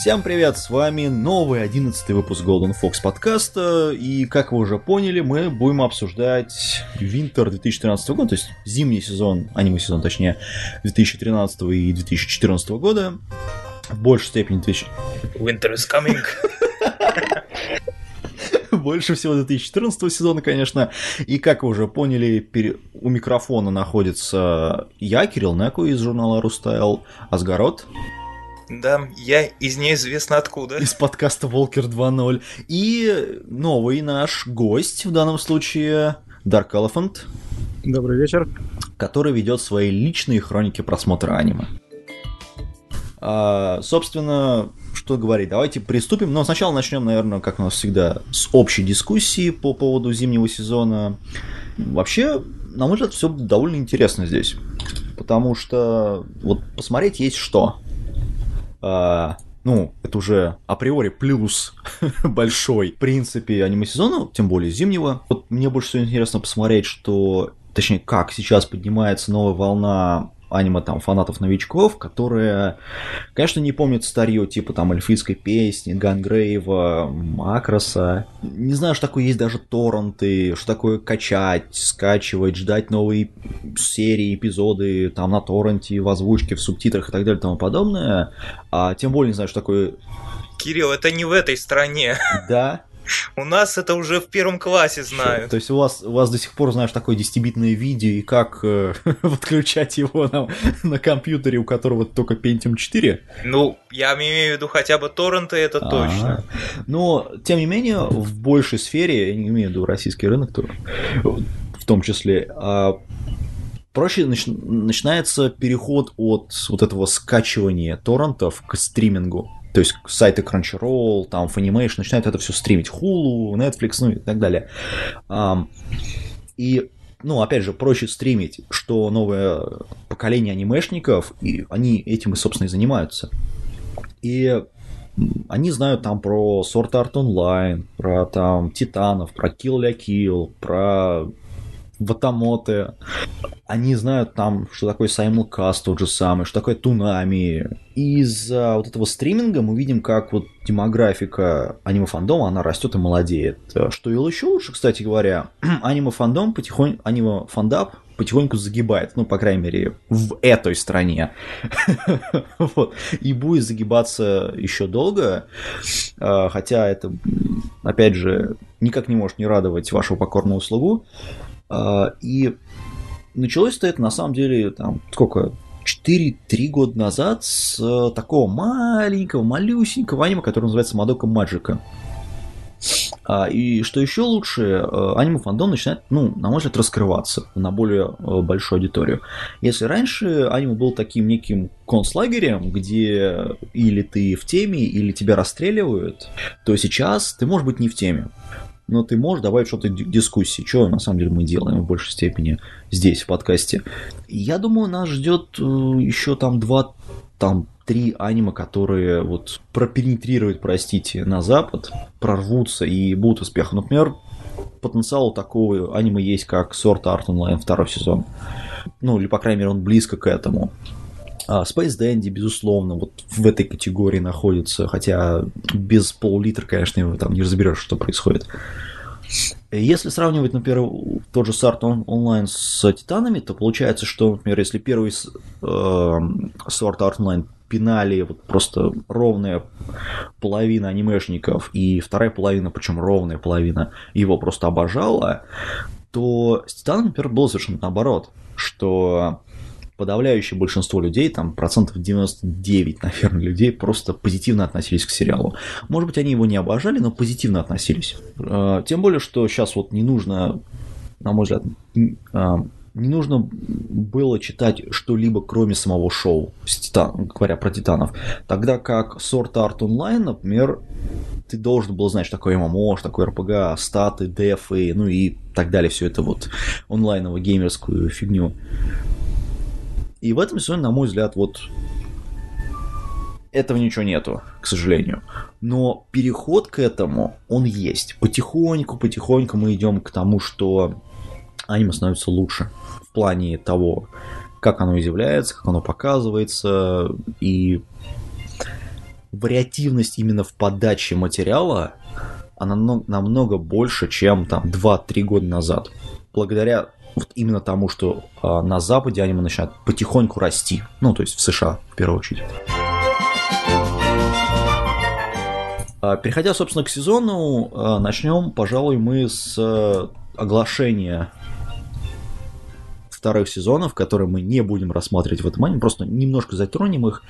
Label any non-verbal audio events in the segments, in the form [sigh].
Всем привет, с вами новый одиннадцатый выпуск Golden Fox подкаста, и как вы уже поняли, мы будем обсуждать Winter 2013 года, то есть зимний сезон, аниме-сезон точнее, 2013 и 2014 года, в большей степени 2000... Winter is coming. [laughs] Больше всего 2014 сезона, конечно. И как вы уже поняли, у микрофона находится я, Кирилл Неку из журнала Рустайл, Асгарот. Да, я из неизвестно откуда. Из подкаста Волкер 2.0. И новый наш гость, в данном случае, Dark Elephant. Добрый вечер. Который ведет свои личные хроники просмотра аниме. А, собственно, что говорить, давайте приступим. Но сначала начнем, наверное, как у нас всегда, с общей дискуссии по поводу зимнего сезона. Вообще, на мой взгляд, все довольно интересно здесь. Потому что вот посмотреть есть что а, ну, это уже априори плюс [laughs] большой в принципе аниме сезона, тем более зимнего. Вот мне больше всего интересно посмотреть, что, точнее, как сейчас поднимается новая волна аниме там фанатов-новичков, которые, конечно, не помнят старье типа там эльфийской песни, Гангрейва, Макроса. Не знаю, что такое есть даже торренты, что такое качать, скачивать, ждать новые серии, эпизоды там на торренте, в озвучке, в субтитрах и так далее и тому подобное. А тем более не знаю, что такое Кирилл, это не в этой стране. Да, у нас это уже в первом классе знают. То есть у вас, у вас до сих пор, знаешь, такое 10-битное видео, и как э, [laughs] подключать его на, на компьютере, у которого только Pentium 4? Ну, я имею в виду хотя бы торренты, это А-а-а. точно. Но, тем не менее, в большей сфере, я не имею в виду российский рынок, то, в том числе, а проще нач... начинается переход от вот этого скачивания торрентов к стримингу. То есть сайты Crunchyroll, там Funimation начинают это все стримить. Hulu, Netflix, ну и так далее. И ну, опять же, проще стримить, что новое поколение анимешников, и они этим и, собственно, и занимаются. И они знают там про Sword Art Online, про там Титанов, про Kill la Kill, про Ватамоты. Они знают там, что такое Simulcast тот же самый, что такое Тунами. Из-за вот этого стриминга мы видим, как вот демографика аниме-фандома, она растет и молодеет. Что еще лучше, кстати говоря, [clears throat] аниме-фандом потихоньку, аниме-фандап потихоньку загибает, ну, по крайней мере, в этой стране. [laughs] вот. И будет загибаться еще долго, а, хотя это, опять же, никак не может не радовать вашу покорную услугу. А, и началось это на самом деле там сколько 4-3 года назад с э, такого маленького, малюсенького аниме, которое называется Мадока Маджика. А, и что еще лучше, э, аниме фандом начинает, ну, на мой взгляд, раскрываться на более э, большую аудиторию. Если раньше аниме был таким неким концлагерем, где или ты в теме, или тебя расстреливают, то сейчас ты можешь быть не в теме но ты можешь добавить что-то дискуссии, что на самом деле мы делаем в большей степени здесь, в подкасте. Я думаю, нас ждет э, еще там два, там три аниме, которые вот пропенетрируют, простите, на Запад, прорвутся и будут успехом. Например, потенциал такого аниме есть, как Sword Art Online второй сезон. Ну, или, по крайней мере, он близко к этому. А Space Dandy, безусловно, вот в этой категории находится, хотя без пол-литра, конечно, там не разберешь, что происходит. Если сравнивать, например, тот же Сарт онлайн с Титанами, то получается, что, например, если первый э, Sword Art Online пинали вот просто ровная половина анимешников, и вторая половина, причем ровная половина, его просто обожала, то с Титаном, например, было совершенно наоборот, что подавляющее большинство людей, там процентов 99, наверное, людей просто позитивно относились к сериалу. Может быть, они его не обожали, но позитивно относились. А, тем более, что сейчас вот не нужно, на мой взгляд, а, не нужно было читать что-либо, кроме самого шоу, Титан, говоря про Титанов. Тогда как Sword Art Online, например, ты должен был знать, что такое ММО, что такое РПГ, статы, дефы, ну и так далее, все это вот онлайновую геймерскую фигню. И в этом сезоне, на мой взгляд, вот этого ничего нету, к сожалению. Но переход к этому, он есть. Потихоньку, потихоньку мы идем к тому, что аниме становится лучше в плане того, как оно изъявляется, как оно показывается, и вариативность именно в подаче материала, она намного больше, чем там 2-3 года назад. Благодаря вот именно тому, что а, на Западе аниме начинают потихоньку расти. Ну, то есть в США, в первую очередь. А, переходя, собственно, к сезону, а, начнем, пожалуй, мы с оглашения вторых сезонов, которые мы не будем рассматривать в этом аниме, просто немножко затронем их.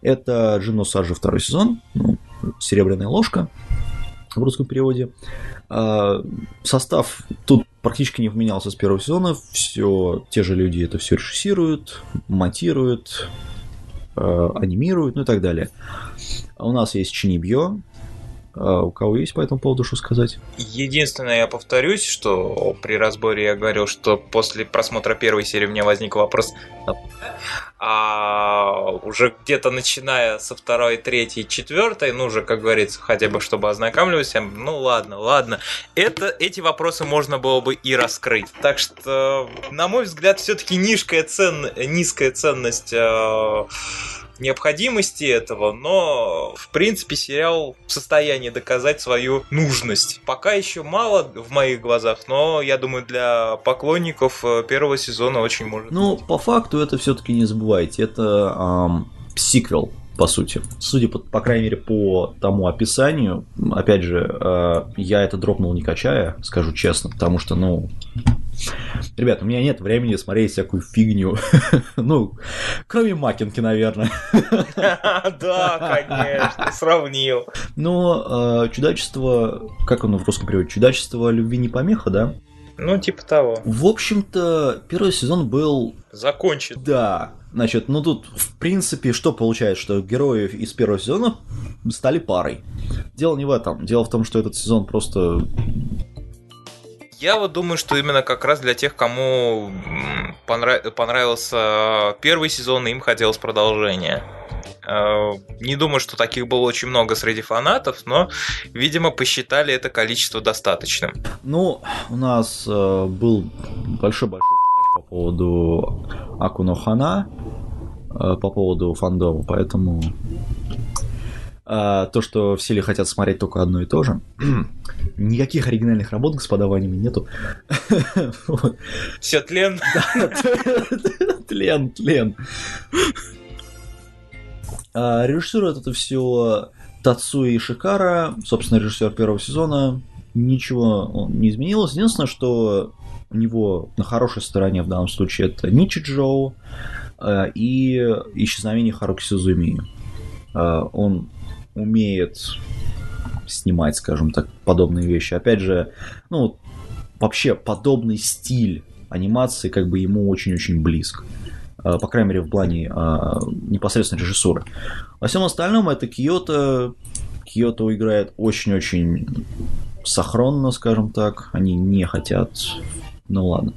Это Джино Саджи второй сезон, ну, «Серебряная ложка» в русском переводе. Состав тут практически не поменялся с первого сезона. Все те же люди это все режиссируют, монтируют, анимируют, ну и так далее. У нас есть Чинибьё, а у кого есть по этому поводу что сказать? Единственное, я повторюсь, что при разборе я говорил, что после просмотра первой серии у меня возник вопрос, а уже где-то начиная со второй, третьей, четвертой, ну уже, как говорится, хотя бы чтобы ознакомливаться, ну ладно, ладно, это, эти вопросы можно было бы и раскрыть. Так что, на мой взгляд, все-таки низкая, цен, низкая ценность э, необходимости этого, но в принципе сериал в состоянии доказать свою нужность. Пока еще мало в моих глазах, но я думаю для поклонников э, первого сезона очень может. Ну, по факту это все-таки не забывайте, это эм, сиквел по сути. Судя, по, по крайней мере, по тому описанию, опять же, э, я это дропнул не качая, скажу честно, потому что, ну, Ребят, у меня нет времени смотреть всякую фигню. [laughs] ну, кроме Макинки, наверное. [laughs] да, конечно, сравнил. Но э, чудачество, как оно в русском переводе, чудачество любви не помеха, да? Ну, типа того. В общем-то, первый сезон был... Закончен. Да. Значит, ну тут, в принципе, что получается, что герои из первого сезона стали парой. Дело не в этом. Дело в том, что этот сезон просто я вот думаю, что именно как раз для тех, кому понрав... понравился первый сезон, им хотелось продолжения. Э, не думаю, что таких было очень много среди фанатов, но, видимо, посчитали это количество достаточным. Ну, у нас э, был большой-большой поводу Акуно Хана, э, по поводу фандома, поэтому а, то, что все ли хотят смотреть только одно и то же. [clears throat] Никаких оригинальных работ, господа, в аниме нету. [laughs] Все тлен. [laughs] Тлен, тлен. А, режиссирует это все Тацуи Шикара, собственно, режиссер первого сезона. Ничего не изменилось. Единственное, что у него на хорошей стороне в данном случае это Ничи Джоу а, и исчезновение Харуки Сузуми. Он умеет снимать, скажем так, подобные вещи. Опять же, ну, вообще подобный стиль анимации как бы ему очень-очень близко. А, по крайней мере, в плане а, непосредственно режиссуры. Во всем остальном это Киото. Киото играет очень-очень сохранно, скажем так. Они не хотят... Ну ладно.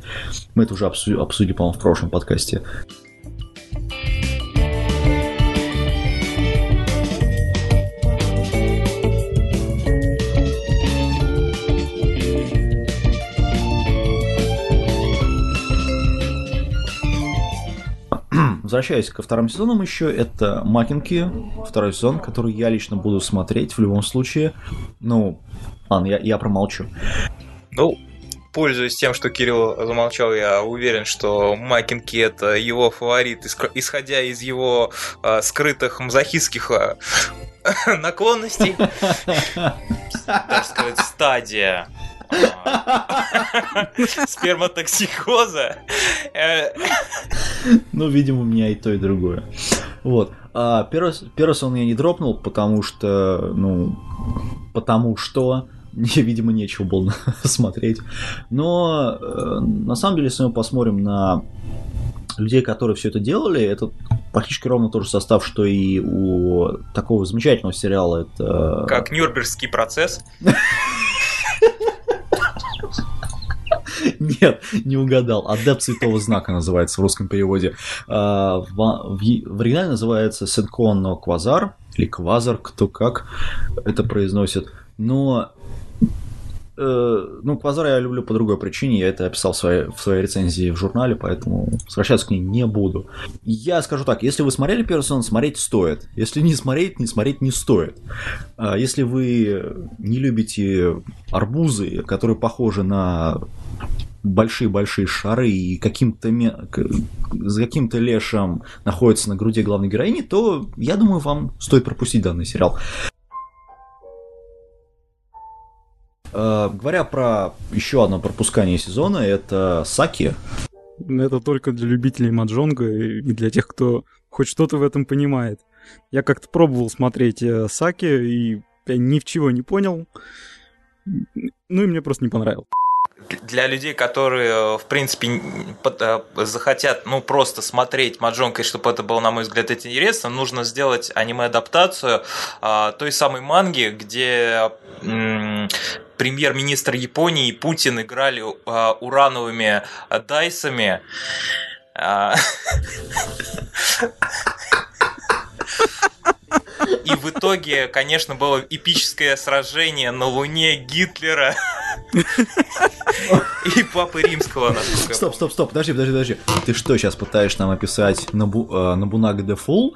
Мы это уже обсудили, обсудили по-моему, в прошлом подкасте. Возвращаясь ко вторым сезонам еще, это Макинки, второй сезон, который я лично буду смотреть в любом случае. Ну, ладно, я, я промолчу. Ну, пользуясь тем, что Кирилл замолчал, я уверен, что Макинки это его фаворит, исходя из его э, скрытых мазохистских э, [laughs] наклонностей. Так сказать, стадия [laughs] Сперматоксикоза. Ну, видимо, у меня и то, и другое. Вот. А первый сон я не дропнул, потому что, ну, потому что мне, [laughs] видимо, нечего было [laughs] смотреть. Но э, на самом деле, если мы посмотрим на людей, которые все это делали, это практически ровно тот же состав, что и у такого замечательного сериала. Это... Как Нюрнбергский процесс. [laughs] Нет, не угадал. Адепт Святого Знака называется в русском переводе. А, в, в, в оригинале называется Сенкон но Квазар, или Квазар, кто как это произносит. Но э, ну, Квазар я люблю по другой причине, я это описал в своей, в своей рецензии в журнале, поэтому возвращаться к ней не буду. Я скажу так, если вы смотрели первый сезон, смотреть стоит. Если не смотреть, не смотреть не стоит. А если вы не любите арбузы, которые похожи на большие-большие шары и каким-то за каким-то лешем находится на груди главной героини, то я думаю, вам стоит пропустить данный сериал. Говоря про еще одно пропускание сезона, это Саки. Это только для любителей маджонга и для тех, кто хоть что-то в этом понимает. Я как-то пробовал смотреть э, Саки и я ни в чего не понял. Ну и мне просто не понравилось для людей, которые, э, в принципе, э, захотят, ну, просто смотреть Маджонка, и чтобы это было, на мой взгляд, интересно, нужно сделать аниме-адаптацию а, той самой манги, где премьер-министр Японии и Путин играли а, урановыми дайсами. А, И в итоге, конечно, было эпическое сражение на Луне Гитлера и Папы Римского. Стоп, стоп, стоп, подожди, подожди, подожди. Ты что, сейчас пытаешь нам описать Набу, э, Набунага де Фул?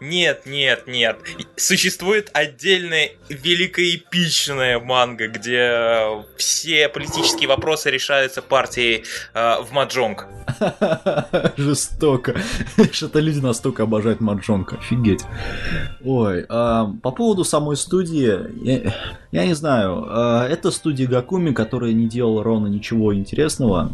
Нет, нет, нет. Существует отдельная великоэпичная манга, где все политические вопросы решаются партией э, в маджонг. [laughs] Жестоко. [laughs] Что-то люди настолько обожают маджонг. Офигеть. Ой, а, по поводу самой студии, я, я не знаю. А, это студия Гакуми, которая не делала ровно ничего интересного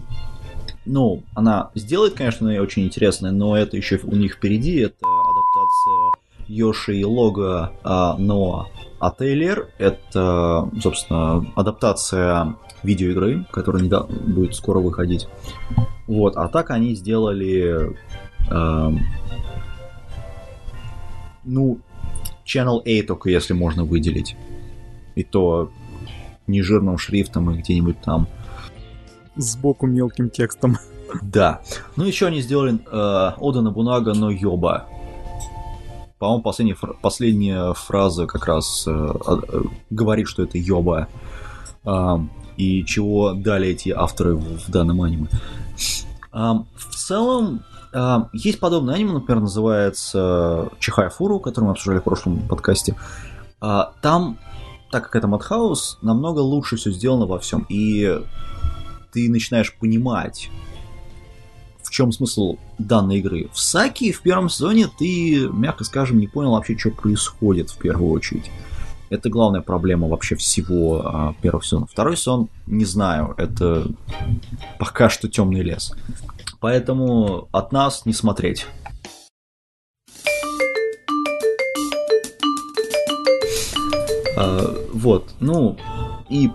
ну, она сделает, конечно, очень интересное, но это еще у них впереди. Это адаптация Йоши и Лога а, Ноа Ателлер. Это, собственно, адаптация видеоигры, которая да, будет скоро выходить. Вот, а так они сделали... Э, ну, Channel A только если можно выделить. И то не жирным шрифтом и где-нибудь там. Сбоку мелким текстом. Да. Ну, еще они сделали э, Ода Набунага, но Йоба. По-моему, последняя, последняя фраза как раз э, э, говорит, что это Йоба. Э, и чего дали эти авторы в, в данном аниме. Э, в целом, э, есть подобное аниме, например, называется Чихаяфуру, который мы обсуждали в прошлом подкасте. Э, там, так как это Madhouse, намного лучше все сделано во всем. И ты начинаешь понимать, чем смысл данной игры. В Саки в первом сезоне ты, мягко скажем, не понял вообще, что происходит в первую очередь. Это главная проблема вообще всего а, первого сезона. Второй сезон, не знаю, это пока что темный лес. Поэтому от нас не смотреть. А, вот, ну, и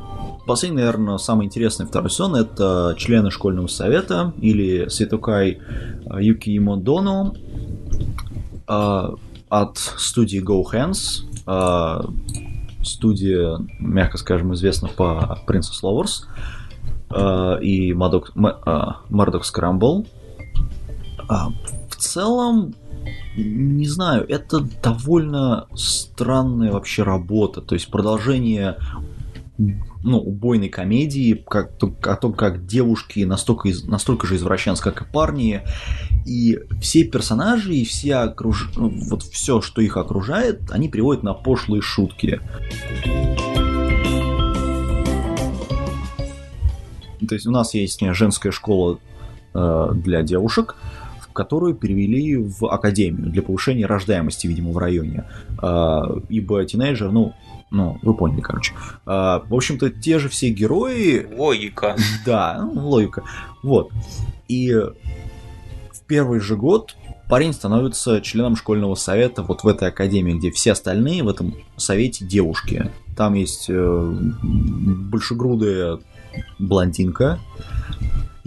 Последний, наверное, самый интересный второй сезон это члены школьного совета или Светукай э, Юкиимо Доно э, от студии Go Hands. Э, студия, мягко скажем, известна по Princess Lovers и Murdoch Scramble. В целом, не знаю, это довольно странная вообще работа. То есть продолжение ну, убойной комедии, как, о том, как девушки настолько, настолько же извращенцы, как и парни, и все персонажи и все окруж... Ну, вот все, что их окружает, они приводят на пошлые шутки. То есть у нас есть женская школа э, для девушек, в которую перевели в академию для повышения рождаемости, видимо, в районе. Э, ибо тинейджер, ну, ну, вы поняли, короче. А, в общем-то, те же все герои... Логика. [laughs] Да, ну, логика. Вот. И в первый же год парень становится членом школьного совета вот в этой академии, где все остальные в этом совете девушки. Там есть э, большегрудая блондинка,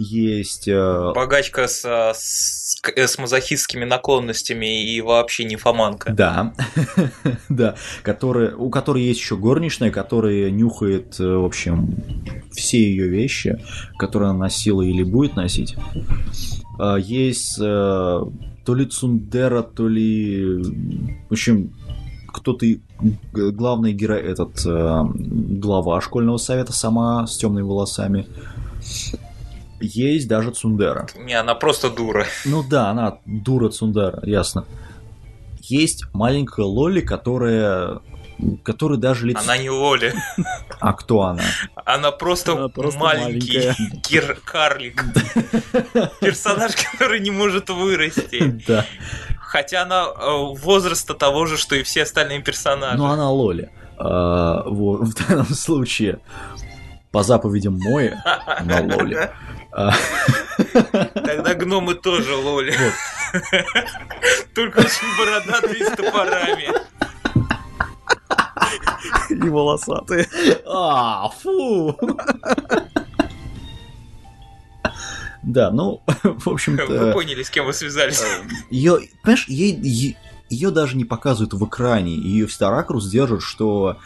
есть... Э... Богачка с, с, с мазохистскими наклонностями и вообще не фоманка. Да, [laughs] да, который, у которой есть еще горничная, которая нюхает, э, в общем, все ее вещи, которые она носила или будет носить. А, есть э, то ли Цундера, то ли... В общем, кто-то, главный герой, этот э, глава школьного совета сама с темными волосами. Есть даже Цундера. Не, она просто дура. Ну да, она дура Цундера, ясно. Есть маленькая Лоли, которая который даже лицо... Она не Лоли. А кто она? Она просто, Она просто маленький кир- карлик. Персонаж, который не может вырасти. Да. Хотя она э, возраста того же, что и все остальные персонажи. Ну, она Лоли. А, вот, в данном случае, по заповедям Мои, она Лоли. А, Тогда гномы тоже Лоли. Только очень бородатые с топорами. И волосатые. А, фу! Да, ну, в Вы общем-то, поняли, с кем вы связались. ее, понимаешь, ей, ее даже не показывают в экране, ее всегда ракурс держит, что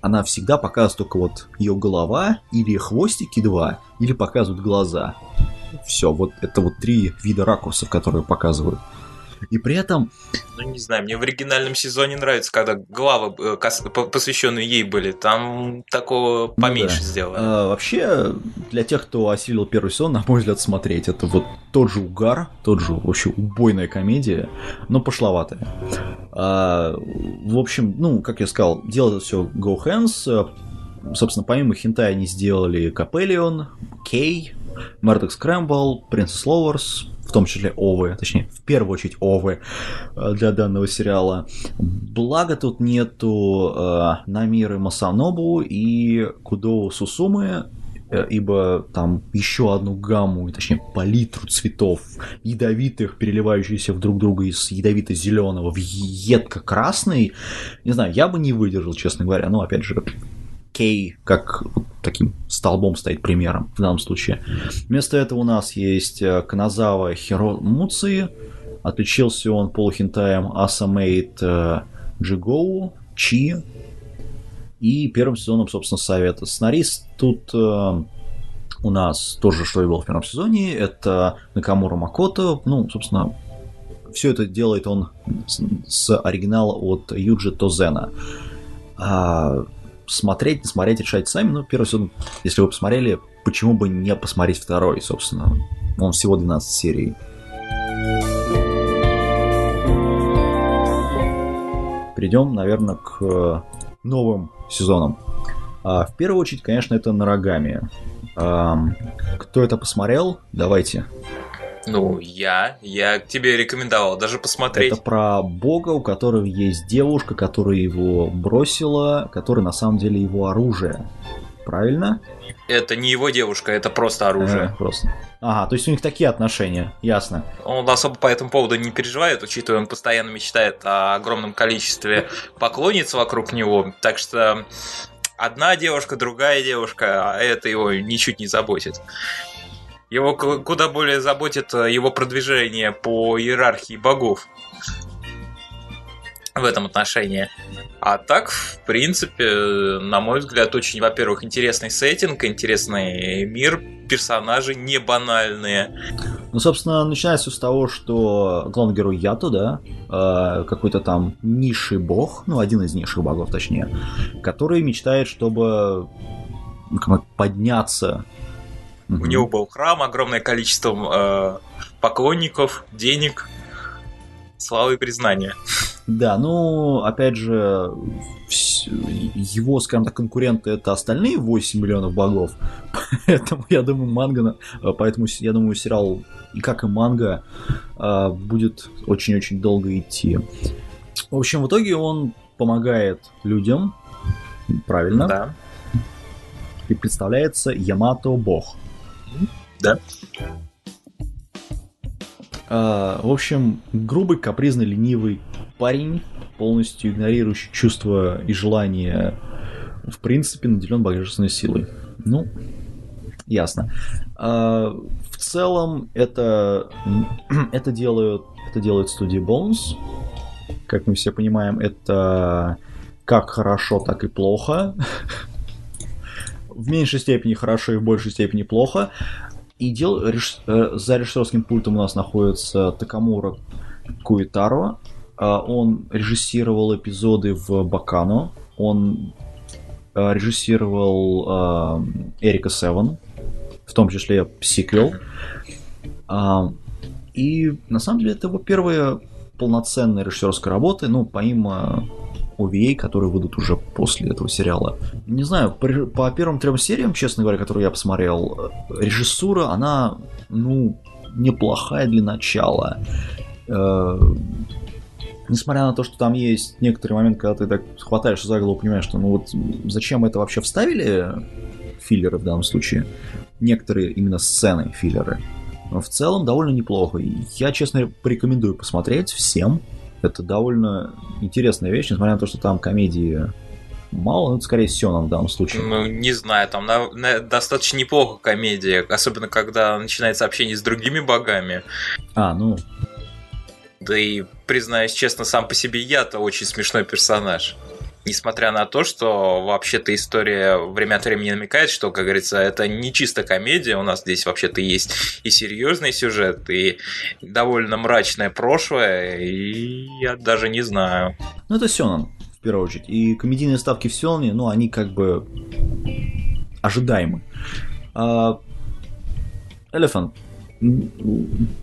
она всегда показывает только вот ее голова или хвостики два, или показывают глаза. Все, вот это вот три вида ракурсов, которые показывают. И при этом Ну, не знаю, мне в оригинальном сезоне нравится, когда главы, э, посвященные ей были. Там такого поменьше да. сделано. А, вообще, для тех, кто осилил первый сезон, на мой взгляд, смотреть, это вот тот же угар, тот же вообще убойная комедия, но пошловатая. А, в общем, ну, как я сказал, дело все Go Hands. Собственно, помимо хентай они сделали Капеллион, Кей, Мэрдок Скрэмбл, Принцесс Ловерс, в том числе Овы, точнее, в первую очередь Овы э, для данного сериала. Благо тут нету э, Намиры Масанобу и Кудоу Сусумы, э, ибо там еще одну гамму, точнее палитру цветов, ядовитых, переливающихся в друг друга из ядовито-зеленого в едко-красный, не знаю, я бы не выдержал, честно говоря, но опять же, Кей как таким столбом стоит примером в данном случае. Вместо этого у нас есть э, Каназава Хиро Муци. Отличился он полухентаем Асамейт Джигоу, Чи и первым сезоном, собственно, Совета. Сценарист тут э, у нас тоже, что и было в первом сезоне, это Накамура Макото. Ну, собственно, все это делает он с, с оригинала от Юджи Тозена. А, смотреть, не смотреть, решать сами. Ну, первый сезон, если вы посмотрели, почему бы не посмотреть второй, собственно. Он всего 12 серий. Перейдем, наверное, к э, новым сезонам. А, в первую очередь, конечно, это Нарагами. Ам, кто это посмотрел? Давайте. Ну, я, я тебе рекомендовал даже посмотреть. Это про бога, у которого есть девушка, которая его бросила, которая на самом деле его оружие. Правильно? Это не его девушка, это просто оружие. Э, просто. Ага, то есть у них такие отношения, ясно. Он особо по этому поводу не переживает, учитывая, он постоянно мечтает о огромном количестве поклонниц вокруг него. Так что одна девушка, другая девушка, а это его ничуть не заботит. Его куда более заботит э, его продвижение по иерархии богов в этом отношении. А так, в принципе, на мой взгляд, очень, во-первых, интересный сеттинг, интересный мир, персонажи не банальные. Ну, собственно, начинается с того, что главный герой Ято, да, э, какой-то там низший бог, ну, один из низших богов, точнее, который мечтает, чтобы ну, подняться. У него был храм, огромное количество э, поклонников, денег, славы и признания. Да, ну, опять же, его, скажем так, конкуренты это остальные 8 миллионов богов. [laughs] Поэтому, я думаю, манга, э, поэтому, я думаю, сериал, и как и манга, э, будет очень-очень долго идти. В общем, в итоге он помогает людям, правильно, Да. и представляется Ямато Бог. Да. А, в общем, грубый, капризный, ленивый парень, полностью игнорирующий чувства и желания, в принципе, наделен божественной силой. Ну, ясно. А, в целом, это, [clears throat] это, делают, это делает студия Bones. Как мы все понимаем, это как хорошо, так и плохо. [laughs] В меньшей степени хорошо и в большей степени плохо. И дел... реш- э, за режиссерским пультом у нас находится Такамура Куитаро. Он режиссировал эпизоды в Бакано. Он режиссировал Эрика Севен, в том числе сиквел. И на самом деле это его первая полноценная режиссерская работа, ну, помимо OVA, которые выйдут уже после этого сериала. Не знаю, по, по первым трем сериям, честно говоря, которые я посмотрел, режиссура, она, ну, неплохая для начала. Э, несмотря на то, что там есть некоторые моменты, когда ты так хватаешь за голову, понимаешь, что ну вот зачем это вообще вставили филлеры в данном случае, некоторые именно сцены филлеры. В целом довольно неплохо. Я, честно, порекомендую посмотреть всем. Это довольно интересная вещь, несмотря на то, что там комедии мало, но это скорее Сёнэн в данном случае. Ну, не знаю, там на, на, достаточно неплохо комедия, особенно когда начинается общение с другими богами. А, ну... Да и, признаюсь честно, сам по себе я-то очень смешной персонаж несмотря на то, что вообще-то история время от времени намекает, что, как говорится, это не чисто комедия, у нас здесь вообще-то есть и серьезный сюжет, и довольно мрачное прошлое, и я даже не знаю. Ну, это Сёнэн, в первую очередь. И комедийные ставки в Сёнэне, ну, они как бы ожидаемы. А... Элефант,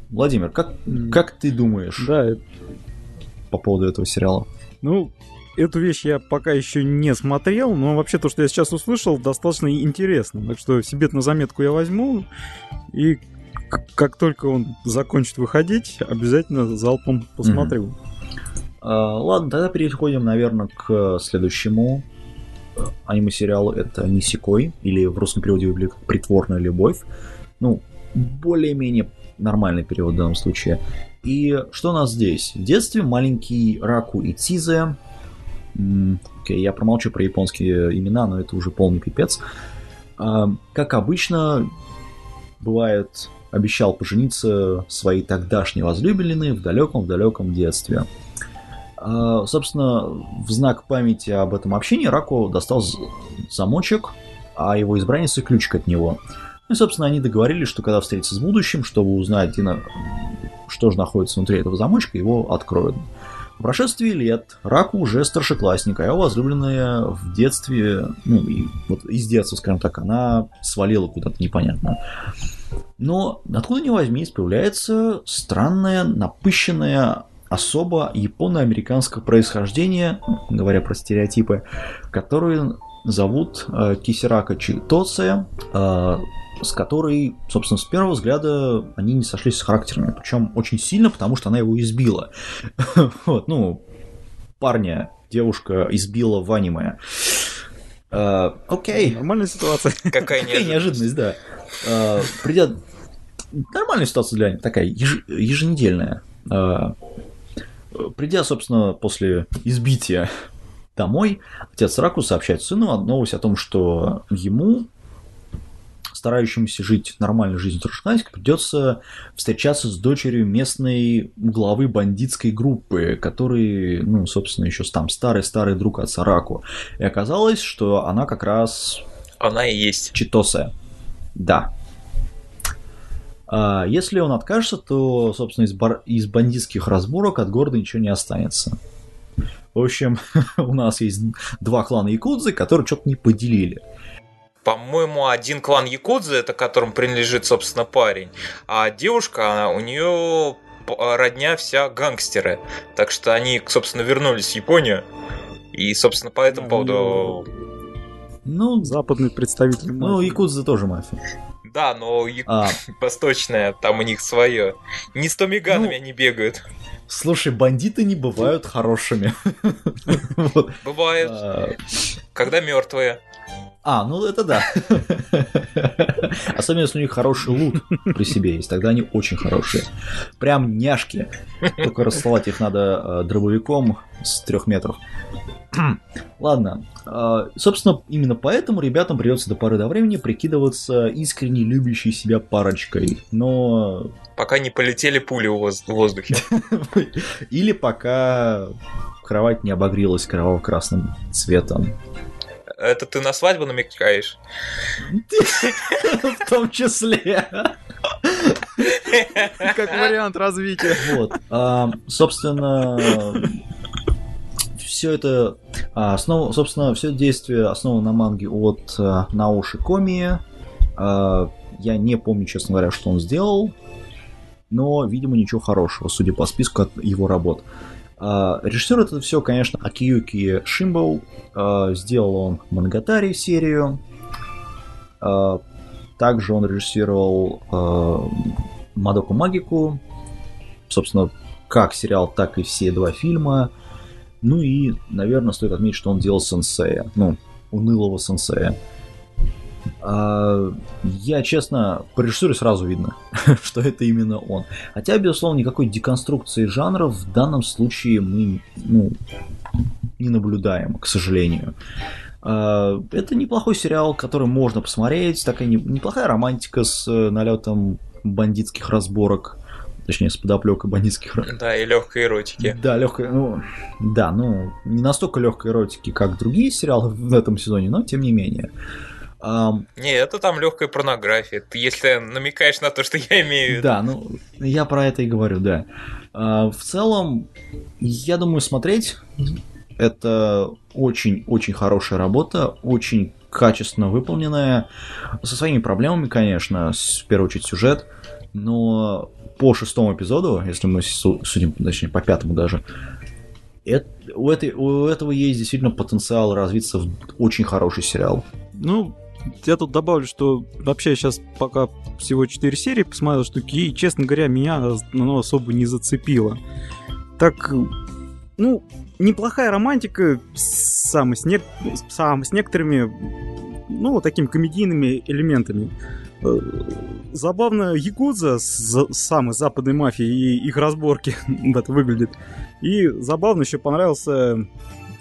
Владимир, как, как ты думаешь да, по поводу этого сериала? Ну, эту вещь я пока еще не смотрел, но вообще то, что я сейчас услышал, достаточно интересно. Так что себе на заметку я возьму, и как только он закончит выходить, обязательно залпом посмотрю. Mm-hmm. А, ладно, тогда переходим, наверное, к следующему э, аниме-сериалу. Это Нисикой, или в русском переводе «Притворная любовь». Ну, более-менее нормальный перевод в данном случае. И что у нас здесь? В детстве маленький Раку и Тизе Окей, я промолчу про японские имена, но это уже полный пипец. А, как обычно, бывает, обещал пожениться своей тогдашней возлюбленной в далеком-далеком детстве. А, собственно, в знак памяти об этом общении Раку достал замочек, а его избранница ключик от него. Ну и, собственно, они договорились, что когда встретятся с будущим, чтобы узнать, что же находится внутри этого замочка, его откроют. По прошествии лет Раку уже старшеклассник, а его возлюбленная в детстве, ну, и вот из детства, скажем так, она свалила куда-то непонятно. Но откуда ни возьмись, появляется странная, напыщенная особо японо-американского происхождения, говоря про стереотипы, которую зовут э, Кисирака Читоце, э, с которой, собственно, с первого взгляда они не сошлись с характерами. Причем очень сильно, потому что она его избила. [laughs] вот, ну, парня девушка избила в аниме. Uh, окей. Нормальная ситуация. [laughs] Какая, неожиданность, да. Uh, придя... Нормальная ситуация для них, такая еж... еженедельная. Uh, придя, собственно, после избития домой, отец Раку сообщает сыну новость о том, что ему старающимся жить нормальной жизнью Трушканска, придется встречаться с дочерью местной главы бандитской группы, который, ну, собственно, еще там старый-старый друг отца Раку. И оказалось, что она как раз... Она и есть. Читоса. Да. А если он откажется, то, собственно, из, бар... из бандитских разборок от города ничего не останется. В общем, [laughs] у нас есть два клана Якудзы, которые что-то не поделили по-моему, один клан Якудзы, это которым принадлежит, собственно, парень, а девушка, она, у нее родня вся гангстеры. Так что они, собственно, вернулись в Японию. И, собственно, по этому поводу... Ну, западный представитель мафии. Ну, Якудза тоже мафия. Да, но я... а. [laughs] восточная, там у них свое. Не с томиганами ну, они бегают. Слушай, бандиты не бывают хорошими. [laughs] Бывают. А. Когда мертвые. А, ну это да. [laughs] Особенно если у них хороший лут при себе есть, тогда они очень хорошие. Прям няшки. Только расслать их надо э, дробовиком с трех метров. [clears throat] Ладно. Э, собственно, именно поэтому ребятам придется до поры до времени прикидываться искренне любящей себя парочкой. Но... Пока не полетели пули в воздухе. [laughs] Или пока кровать не обогрелась кроваво-красным цветом. Это ты на свадьбу намекаешь? В том числе. Как вариант развития. Вот. А, собственно, все это а, основа, собственно, все действие основано на манге от а, Науши Коми. А, я не помню, честно говоря, что он сделал, но, видимо, ничего хорошего, судя по списку от его работ. А, режиссер это все, конечно, Акиюки Шимбоу. А, сделал он Мангатари серию. А, также он режиссировал Мадоку Магику. Собственно, как сериал, так и все два фильма. Ну и, наверное, стоит отметить, что он делал сенсея. Ну, унылого сенсея. А, я, честно, по режиссуре сразу видно, [laughs] что это именно он. Хотя, безусловно, никакой деконструкции жанров в данном случае мы ну, не наблюдаем, к сожалению. А, это неплохой сериал, который можно посмотреть. Такая неплохая романтика с э, налетом бандитских разборок. Точнее, с подоплекой бандитских... Да, и легкой эротики. Да, легкой, ну, да, ну, не настолько легкой эротики, как другие сериалы в этом сезоне, но тем не менее. Um, не, это там легкая порнография. Ты если намекаешь на то, что я имею в виду. Да, ну я про это и говорю, да. Uh, в целом, я думаю, смотреть это очень-очень хорошая работа, очень качественно выполненная, со своими проблемами, конечно, в первую очередь сюжет, но по шестому эпизоду, если мы судим, точнее, по пятому даже, это, у, этой, у этого есть действительно потенциал развиться в очень хороший сериал. Ну, я тут добавлю, что вообще сейчас пока всего 4 серии посмотрел штуки, и, честно говоря, меня оно особо не зацепило. Так, ну, неплохая романтика сам, с, не, сам, с некоторыми, ну, такими комедийными элементами. Э, забавно Якудза с самой западной мафией и их разборки [laughs] это выглядит. И забавно еще понравился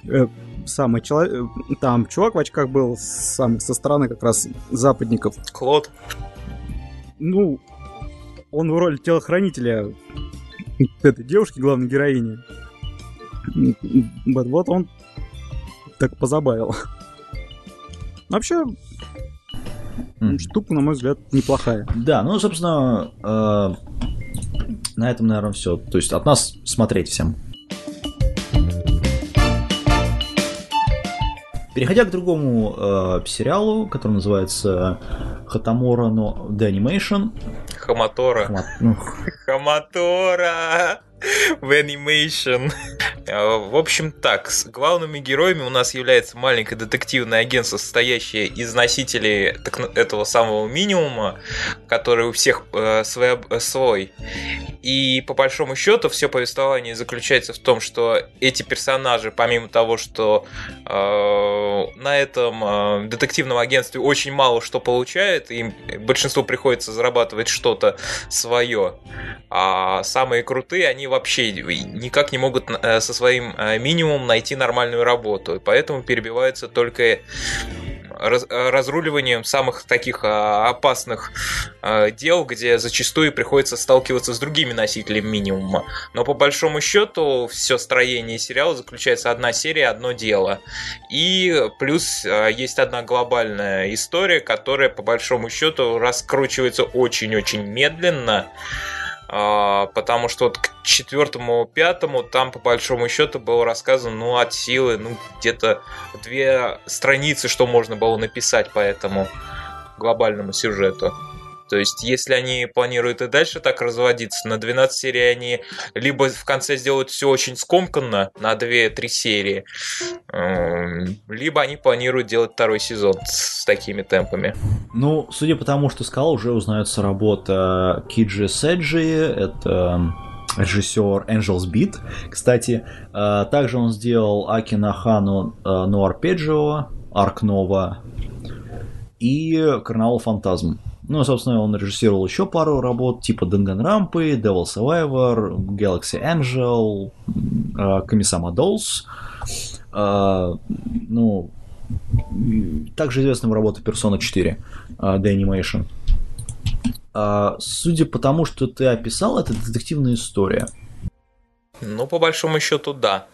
э, самый человек, там чувак в очках был сам со стороны как раз западников. Клод. Ну, он в роли телохранителя этой девушки, главной героини. Вот, вот он так позабавил. Вообще, mm. штука, на мой взгляд, неплохая. Да, ну, собственно, э, на этом, наверное, все. То есть от нас смотреть всем. Переходя к другому э, сериалу, который называется Хатамора но The Animation. Хаматора. Хама... Ну... Хаматора в Animation. Э, [laughs] в общем так, с главными героями у нас является маленькое детективное агентство, состоящее из носителей так, этого самого минимума, который у всех э, свой, свой. И по большому счету все повествование заключается в том, что эти персонажи, помимо того, что э, на этом э, детективном агентстве очень мало что получают, им большинству приходится зарабатывать что-то свое, а самые крутые, они вообще никак не могут э, со своим э, минимумом найти нормальную работу. И поэтому перебиваются только раз, разруливанием самых таких опасных дел, где зачастую приходится сталкиваться с другими носителями минимума. Но по большому счету все строение сериала заключается одна серия, одно дело. И плюс есть одна глобальная история, которая по большому счету раскручивается очень-очень медленно. А, потому что вот к четвертому, пятому там по большому счету было рассказано, ну, от силы, ну, где-то две страницы, что можно было написать по этому глобальному сюжету. То есть, если они планируют и дальше так разводиться, на 12 серий они либо в конце сделают все очень скомканно на 2-3 серии, эм, либо они планируют делать второй сезон с такими темпами. Ну, судя по тому, что сказал, уже узнается работа Киджи Седжи, это режиссер Angels Beat. Кстати, э, также он сделал Акина Хану э, Нуарпеджио, Арк Нова и Карнавал Фантазм. Ну, собственно, он режиссировал еще пару работ, типа Danganronpa, Devil Survivor, Galaxy Angel, Комиссама Dolls. Ну, также известна работа Persona 4, uh, The Animation. Судя по тому, что ты описал, это детективная история. Ну, по большому счету, да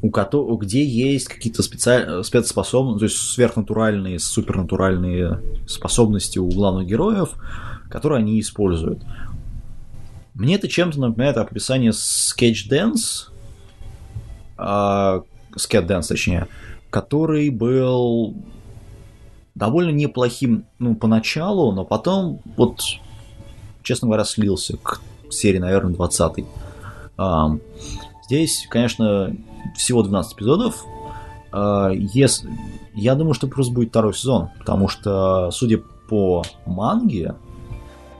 у которого, где есть какие-то специаль... спецспособности, то есть сверхнатуральные, супернатуральные способности у главных героев, которые они используют. Мне это чем-то напоминает описание Sketch Dance, а, Sketch Dance, точнее, который был довольно неплохим, ну, поначалу, но потом, вот, честно говоря, слился к серии, наверное, 20 а, Здесь, конечно, всего 12 эпизодов. А, если... Я думаю, что просто будет второй сезон, потому что, судя по манге...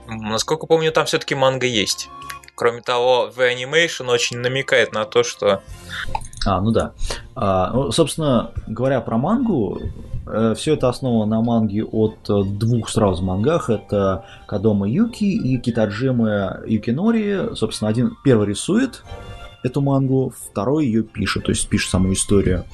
Насколько помню, там все-таки манга есть. Кроме того, The Animation очень намекает на то, что... А, ну да. А, ну, собственно, говоря про мангу, э, все это основано на манге от э, двух сразу мангах. Это Кадома Юки и Китаджима Юкинори. Собственно, один первый рисует эту мангу, второй ее пишет, то есть пишет саму историю.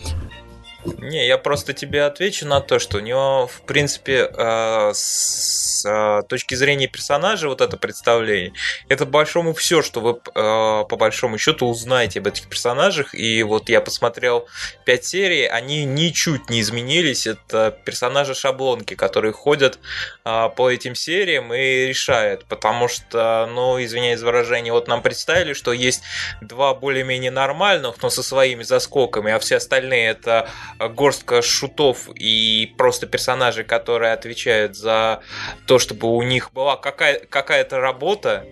Не, я просто тебе отвечу на то, что у него, в принципе, э, с э, точки зрения персонажа вот это представление, это большому все, что вы э, по большому счету узнаете об этих персонажах. И вот я посмотрел 5 серий, они ничуть не изменились. Это персонажи шаблонки, которые ходят э, по этим сериям и решают. Потому что, ну, извиняюсь за выражение, вот нам представили, что есть два более-менее нормальных, но со своими заскоками, а все остальные это горстка шутов и просто персонажей, которые отвечают за то, чтобы у них была какая- какая-то работа,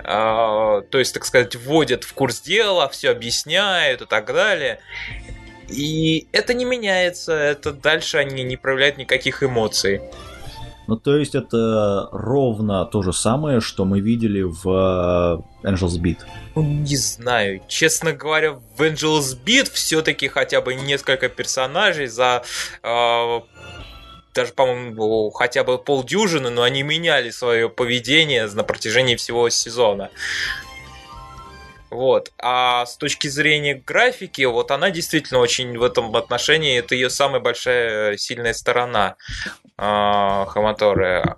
э, то есть, так сказать, вводят в курс дела, все объясняют и так далее. И это не меняется, это дальше они не проявляют никаких эмоций. Ну, то есть это ровно то же самое, что мы видели в э, Angel's Beat. Ну, не знаю. Честно говоря, в Angel's Beat все-таки хотя бы несколько персонажей за э, даже, по-моему, хотя бы полдюжины, но они меняли свое поведение на протяжении всего сезона. Вот. А с точки зрения графики, вот она действительно очень в этом отношении, это ее самая большая сильная сторона э, Хаматоры.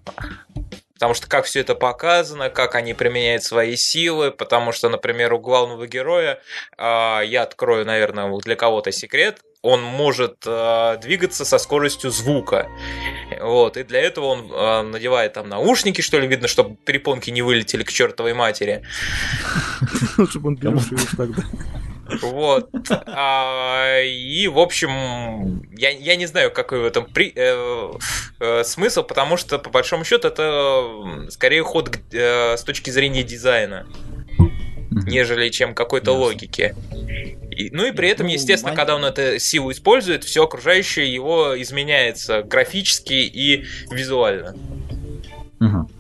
Потому что как все это показано, как они применяют свои силы, потому что, например, у главного героя, э, я открою, наверное, для кого-то секрет, он может э, двигаться со скоростью звука. Вот, и для этого он э, надевает там наушники, что ли, видно, чтобы перепонки не вылетели к чертовой матери. [laughs] Чтобы он плюшил тогда. Вот. А, и, в общем, я, я не знаю, какой в этом при, э, э, смысл, потому что, по большому счету, это скорее ход э, с точки зрения дизайна, нежели чем какой-то логики. И, ну и при этом, ну, естественно, когда он эту силу использует, все окружающее его изменяется графически и визуально. Угу.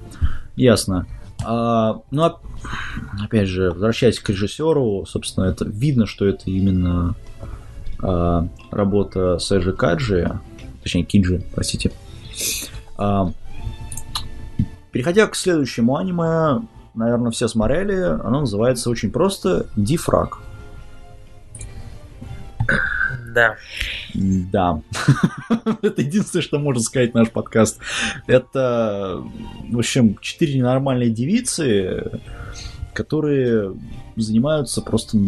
Ясно. А, ну, опять же, возвращаясь к режиссеру, собственно, это видно, что это именно а, работа Сэджи Каджи, точнее Кинджи, простите. А, переходя к следующему аниме, наверное, все смотрели, оно называется очень просто «Дифраг». Да. Да. [laughs] Это единственное, что можно сказать наш подкаст. Это, в общем, четыре ненормальные девицы, которые занимаются просто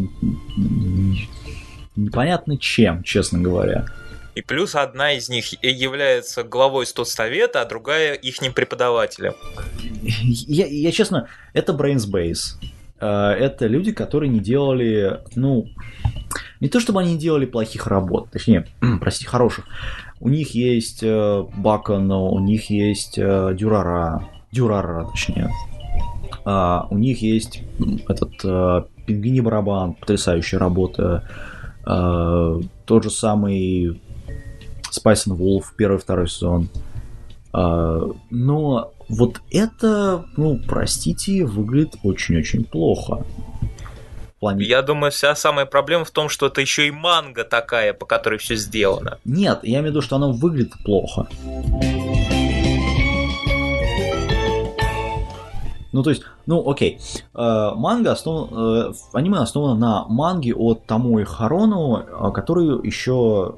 непонятно чем, честно говоря. И плюс одна из них является главой студсовета, а другая их преподавателем. Я, я честно, это Brainsbase. Э, это люди, которые не делали, ну, не то чтобы они делали плохих работ, точнее, [clears throat] прости, хороших. У них есть э, Бакон, у них есть э, Дюрара, Дюрара, точнее. А, у них есть этот э, Пингвини барабан, потрясающая работа. А, тот же самый Spice and Wolf, первый второй сезон. А, но вот это, ну, простите, выглядит очень-очень плохо плане... Я думаю, вся самая проблема в том, что это еще и манга такая, по которой все сделано. Нет, я имею в виду, что оно выглядит плохо. Ну, то есть, ну, окей. Э, манга основана... Э, аниме основано на манге от Тамуи Харону, э, который еще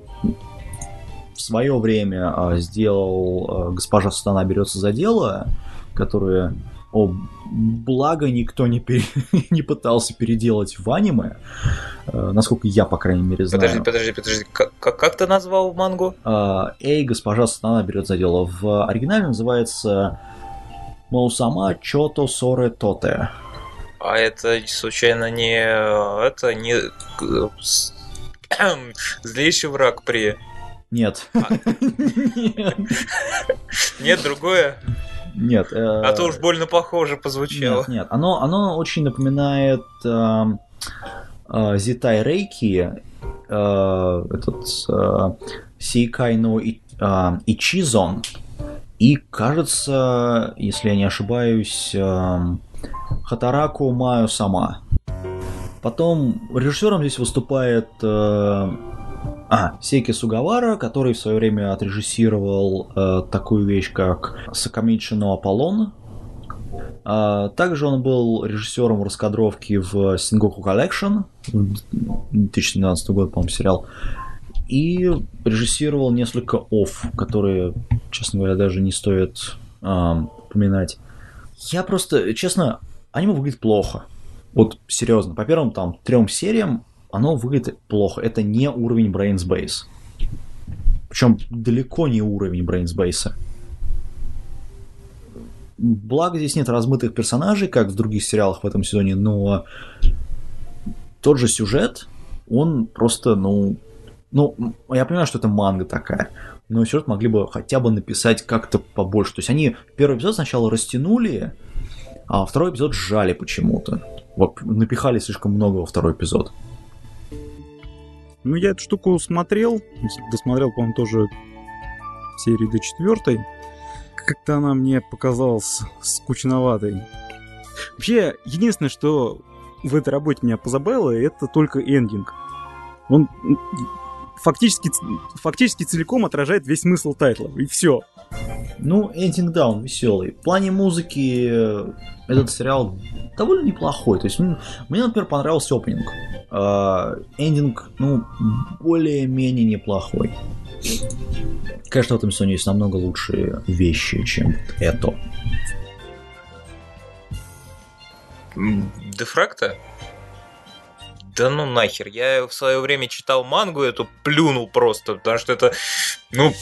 в свое время э, сделал э, «Госпожа Сатана берется за дело», которое о, благо никто не, пере... [laughs] не пытался переделать в аниме, э, насколько я, по крайней мере, знаю. Подожди, подожди, подожди, как, как, ты назвал мангу? Э, Эй, госпожа Сатана берет за дело. В оригинале называется Моусама Чото Соре Тоте. А это случайно не... Это не... Злейший враг при... Нет. [laughs] Нет, другое? Нет. А то уж больно похоже позвучало. Нет, нет. Оно, оно очень напоминает Зитай Рейки, этот Сейкай но Ичизон. И, кажется, если я не ошибаюсь, Хатараку Маю сама. Потом режиссером здесь выступает э, а, Сейки Сугавара, который в свое время отрежиссировал э, такую вещь, как Сакамичино Аполлон. А, также он был режиссером раскадровки в Сингоку Collection, 2012 год, по-моему, сериал. И режиссировал несколько офф, которые, честно говоря, даже не стоит э, упоминать. Я просто, честно, аниме выглядит плохо. Вот серьезно, по первым там трем сериям оно выглядит плохо. Это не уровень Brains Base. Причем далеко не уровень Brains Base. Благо здесь нет размытых персонажей, как в других сериалах в этом сезоне, но тот же сюжет, он просто, ну, ну, я понимаю, что это манга такая, но сюжет могли бы хотя бы написать как-то побольше. То есть они первый эпизод сначала растянули, а второй эпизод сжали почему-то. Вот напихали слишком много во второй эпизод. Ну, я эту штуку смотрел, досмотрел, по-моему, тоже серии до четвертой. Как-то она мне показалась скучноватой. Вообще, единственное, что в этой работе меня позабавило, это только эндинг. Он фактически, фактически целиком отражает весь смысл тайтла, и все. Ну, эндинг, да, он веселый. В плане музыки э, этот сериал довольно неплохой. То есть, ну, мне, например, понравился опенинг. А, эндинг, ну, более-менее неплохой. Конечно, в этом сезоне есть намного лучшие вещи, чем это. Дефракта? Да ну нахер, я в свое время читал мангу эту, плюнул просто, потому что это, ну,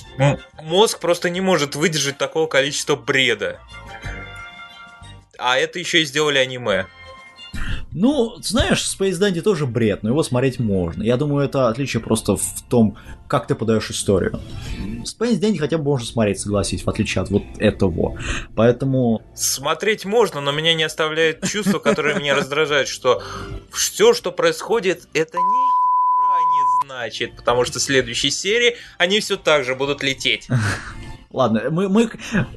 мозг просто не может выдержать такого количества бреда. А это еще и сделали аниме. Ну, знаешь, Space Dandy тоже бред, но его смотреть можно. Я думаю, это отличие просто в том, как ты подаешь историю. Space Dandy хотя бы можно смотреть, согласись, в отличие от вот этого. Поэтому... Смотреть можно, но меня не оставляет чувство, которое меня раздражает, что все, что происходит, это не значит, потому что в следующей серии они все так же будут лететь. Ладно, мы, мы,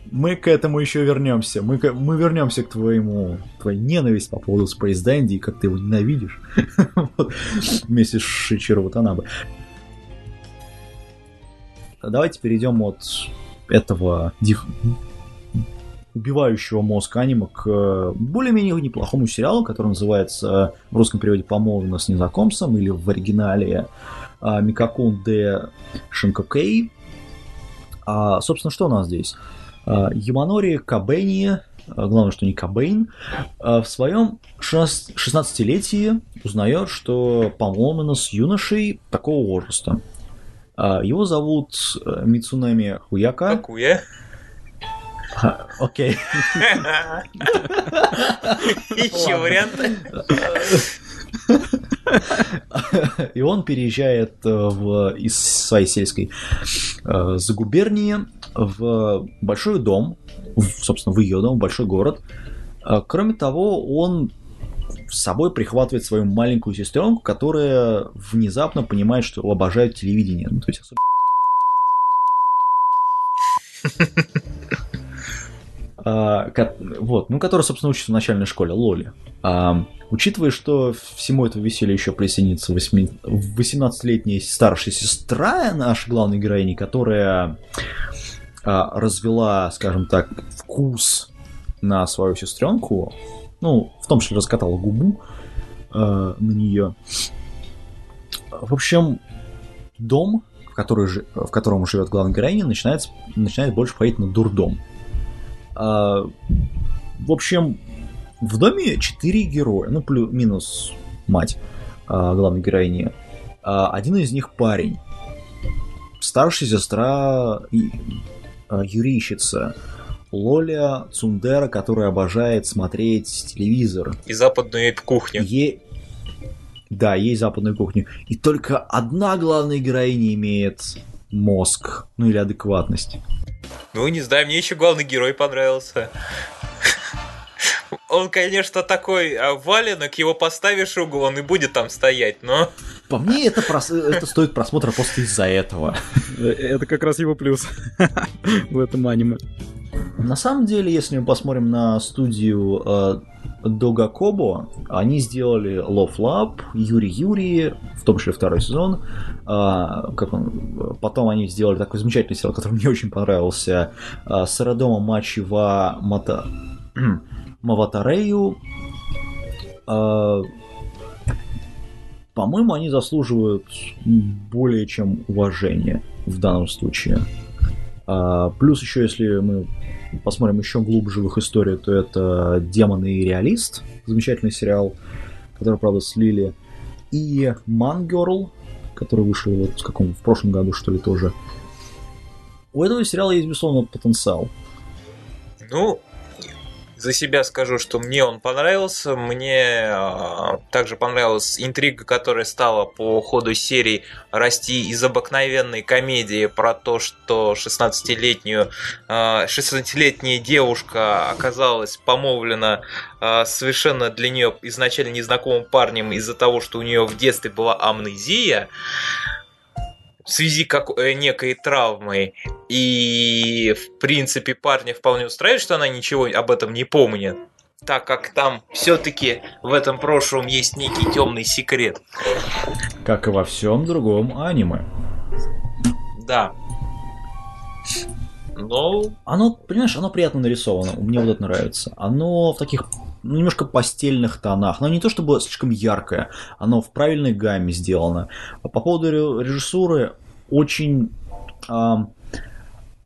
мы к этому еще вернемся. Мы, мы вернемся к твоему твоей ненависти по поводу Space Dandy, и как ты его ненавидишь. [laughs] Вместе с Шичиро Ватанабе. Давайте перейдем от этого убивающего мозг аниме к более-менее неплохому сериалу, который называется в русском переводе «Помолвлена с незнакомцем» или в оригинале а, «Микакун де Шинкокей». А, собственно, что у нас здесь? А, Яманори Кабени, а, главное, что не Кабейн, а, в своем 16-летии узнает, что помолвлена с юношей такого возраста. Его зовут э, Мицунами Хуяка. Какуя? Окей. [laughs] Еще варианты. [laughs] [laughs] И он переезжает э, в, из своей сельской э, загубернии в большой дом, собственно, в ее дом, в большой город. Э, кроме того, он с собой прихватывает свою маленькую сестренку, которая внезапно понимает, что обожает телевидение. Ну, то есть особенно... [laughs] А, вот, ну, которая, собственно, учится в начальной школе, Лоли. А, учитывая, что всему этому веселью еще присоединится 18-летняя старшая сестра нашей главной героини, которая а, развела, скажем так, вкус на свою сестренку, ну, в том числе раскатала губу а, на нее. В общем, дом, в, который, в котором живет главная героиня, начинает, начинает больше походить на дурдом. А, в общем, в доме четыре героя, ну, плюс-минус мать а, главной героини. А, один из них парень. Старшая сестра и, а, юрийщица. Лоля Цундера, которая обожает смотреть телевизор. И западную кухню. Е... Да, есть западную кухню. И только одна главная героиня имеет мозг, ну или адекватность. Ну, не знаю, мне еще главный герой понравился. Он, конечно, такой а, валенок, его поставишь угол, он и будет там стоять, но... По мне, это, прос... это стоит просмотра просто из-за этого. Это как раз его плюс [laughs] в этом аниме. На самом деле, если мы посмотрим на студию э, Дога Кобо, они сделали Love Lab, Юри Юри, в том числе второй сезон. Э, как он, потом они сделали такой замечательный сериал, который мне очень понравился, э, Сарадома Мачива Мата... [clears throat] Маватарею. Э, по-моему, они заслуживают более чем уважения в данном случае. А, плюс еще, если мы посмотрим еще глубже в их историю, то это «Демоны и реалист», замечательный сериал, который, правда, слили, и «Мангерл», который вышел вот в каком в прошлом году, что ли, тоже. У этого сериала есть, безусловно, потенциал. Ну, за себя скажу, что мне он понравился. Мне э, также понравилась интрига, которая стала по ходу серии расти из обыкновенной комедии про то, что 16-летнюю, э, 16-летняя девушка оказалась помолвлена э, совершенно для нее изначально незнакомым парнем из-за того, что у нее в детстве была амнезия в связи как э, некой травмой. И, в принципе, парня вполне устраивает, что она ничего об этом не помнит. Так как там все-таки в этом прошлом есть некий темный секрет. Как и во всем другом аниме. Да. Но... Оно, понимаешь, оно приятно нарисовано. Мне вот это нравится. Оно в таких ну, немножко постельных тонах. Но не то чтобы слишком яркое, оно в правильной гамме сделано. А по поводу режиссуры, очень... Э,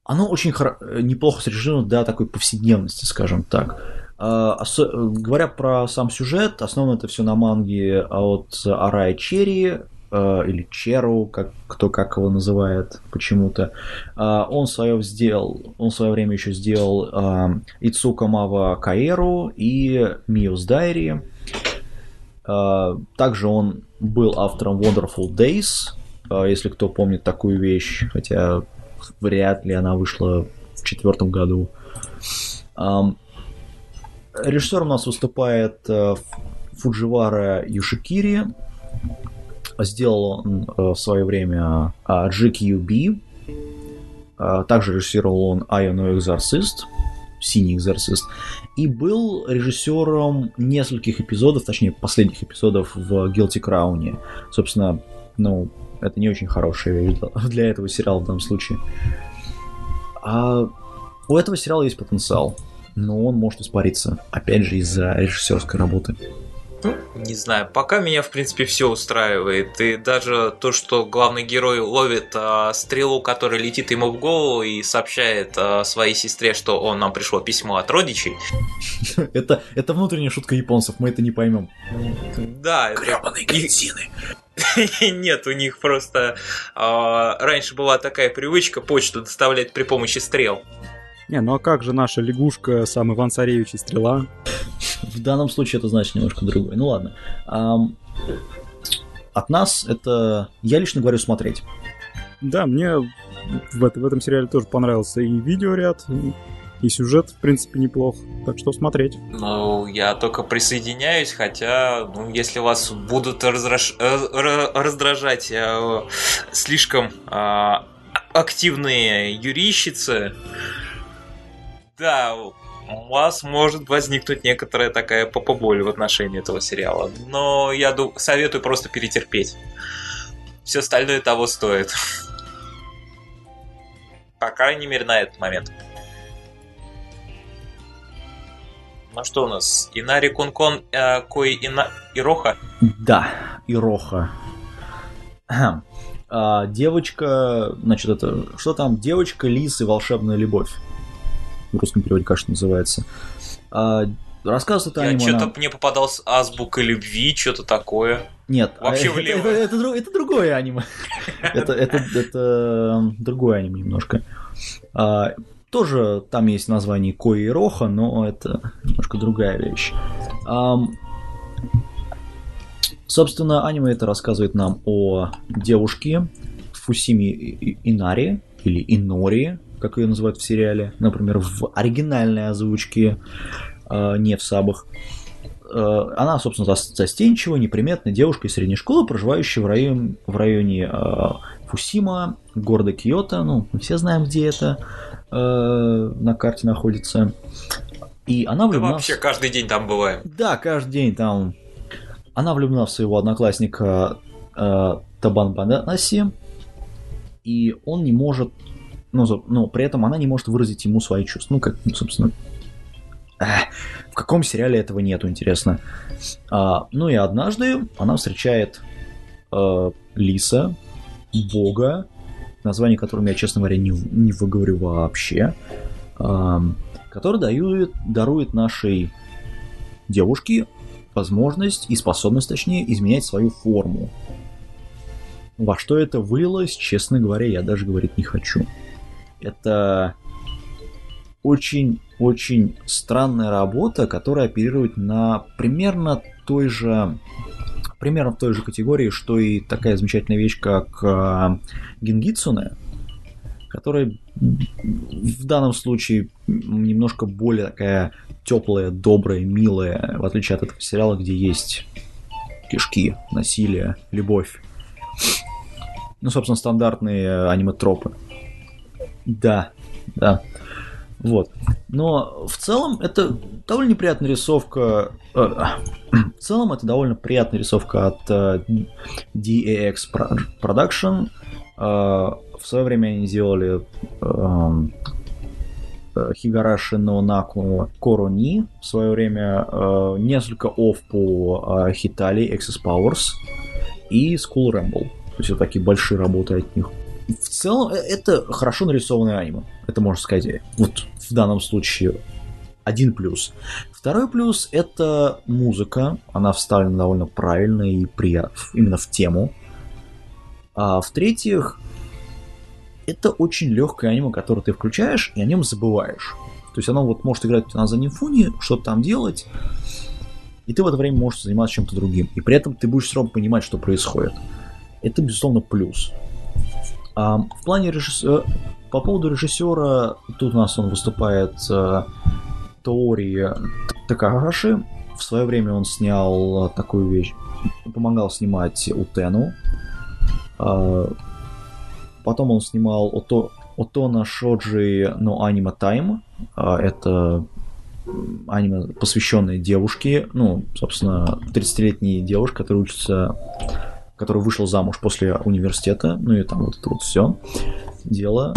оно очень хор... неплохо срежировано до такой повседневности, скажем так. Ос... Говоря про сам сюжет, основано это все на манге от Арая Черри, Э, или Черу, как, кто как его называет почему-то. Э, он свое сделал, он в свое время еще сделал э, Ицука Мава Каэру и Миус Дайри. Также он был автором Wonderful Days, если кто помнит такую вещь, хотя вряд ли она вышла в четвертом году. Режиссером у нас выступает Фудживара Юшикири, Сделал он э, в свое время а, GQB. А, также режиссировал он Iron Exorcist, Синий Экзорцист. И был режиссером нескольких эпизодов, точнее, последних эпизодов в Guilty Crown. Собственно, ну, это не очень хорошая вещь [laughs] для этого сериала в данном случае. А у этого сериала есть потенциал, но он может испариться, опять же, из-за режиссерской работы. Ну, не знаю, пока меня, в принципе, все устраивает. И даже то, что главный герой ловит а, стрелу, которая летит ему в голову и сообщает а, своей сестре, что он нам пришло письмо от родичей. [laughs] Это, это внутренняя шутка японцев, мы это не поймем. Да, Гребаные кретины. [laughs] Нет, у них просто а, раньше была такая привычка почту доставлять при помощи стрел. Не, ну а как же наша лягушка, сам Иван Царевич и стрела? В данном случае это значит немножко другое. Ну ладно. От нас это, я лично говорю, смотреть. Да, мне в, это, в этом сериале тоже понравился и видеоряд, и сюжет, в принципе, неплох. Так что смотреть. Ну, я только присоединяюсь, хотя, ну, если вас будут разраж... Э, раздражать э, слишком э, активные юрищицы, да, у вас может возникнуть некоторая такая попоболь в отношении этого сериала. Но я думаю, советую просто перетерпеть. Все остальное того стоит. По крайней мере, на этот момент. Ну что у нас? Инари Кункон э, Кой Ина... Ироха? Да, Ироха. А, девочка, значит, это что там? Девочка, лис и волшебная любовь в русском переводе, кажется, называется. А, рассказ это аниме... Я что-то на... мне попадался азбука любви, что-то такое. Нет, вообще [laughs] это, это, это, это, это другое аниме. это, это, это другое аниме немножко. А, тоже там есть название Кои и Роха, но это немножко другая вещь. Um, собственно, аниме это рассказывает нам о девушке Фусими Инари, или Инори, как ее называют в сериале, например, в оригинальной озвучке, э, не в сабах. Э, она, собственно, застенчивая, неприметная девушка из средней школы, проживающая в районе, в районе э, Фусима, города Киото. Ну, мы все знаем, где это на карте находится. И она влюблена... Да вообще каждый день там бываем. Да, каждый день там. Она влюблена в своего одноклассника э, Табан Банаси, и он не может, ну, но при этом она не может выразить ему свои чувства. Ну, как, ну, собственно, в каком сериале этого нету, интересно. А, ну и однажды она встречает э, Лиса, бога, название которым я, честно говоря, не, не выговорю вообще, э, который дают, дарует нашей девушке возможность и способность, точнее, изменять свою форму. Во что это вылилось, честно говоря, я даже говорить не хочу. Это очень-очень странная работа, которая оперирует на примерно той же примерно в той же категории, что и такая замечательная вещь, как э, Генгитсуне, которая в данном случае немножко более такая теплая, добрая, милая, в отличие от этого сериала, где есть кишки, насилие, любовь. Ну, собственно, стандартные аниме-тропы. Да, да. Вот. Но в целом это довольно неприятная рисовка. Э, [clears throat] в целом это довольно приятная рисовка от э, DAX Production. Э, в свое время они сделали Хигараши но Наку Корони в свое время несколько оф по Хитали Access Powers и School Ramble. То есть вот такие большие работы от них. В целом, это хорошо нарисованное аниме. Это можно сказать. Вот в данном случае один плюс. Второй плюс это музыка. Она вставлена довольно правильно и приятно, именно в тему. А в-третьих, это очень легкое аниме, которое ты включаешь и о нем забываешь. То есть оно вот может играть на заднем фоне, что-то там делать, и ты в это время можешь заниматься чем-то другим. И при этом ты будешь все равно понимать, что происходит. Это, безусловно, плюс. А в плане режиссера, по поводу режиссера, тут у нас он выступает э, Тори Такахаши. В свое время он снял такую вещь, помогал снимать Утену. А, потом он снимал Ото, Отона Шоджи но Анима Тайм. Это аниме, посвященное девушке, ну, собственно, 30-летней девушке, которая учится, которая вышла замуж после университета, ну и там вот это вот все дело.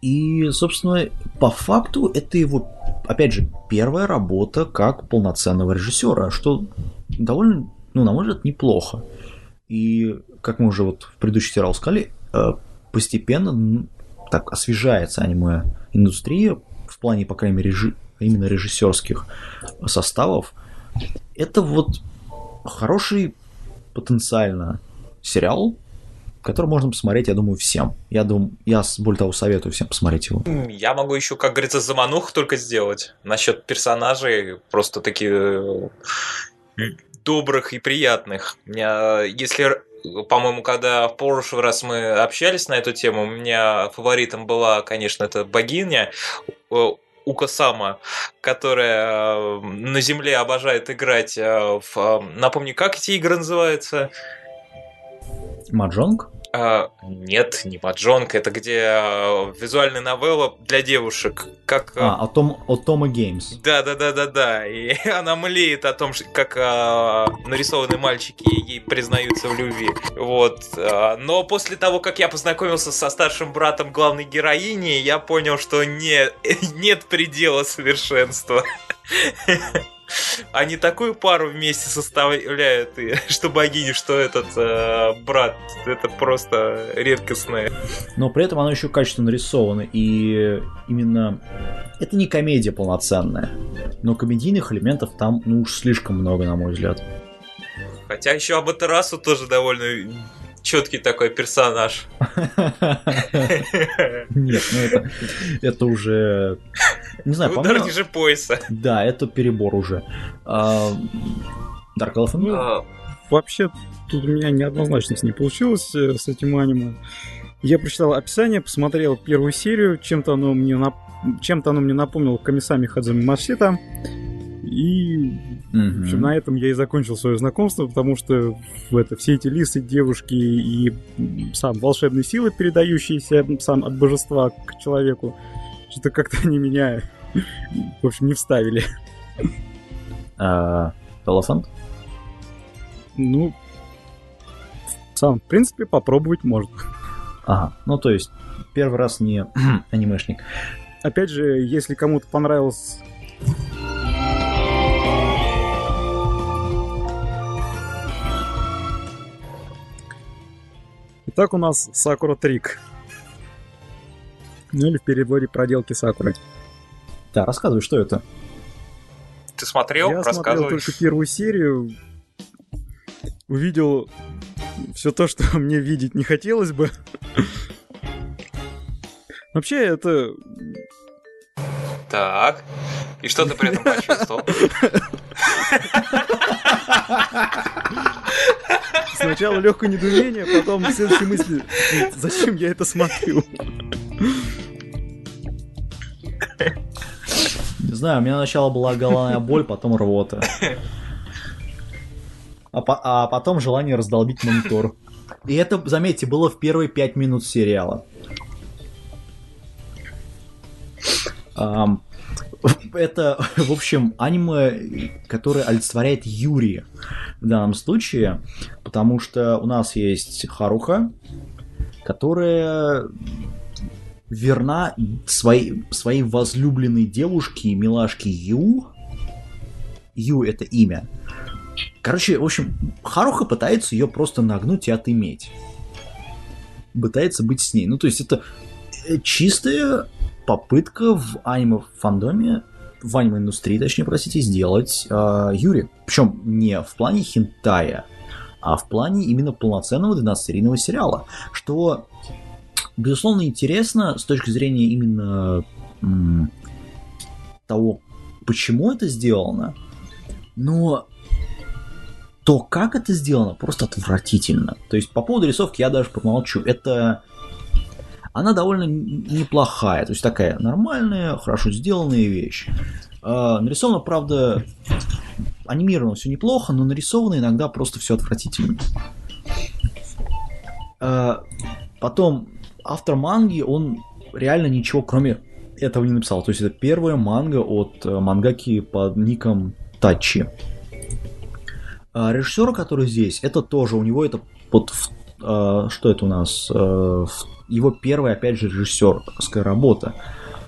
И, собственно, по факту это его, опять же, первая работа как полноценного режиссера, что довольно, ну, на мой взгляд, неплохо. И, как мы уже вот в предыдущий сериал сказали, э, постепенно так освежается аниме-индустрия в плане, по крайней мере, режи... именно режиссерских составов. Это вот хороший потенциально сериал, который можно посмотреть, я думаю, всем. Я думаю, я более того советую всем посмотреть его. Я могу еще, как говорится, заманух только сделать. Насчет персонажей просто такие э, добрых и приятных. Меня, если по-моему, когда в прошлый раз мы общались на эту тему, у меня фаворитом была, конечно, это богиня Укасама, которая э, на земле обожает играть в... Напомни, как эти игры называются? Маджонг? А, нет, не Маджонг, это где а, визуальная новелла для девушек. Как, а, о том, otome games. Да, да, да, да, да. И [laughs] она млеет о том, как а, нарисованные мальчики ей признаются в любви. Вот. А, но после того, как я познакомился со старшим братом главной героини, я понял, что не, [laughs] нет предела совершенству. [laughs] Они такую пару вместе составляют, [laughs] что богини, что этот э, брат. Это просто редкостное. Но при этом оно еще качественно нарисовано. И именно это не комедия полноценная. Но комедийных элементов там ну уж слишком много, на мой взгляд. Хотя еще об Атерасу тоже довольно четкий такой персонаж. Нет, ну это, это уже... Не знаю, Удар по-моему... ниже пояса. Да, это перебор уже. А, Dark Elephant? А, Вообще, тут у меня неоднозначность не получилось э, с этим аниме. Я прочитал описание, посмотрел первую серию, чем-то оно мне, нап... чем-то оно мне напомнило Камисами Хадзами Масита. И Мгм. в общем, на этом я и закончил свое знакомство, потому что это, все эти лисы, девушки и сам волшебные силы, передающиеся сам от божества к человеку, что-то как-то они меня, в общем, не вставили. А, Elephant? Ну, сам, в принципе, попробовать можно. Ага, ну то есть первый раз не [clears throat] анимешник. Опять же, если кому-то понравилось... Итак, у нас Сакура Трик. Ну или в переводе проделки Сакуры. Да, рассказывай, что это? Ты смотрел? Я смотрел только первую серию, увидел все то, что [laughs] мне видеть не хотелось бы. Вообще, это Так. И что ты при этом почувствовал? Сначала легкое недоумение, потом следующие мысли. «Блин, Зачем я это смотрю? Не знаю, у меня сначала была головная боль, потом рвота. А, по- а потом желание раздолбить монитор. И это, заметьте, было в первые пять минут сериала. Это, [laughs] в общем, аниме, которое олицетворяет Юрия в данном случае, потому что у нас есть Харуха, которая верна своей, своей возлюбленной девушке, милашке Ю. Ю это имя. Короче, в общем, Харуха пытается ее просто нагнуть и отыметь. Пытается быть с ней. Ну, то есть это э, чистая попытка в аниме-фандоме, в аниме-индустрии, точнее, простите, сделать э, Юри. Причем не в плане хентая, а в плане именно полноценного 12-серийного сериала. Что безусловно, интересно с точки зрения именно м, того, почему это сделано, но то, как это сделано, просто отвратительно. То есть по поводу рисовки я даже помолчу. Это она довольно неплохая, то есть такая нормальная, хорошо сделанная вещь. А, нарисовано, правда, анимировано все неплохо, но нарисовано иногда просто все отвратительно. А, потом автор манги, он реально ничего кроме этого не написал. То есть это первая манга от э, мангаки под ником Тачи. А режиссер, который здесь, это тоже, у него это под... э, что это у нас? Э, его первая, опять же, режиссерская работа.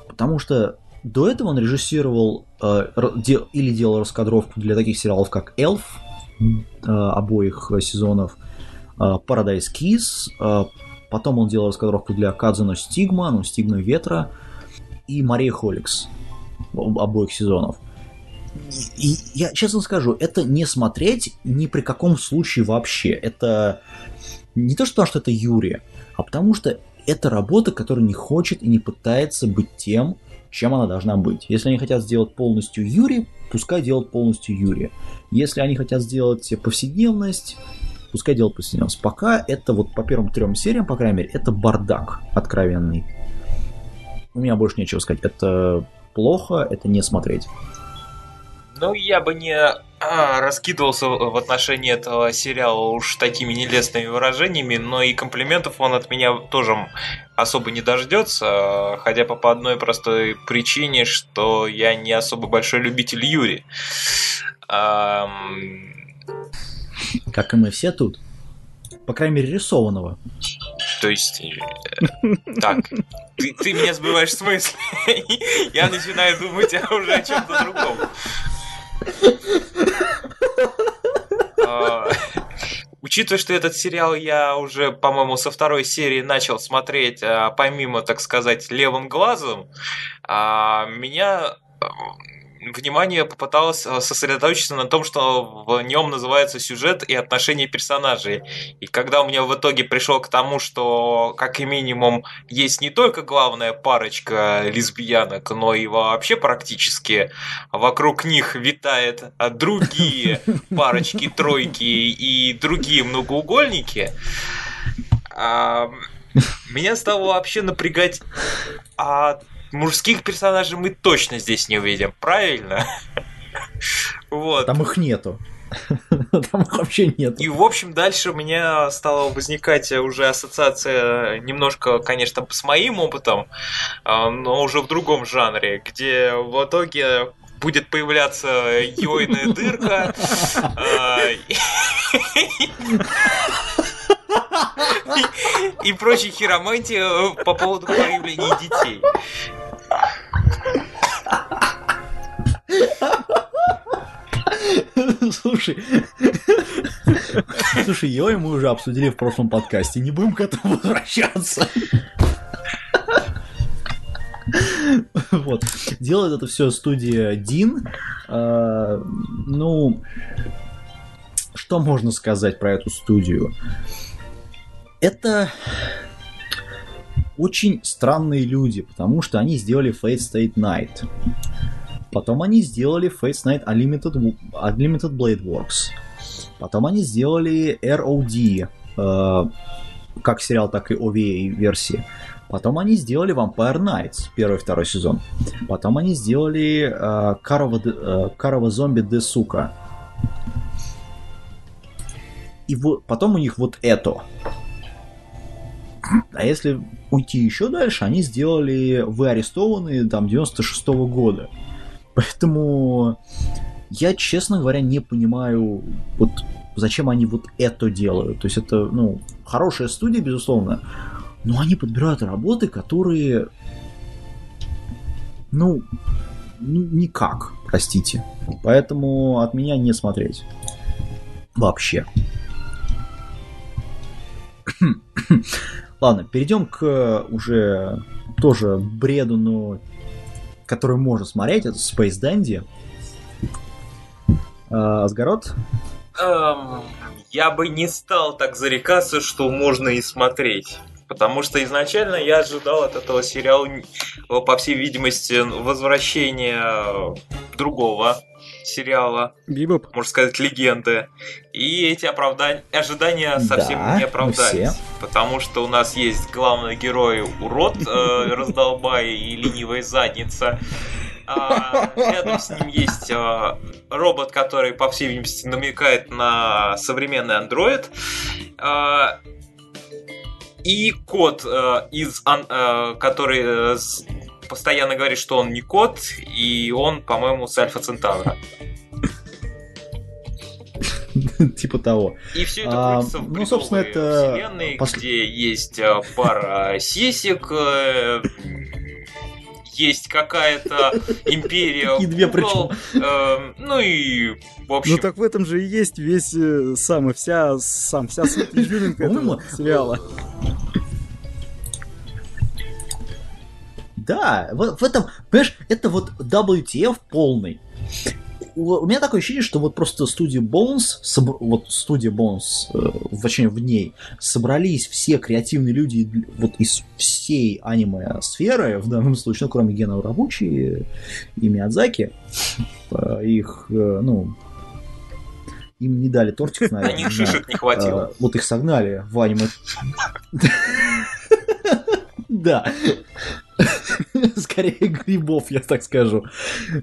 Потому что до этого он режиссировал э, или делал раскадровку для таких сериалов, как Эльф, обоих сезонов, Paradise Kiss, потом он делал раскадровку для Кадзуно Стигма, ну, Стигма Ветра, и Мария Холикс об- обоих сезонов. И я честно скажу, это не смотреть ни при каком случае вообще. Это не то, что потому, что это Юрия, а потому что это работа, которая не хочет и не пытается быть тем, чем она должна быть. Если они хотят сделать полностью Юри, пускай делают полностью Юри. Если они хотят сделать повседневность, пускай делают повседневность. Пока это вот по первым трем сериям, по крайней мере, это бардак откровенный. У меня больше нечего сказать. Это плохо, это не смотреть. Ну, я бы не а, раскидывался в отношении этого сериала уж такими нелестными выражениями, но и комплиментов он от меня тоже особо не дождется, хотя бы по одной простой причине, что я не особо большой любитель Юри. Ам, Как и мы все тут. По крайней мере, рисованного. То есть, э, так, ты, ты меня сбиваешь с мысли. [laughs] Я начинаю думать уже о чем-то другом. А, Учитывая, что этот сериал я уже, по-моему, со второй серии начал смотреть, а, помимо, так сказать, левым глазом, а, меня внимание попыталось э, сосредоточиться на том, что в нем называется сюжет и отношения персонажей. И когда у меня в итоге пришел к тому, что как минимум есть не только главная парочка лесбиянок, но и вообще практически вокруг них витает другие [laughs] парочки, тройки и другие многоугольники, меня стало вообще напрягать, а мужских персонажей мы точно здесь не увидим, правильно? Вот. Там их нету. [laughs] Там их вообще нет. И, в общем, дальше у меня стала возникать уже ассоциация немножко, конечно, с моим опытом, а, но уже в другом жанре, где в итоге будет появляться йойная дырка. [laughs] [laughs] И прочие хиромантии по поводу появления детей. Слушай, слушай, Йой мы уже обсудили в прошлом подкасте, не будем к этому возвращаться. Вот. Делает это все студия Дин. А, ну, что можно сказать про эту студию? Это очень странные люди, потому что они сделали Fate State Night. Потом они сделали Fate Night Unlimited, Unlimited Blade Works. Потом они сделали ROD, э, как сериал, так и OVA версии. Потом они сделали Vampire Nights, первый и второй сезон. Потом они сделали э, Карова, э, Карова Зомби Де Сука. И вот потом у них вот это. А если уйти еще дальше, они сделали «Вы арестованы» там 96 -го года. Поэтому я, честно говоря, не понимаю, вот зачем они вот это делают. То есть это, ну, хорошая студия, безусловно, но они подбирают работы, которые, ну, никак, простите. Поэтому от меня не смотреть. Вообще. Ладно, перейдем к уже тоже бреду, но который можно смотреть, это Space Dandy. А, Асгород? Эм, я бы не стал так зарекаться, что можно и смотреть. Потому что изначально я ожидал от этого сериала, по всей видимости, возвращения другого сериала. Бибоп. Можно сказать, легенды. И эти оправдания, ожидания совсем да, не оправдались. Потому что у нас есть главный герой урод, э, [laughs] раздолбай и ленивая задница. А, рядом с ним есть а, робот, который, по всей видимости, намекает на современный андроид. А, и кот, а, из, а, который постоянно говорит, что он не кот, и он, по-моему, с Альфа Центавра. [laughs] Типа того. И все это а, в ну, собственно, это вселенной, Пос... где есть а, пара сисек, э, есть какая-то [laughs] империя И две причем. Э, ну и в общем... Ну так в этом же и есть весь э, сам, вся, сам, вся [laughs] сериала. Да, в, в этом, понимаешь, это вот WTF полный. У, у меня такое ощущение, что вот просто студия Bones, собр... вот студия Bones, э, вообще в ней, собрались все креативные люди вот из всей аниме-сферы, в данном случае, ну, кроме Гена Урабучи и Миядзаки, э, их, э, ну, им не дали тортик, [laughs] наверное. На них шишек не хватило. Э, вот их согнали в аниме. [laughs] Да. [laughs] Скорее грибов, я так скажу.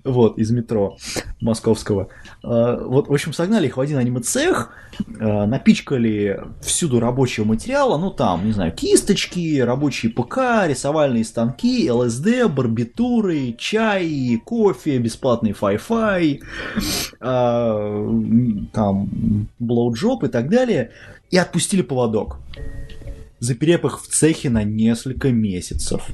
Вот, из метро московского. А, вот, в общем, согнали их в один аниме-цех, а, напичкали всюду рабочего материала, ну там, не знаю, кисточки, рабочие ПК, рисовальные станки, ЛСД, барбитуры, чай, кофе, бесплатный Wi-Fi, а, там, blowjob и так далее, и отпустили поводок заперев их в цехе на несколько месяцев.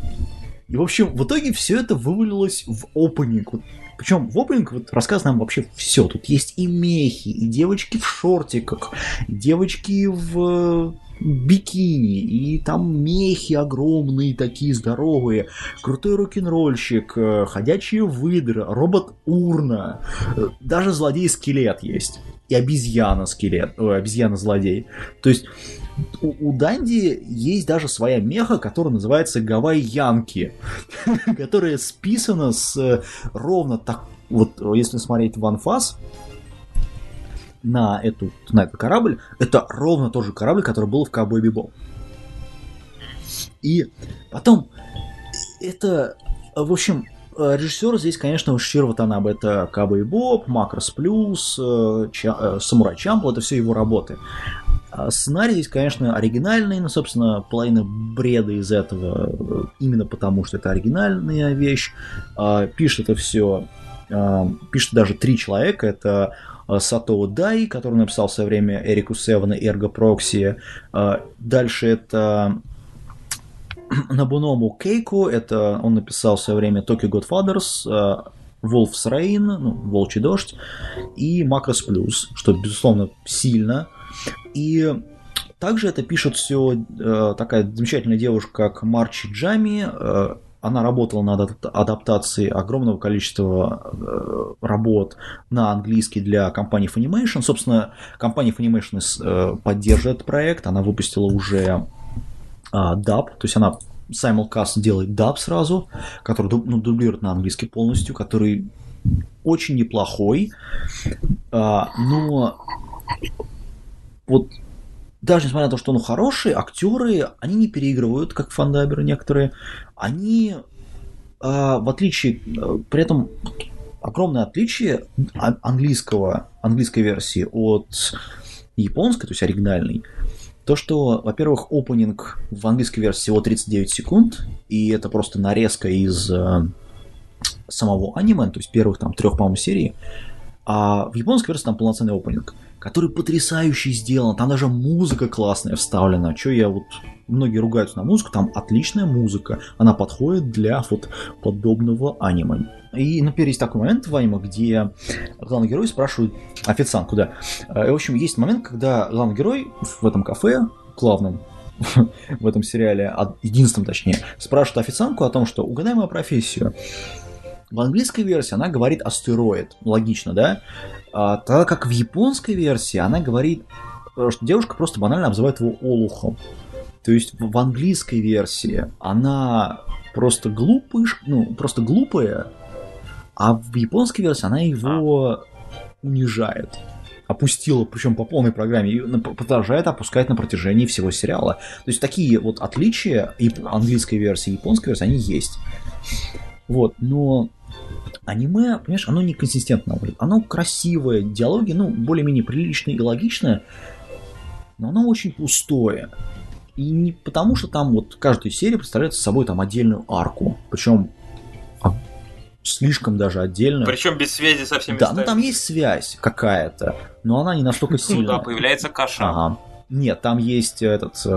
И, в общем, в итоге все это вывалилось в опенинг. Вот, причем в опенинг вот рассказано нам вообще все. Тут есть и мехи, и девочки в шортиках, девочки в бикини, и там мехи огромные, такие здоровые, крутой рок-н-ролльщик, э, ходячие выдры, робот-урна, э, даже злодей-скелет есть, и обезьяна-скелет, обезьяна-злодей. То есть у, у Данди есть даже своя меха, которая называется Гавай Янки, [laughs] которая списана с э, ровно так, вот если смотреть One Fast, на, эту, на этот корабль, это ровно тот же корабль, который был в Cowboy Бибоп. И потом, это, в общем, режиссер здесь, конечно, Шир Ватанабе. Это Cowboy Боб, Макрос Плюс, э, Ча, э, Самурай Чампл, это все его работы. А сценарий здесь, конечно, оригинальный, но, собственно, половина бреда из этого э, именно потому, что это оригинальная вещь. А, пишет это все, а, пишет даже три человека. Это Сатоу Дай, который написал в свое время Эрику Севена и Эрго Прокси. Дальше это [clears throat] Набуному Кейку, это он написал в свое время Tokyo Godfathers, Wolf's Rain, ну, Волчий дождь, и Макрос Плюс, что, безусловно, сильно. И также это пишет все такая замечательная девушка, как Марчи Джами, она работала над адаптацией огромного количества э, работ на английский для компании Funimation. Собственно, компания Funimation э, поддерживает проект, она выпустила уже dub, то есть она simulcast делает dub сразу, который ну, дублирует на английский полностью, который очень неплохой, а, но вот даже несмотря на то, что он хороший, актеры, они не переигрывают, как фандаберы некоторые. Они, а, в отличие, э, при этом огромное отличие английского, английской версии от японской, то есть оригинальной, то, что, во-первых, опенинг в английской версии всего 39 секунд, и это просто нарезка из э, самого аниме, то есть первых там трех, по-моему, серий, а в японской версии там полноценный опенинг который потрясающе сделан. Там даже музыка классная вставлена. Че я вот... Многие ругаются на музыку, там отличная музыка. Она подходит для вот подобного аниме. И, например, есть такой момент в аниме, где главный герой спрашивает официантку, да. Э, и, в общем, есть момент, когда главный герой в этом кафе, главном [laughs] в этом сериале, единственном точнее, спрашивает официантку о том, что угадай мою профессию. В английской версии она говорит астероид. Логично, да? А, тогда как в японской версии она говорит, э, что девушка просто банально обзывает его олухом. То есть в английской версии она просто глупая, ну, просто глупая, а в японской версии она его унижает. Опустила, причем по полной программе, и продолжает опускать на протяжении всего сериала. То есть такие вот отличия английской версии и японской версии, они есть. Вот, но аниме, понимаешь, оно не консистентно, оно красивое, диалоги, ну, более-менее приличные и логичные, но оно очень пустое. И не потому, что там вот каждая серия представляет собой там отдельную арку, причем а, слишком даже отдельно. Причем без связи со всеми Да, ну там есть связь какая-то, но она не настолько сильная. Ну да, появляется каша. Ага. Нет, там есть этот э,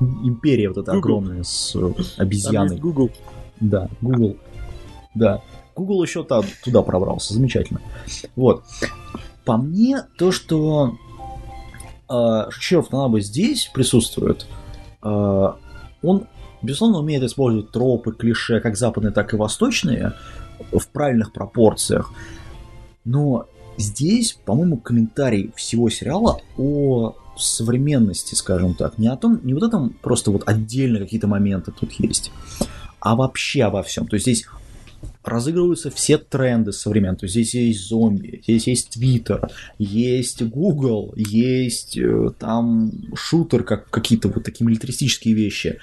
империя вот эта огромная с э, обезьяной. Там есть Google. Да, Google. Да. Google еще туда пробрался, замечательно. Вот. По мне, то, что э, Шеров Танабе здесь присутствует, э, он, безусловно, умеет использовать тропы, клише, как западные, так и восточные, в правильных пропорциях. Но здесь, по-моему, комментарий всего сериала о современности, скажем так. Не о том, не вот этом просто вот отдельно какие-то моменты тут есть, а вообще обо всем. То есть здесь разыгрываются все тренды современные. То есть здесь есть зомби, здесь есть Твиттер, есть Google, есть э, там шутер, как какие-то вот такие милитаристические вещи.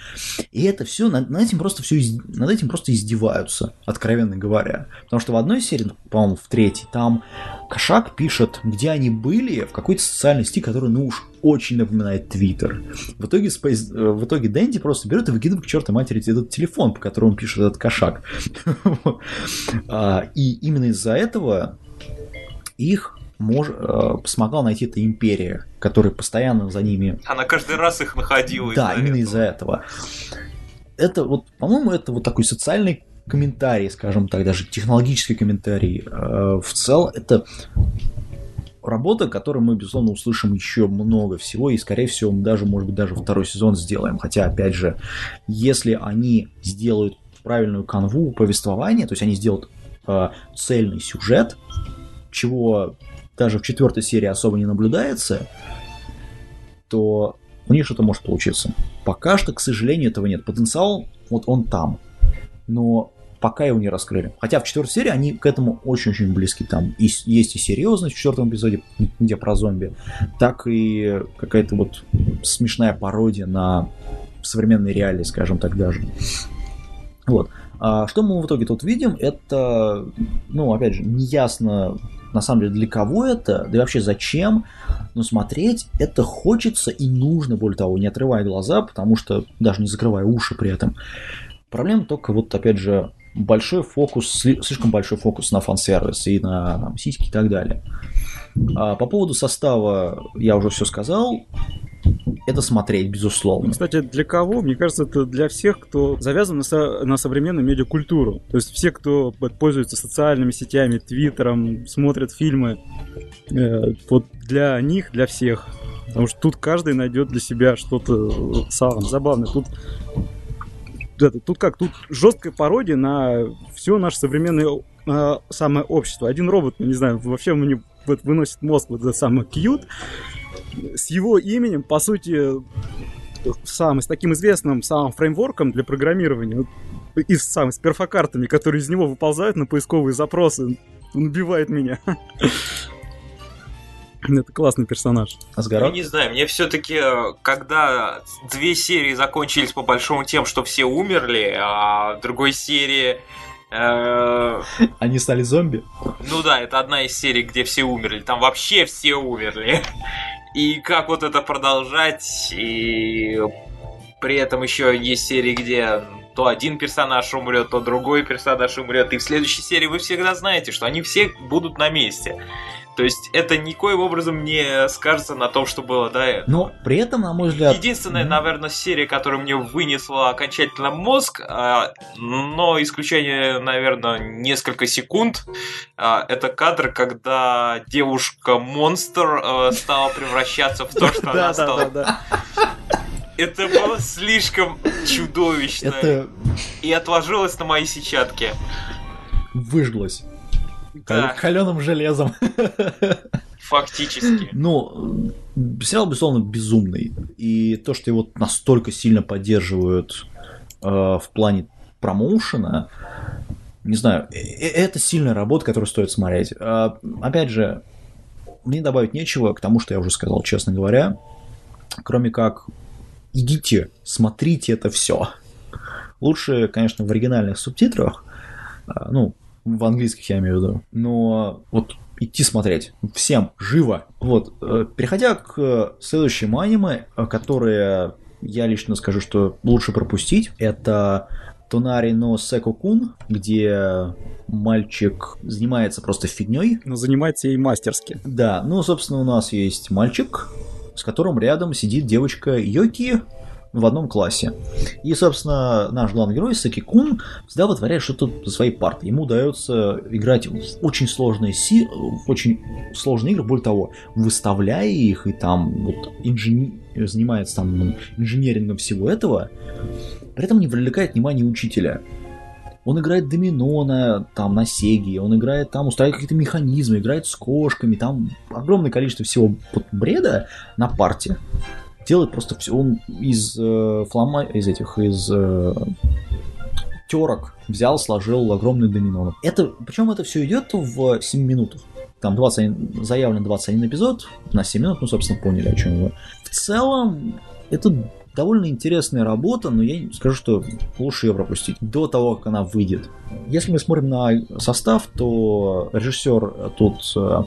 И это все, над, над этим просто все, над этим просто издеваются, откровенно говоря. Потому что в одной серии, по-моему, в третьей, там Кошак пишет, где они были, в какой-то социальной сети, который, ну уж очень напоминает Твиттер. В итоге, Space, э, в итоге Дэнди просто берет и выкидывает к чертовой матери этот телефон, по которому пишет этот кошак. [laughs] А, и именно из-за этого их мож, э, смогла найти эта империя, которая постоянно за ними... Она каждый раз их находила. Да, из именно из-за этого. Это вот, по-моему, это вот такой социальный комментарий, скажем так, даже технологический комментарий. Э, в целом, это работа, которой мы, безусловно, услышим еще много всего, и, скорее всего, мы даже, может быть, даже второй сезон сделаем. Хотя, опять же, если они сделают правильную канву повествования, то есть они сделают э, цельный сюжет, чего даже в четвертой серии особо не наблюдается, то у них что-то может получиться. Пока что, к сожалению, этого нет. Потенциал, вот он там. Но пока его не раскрыли. Хотя в четвертой серии они к этому очень-очень близки. Там и, есть и серьезность в четвертом эпизоде, где про зомби, так и какая-то вот смешная пародия на современные реалии, скажем так даже. Вот. А что мы в итоге тут видим, это, ну, опять же, неясно на самом деле для кого это, да и вообще зачем, но смотреть это хочется и нужно, более того, не отрывая глаза, потому что даже не закрывая уши при этом. Проблема только вот, опять же, большой фокус, слишком большой фокус на фан-сервис и на там, сиськи и так далее. А по поводу состава я уже все сказал. Это смотреть, безусловно. Кстати, для кого? Мне кажется, это для всех, кто завязан на, со- на современную медиакультуру. То есть все, кто пользуется социальными сетями, твиттером, смотрят фильмы. Э, вот для них, для всех. Потому что тут каждый найдет для себя что-то самое забавное. Тут это, тут как, тут жесткая пародия на все наше современное э, самое общество. Один робот, ну, не знаю, вообще мне выносит мозг вот это самое кьют. С его именем, по сути, сам, с таким известным самым фреймворком для программирования, и с, сам, с перфокартами, которые из него выползают на поисковые запросы, он убивает меня. [laughs] Это классный персонаж. Асгарот? Я не знаю, мне все-таки, когда две серии закончились по большому тем, что все умерли, а в другой серии э, они стали зомби? Ну да, это одна из серий, где все умерли. Там вообще все умерли. И как вот это продолжать, и при этом еще есть серии, где то один персонаж умрет, то другой персонаж умрет. И в следующей серии вы всегда знаете, что они все будут на месте. То есть это никоим образом не скажется на том, что было до этого. Но при этом, на мой взгляд... Единственная, mm-hmm. наверное, серия, которая мне вынесла окончательно мозг, а, но исключение, наверное, несколько секунд, а, это кадр, когда девушка-монстр а, стала превращаться в то, что [laughs] она стала. Это было слишком чудовищно. И отложилось на моей сетчатке. Выжглось. Да. Каленым железом. Фактически. Ну, сериал, безусловно, безумный. И то, что его настолько сильно поддерживают э, в плане промоушена, не знаю, э, э, это сильная работа, которую стоит смотреть. Э, опять же, мне добавить нечего к тому, что я уже сказал, честно говоря. Кроме как, идите, смотрите это все. Лучше, конечно, в оригинальных субтитрах, ну, в английских я имею в виду. Но вот идти смотреть. Всем живо. Вот, э, переходя к следующему аниме, э, которое я лично скажу, что лучше пропустить, это Тонари но Секо-кун, где мальчик занимается просто фигней. Но занимается ей мастерски. Да, ну, собственно, у нас есть мальчик, с которым рядом сидит девочка Йоки, в одном классе. И, собственно, наш главный герой Саки Кун всегда вытворяет что-то за своей партой. Ему удается играть в очень сложные, си... в очень сложные игры, более того, выставляя их и там вот инжени... занимается там инженерингом всего этого, при этом не привлекает внимание учителя. Он играет домино на, там, на Сеге, он играет там, устраивает какие-то механизмы, играет с кошками, там огромное количество всего бреда на парте делает просто все. Он из э, флама, из этих, из э, терок взял, сложил огромный домино. Это, причем это все идет в 7 минутах. Там 20, заявлен 21 эпизод, на 7 минут, ну, собственно, поняли, о чем вы. В целом, это довольно интересная работа, но я скажу, что лучше ее пропустить до того, как она выйдет. Если мы смотрим на состав, то режиссер тут э,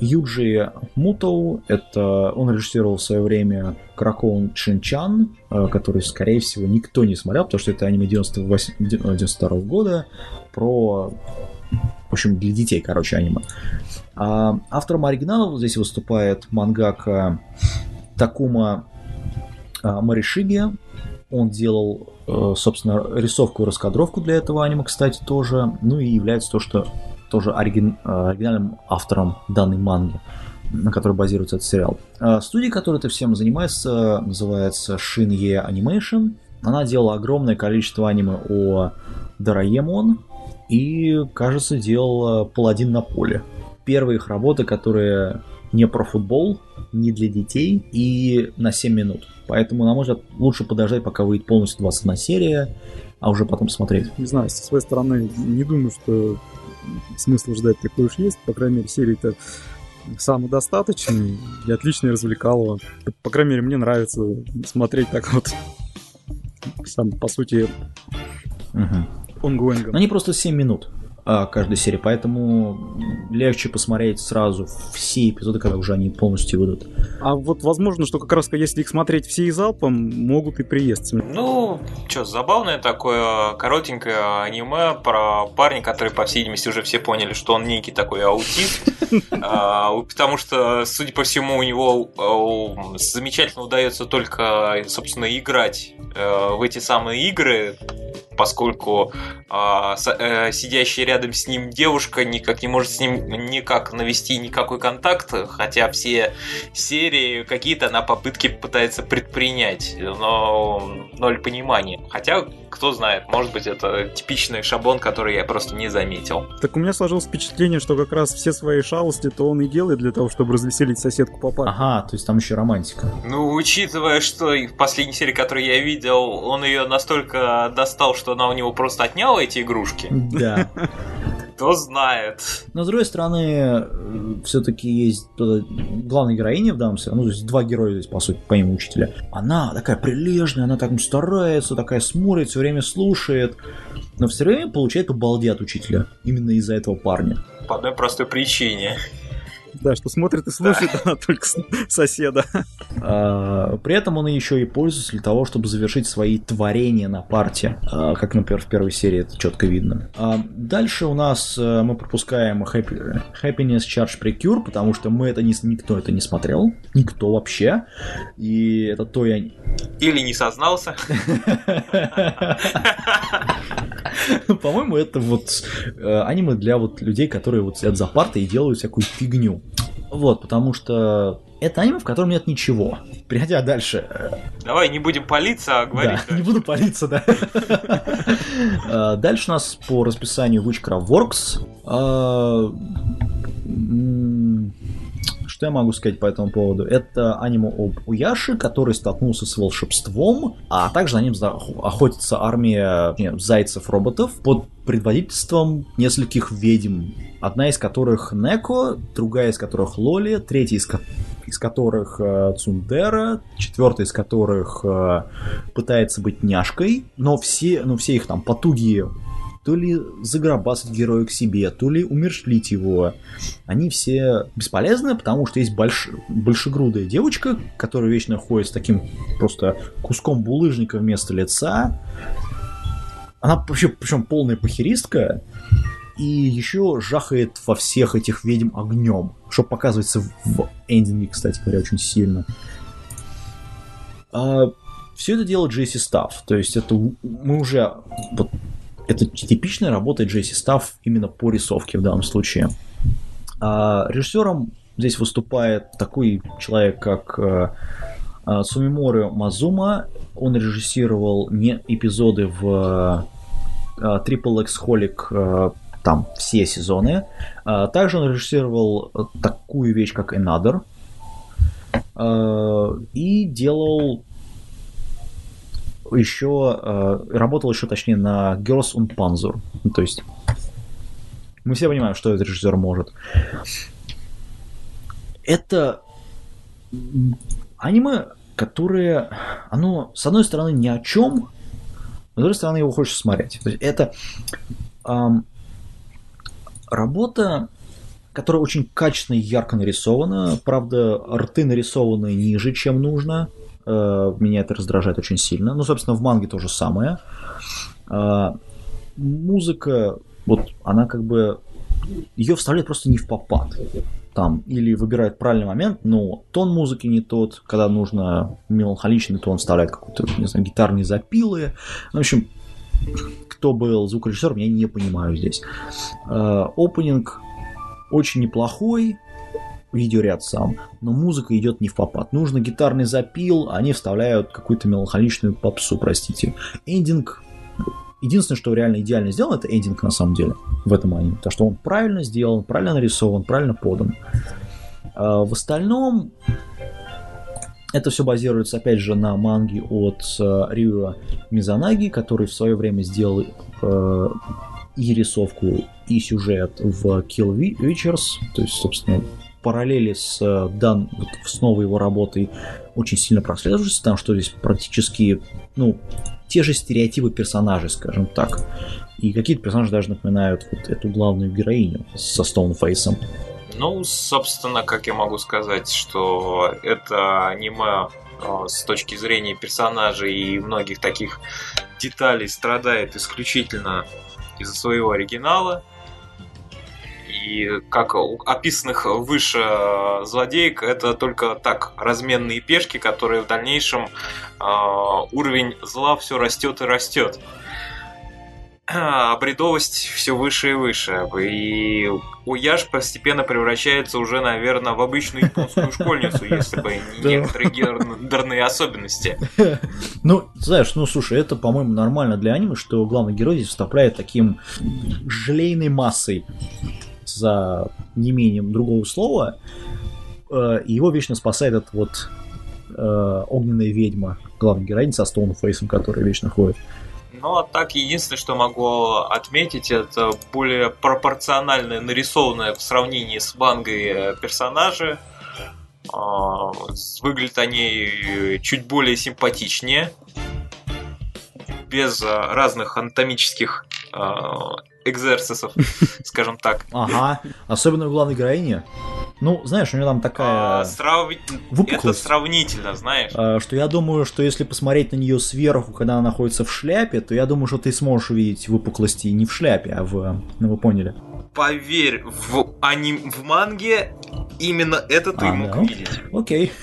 Юджи Мутоу, это он режиссировал в свое время Кракоун Чинчан, э, который, скорее всего, никто не смотрел, потому что это аниме 98, 92 года про в общем, для детей, короче, аниме. А автором оригинала здесь выступает мангака Такума а, Маришиги. Он делал, э, собственно, рисовку и раскадровку для этого аниме, кстати, тоже. Ну и является то, что тоже оригин, э, оригинальным автором данной манги. на которой базируется этот сериал. А, студия, которая этим всем занимается, называется Shinye Animation. Она делала огромное количество аниме о Дораемон и, кажется, делала Паладин на поле. Первые их работы, которые не про футбол, не для детей и на 7 минут. Поэтому, на мой взгляд, лучше подождать, пока выйдет полностью 21 серия, а уже потом смотреть. Не знаю, со своей стороны, не думаю, что смысл ждать такой уж есть. По крайней мере, серии-то самодостаточный и отличный развлекалово. По крайней мере, мне нравится смотреть так вот. Сам, по сути, угу. онгоингом. Они просто 7 минут каждой серии, поэтому легче посмотреть сразу все эпизоды, когда уже они полностью выйдут. А вот возможно, что как раз если их смотреть все и залпом, могут и приесться. Ну, что, забавное такое коротенькое аниме про парня, который, по всей видимости, уже все поняли, что он некий такой аутист, [laughs] а, потому что, судя по всему, у него а, замечательно удается только, собственно, играть э, в эти самые игры, поскольку э, сидящая рядом с ним девушка никак не может с ним никак навести никакой контакт, хотя все серии какие-то она попытки пытается предпринять, но ноль понимания. Хотя, кто знает, может быть, это типичный шаблон, который я просто не заметил. Так у меня сложилось впечатление, что как раз все свои шалости то он и делает для того, чтобы развеселить соседку по парку. Ага, то есть там еще романтика. Ну, учитывая, что в последней серии, которую я видел, он ее настолько достал, что она у него просто отняла эти игрушки. Да. Кто знает. Но с другой стороны, все-таки есть главная героиня в данном ну, то есть два героя здесь, по сути, помимо учителя. Она такая прилежная, она так старается, такая смотрит, все время слушает, но все время получает по балде от учителя. Именно из-за этого парня. По одной простой причине. Да, что смотрит и слушает да. она только соседа. А, при этом он еще и пользуется для того, чтобы завершить свои творения на парте. А, как, например, в первой серии это четко видно. А, дальше у нас э, мы пропускаем Happy, Happiness Charge Precure, потому что мы это не, никто это не смотрел. Никто вообще. И это то я... Или не сознался. [laughs] По-моему, это вот э, аниме для вот людей, которые вот сидят за партой и делают всякую фигню. Вот, потому что это аниме, в котором нет ничего. Переходя дальше. Э, Давай не будем палиться, а говорить. Да, не буду палиться, да. Э, дальше у нас по расписанию Witchcraft Works. Что я могу сказать по этому поводу? Это аниме об Уяши, который столкнулся с волшебством, а также на ним охотится армия зайцев-роботов под предводительством нескольких ведьм. Одна из которых Неко, другая из которых Лоли, третья из, из которых э, Цундера, четвертая из которых э, пытается быть няшкой, но все, ну, все их там потуги то ли загробасать героя к себе, то ли умершлить его. Они все бесполезны, потому что есть больш... большегрудая девочка, которая вечно ходит с таким просто куском булыжника вместо лица. Она вообще, причем полная похеристка, и еще жахает во всех этих ведьм огнем, что показывается в эндинге, кстати говоря, очень сильно. А, все это делает Джесси Стафф, то есть это мы уже вот это типичная работа Джесси Стафф именно по рисовке в данном случае. А режиссером здесь выступает такой человек, как э, э, Сумиморы Мазума. Он режиссировал не эпизоды в э, Triple X Holic там все сезоны. Также он режиссировал такую вещь, как Another. И делал еще э, работал еще точнее на Girls und Panzer. Ну, то есть мы все понимаем, что этот режиссер может. Это аниме, которое, оно, с одной стороны, ни о чем, с другой стороны, его хочешь смотреть. То есть это эм, работа, которая очень качественно и ярко нарисована. Правда, рты нарисованы ниже, чем нужно. Э, меня это раздражает очень сильно. Ну, собственно, в манге то же самое. Э, музыка, вот она как бы ее вставляют просто не в попад. Там, или выбирают правильный момент, но тон музыки не тот, когда нужно меланхоличный тон вставляет какой-то, не знаю, гитарные запилы. В общем, кто был звукорежиссером, я не понимаю здесь. Опенинг очень неплохой, видеоряд сам, но музыка идет не в попад. Нужно гитарный запил, они вставляют какую-то меланхоличную попсу, простите. Эндинг Единственное, что реально идеально сделано, это эндинг на самом деле в этом аниме. То, что он правильно сделан, правильно нарисован, правильно подан. А в остальном это все базируется, опять же, на манге от э, Рюа Мизанаги, который в свое время сделал э, и рисовку, и сюжет в Kill Witchers, то есть, собственно, параллели с, э, дан, с новой его работой очень сильно прослеживаются, там что здесь практически, ну, те же стереотипы персонажей, скажем так. И какие-то персонажи даже напоминают вот эту главную героиню со Стоунфейсом. Ну, собственно, как я могу сказать, что это аниме э, с точки зрения персонажей и многих таких деталей страдает исключительно из-за своего оригинала. И как у описанных выше э, злодеек, это только так, разменные пешки, которые в дальнейшем э, уровень зла все растет и растет. А [clears throat] бредовость все выше и выше. И Уяж постепенно превращается уже, наверное, в обычную японскую [laughs] школьницу, если бы не некоторые гендерные особенности. [laughs] Ну, знаешь, ну слушай, это, по-моему, нормально для аниме, что главный герой здесь вступает таким желейной массой за неимением другого слова. Э, и его вечно спасает этот вот э, огненная ведьма, главная героиня со Стоунфейсом, которая вечно ходит. Ну, а так, единственное, что могу отметить, это более пропорциональное нарисованное в сравнении с мангой э, персонажи. А, выглядят они чуть более симпатичнее, без разных анатомических экзерсисов, [laughs] скажем так. Ага, особенно у главной героини. Ну, знаешь, у нее там такая... А, срав... Это сравнительно, знаешь. А, что я думаю, что если посмотреть на нее сверху, когда она находится в шляпе, то я думаю, что ты сможешь увидеть выпуклости не в шляпе, а в... Ну, вы поняли. Поверь, в, аним... в манге именно это ты а, мог да? видеть. Окей. [laughs]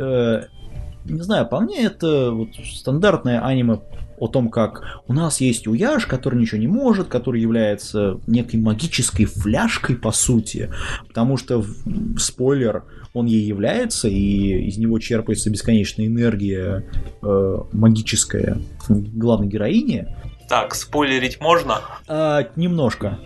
Э, не знаю, по мне это вот стандартное аниме о том, как у нас есть Уяж, который ничего не может, который является некой магической фляжкой, по сути, потому что, спойлер, он ей является, и из него черпается бесконечная энергия э, магическая главной героини. Так, спойлерить можно? А, немножко.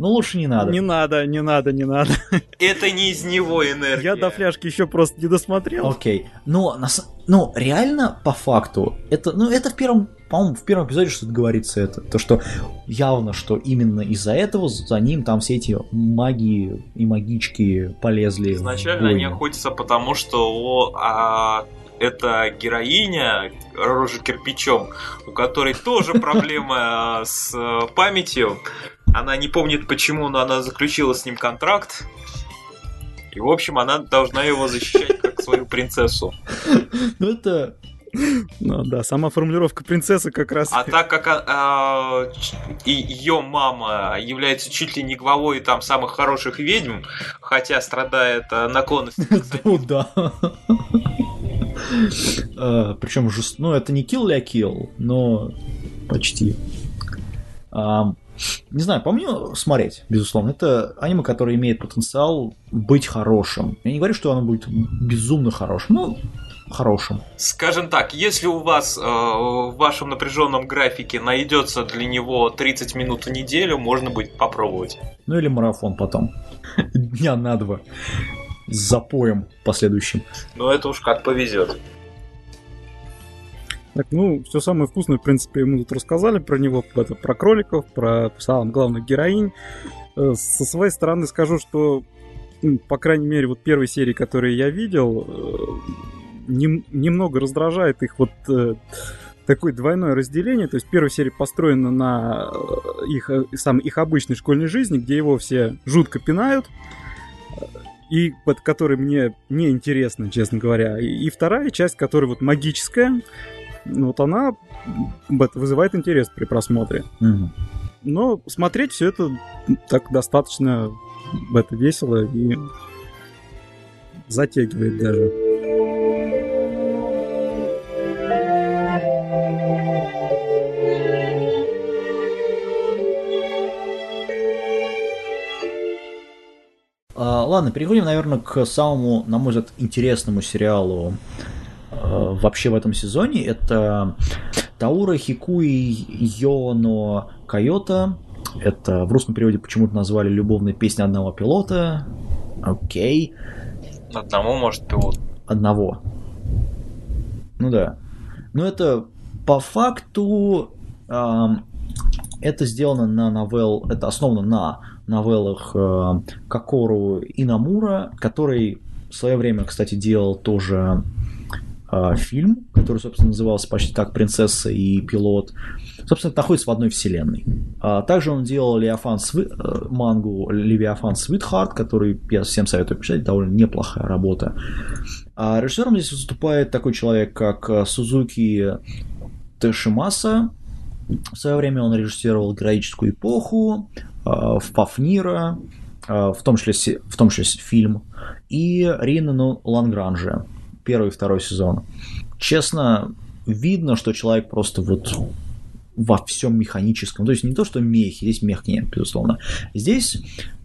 Ну лучше не надо. Не надо, не надо, не надо. [laughs] Это не из него энергия. Я до фляжки еще просто не досмотрел. Окей. Но, ну, реально, по факту, это, ну, это в первом, по-моему, в первом эпизоде что-то говорится это. То, что явно, что именно из-за этого за ним там все эти маги и магички полезли. Изначально они охотятся потому, что а, это героиня рожа кирпичом, у которой тоже [laughs] проблема с памятью. Она не помнит почему, но она заключила с ним контракт. И, в общем, она должна его защищать как свою принцессу. Ну, это ну да, сама формулировка принцессы как раз. А так как а, а, ее мама является чуть ли не главой там самых хороших ведьм, хотя страдает а, наклонностью. [laughs] Ну да. а, причем, ну это не kill а kill, но почти. Не знаю, по мне смотреть, безусловно. Это аниме, которое имеет потенциал быть хорошим. Я не говорю, что оно будет безумно хорошим, но хорошим. Скажем так, если у вас э, в вашем напряженном графике найдется для него 30 минут в неделю, можно будет попробовать. Ну или марафон потом. Дня на два. С запоем последующим. Ну это уж как повезет. Так, ну, все самое вкусное, в принципе, ему тут рассказали про него, это, про кроликов, про самых главных героинь. Э, со своей стороны скажу, что, по крайней мере, вот первой серии, которые я видел, э, нем, немного раздражает их вот э, такое двойное разделение. То есть первая серия построена на их, сам, их обычной школьной жизни, где его все жутко пинают, и под которой мне не интересно, честно говоря. И, и вторая часть, которая вот магическая, вот она вызывает интерес при просмотре. Угу. Но смотреть все это так достаточно это весело и затягивает даже. ладно, переходим, наверное, к самому, на мой взгляд, интересному сериалу вообще в этом сезоне. Это Таура Хикуи Йоно Кайота. Это в русском переводе почему-то назвали «Любовная песня одного пилота». Окей. Одному, может, пилот. Одного. Ну да. Но это по факту эм, это сделано на новелл, это основано на новеллах э, Кокору Инамура, который в свое время, кстати, делал тоже э, фильм, который, собственно, назывался почти так «Принцесса и пилот». Собственно, находится в одной вселенной. А также он делал Левиафан Сви... Э, мангу Левиафан Свитхарт, который я всем советую почитать, довольно неплохая работа. А режиссером здесь выступает такой человек, как э, Сузуки Тэшимаса. В свое время он режиссировал «Героическую эпоху», в Пафнира, в том числе, в том числе фильм, и Ринну Лангранже, первый и второй сезон. Честно, видно, что человек просто вот во всем механическом. То есть не то, что мехи, здесь мех нет, безусловно. Здесь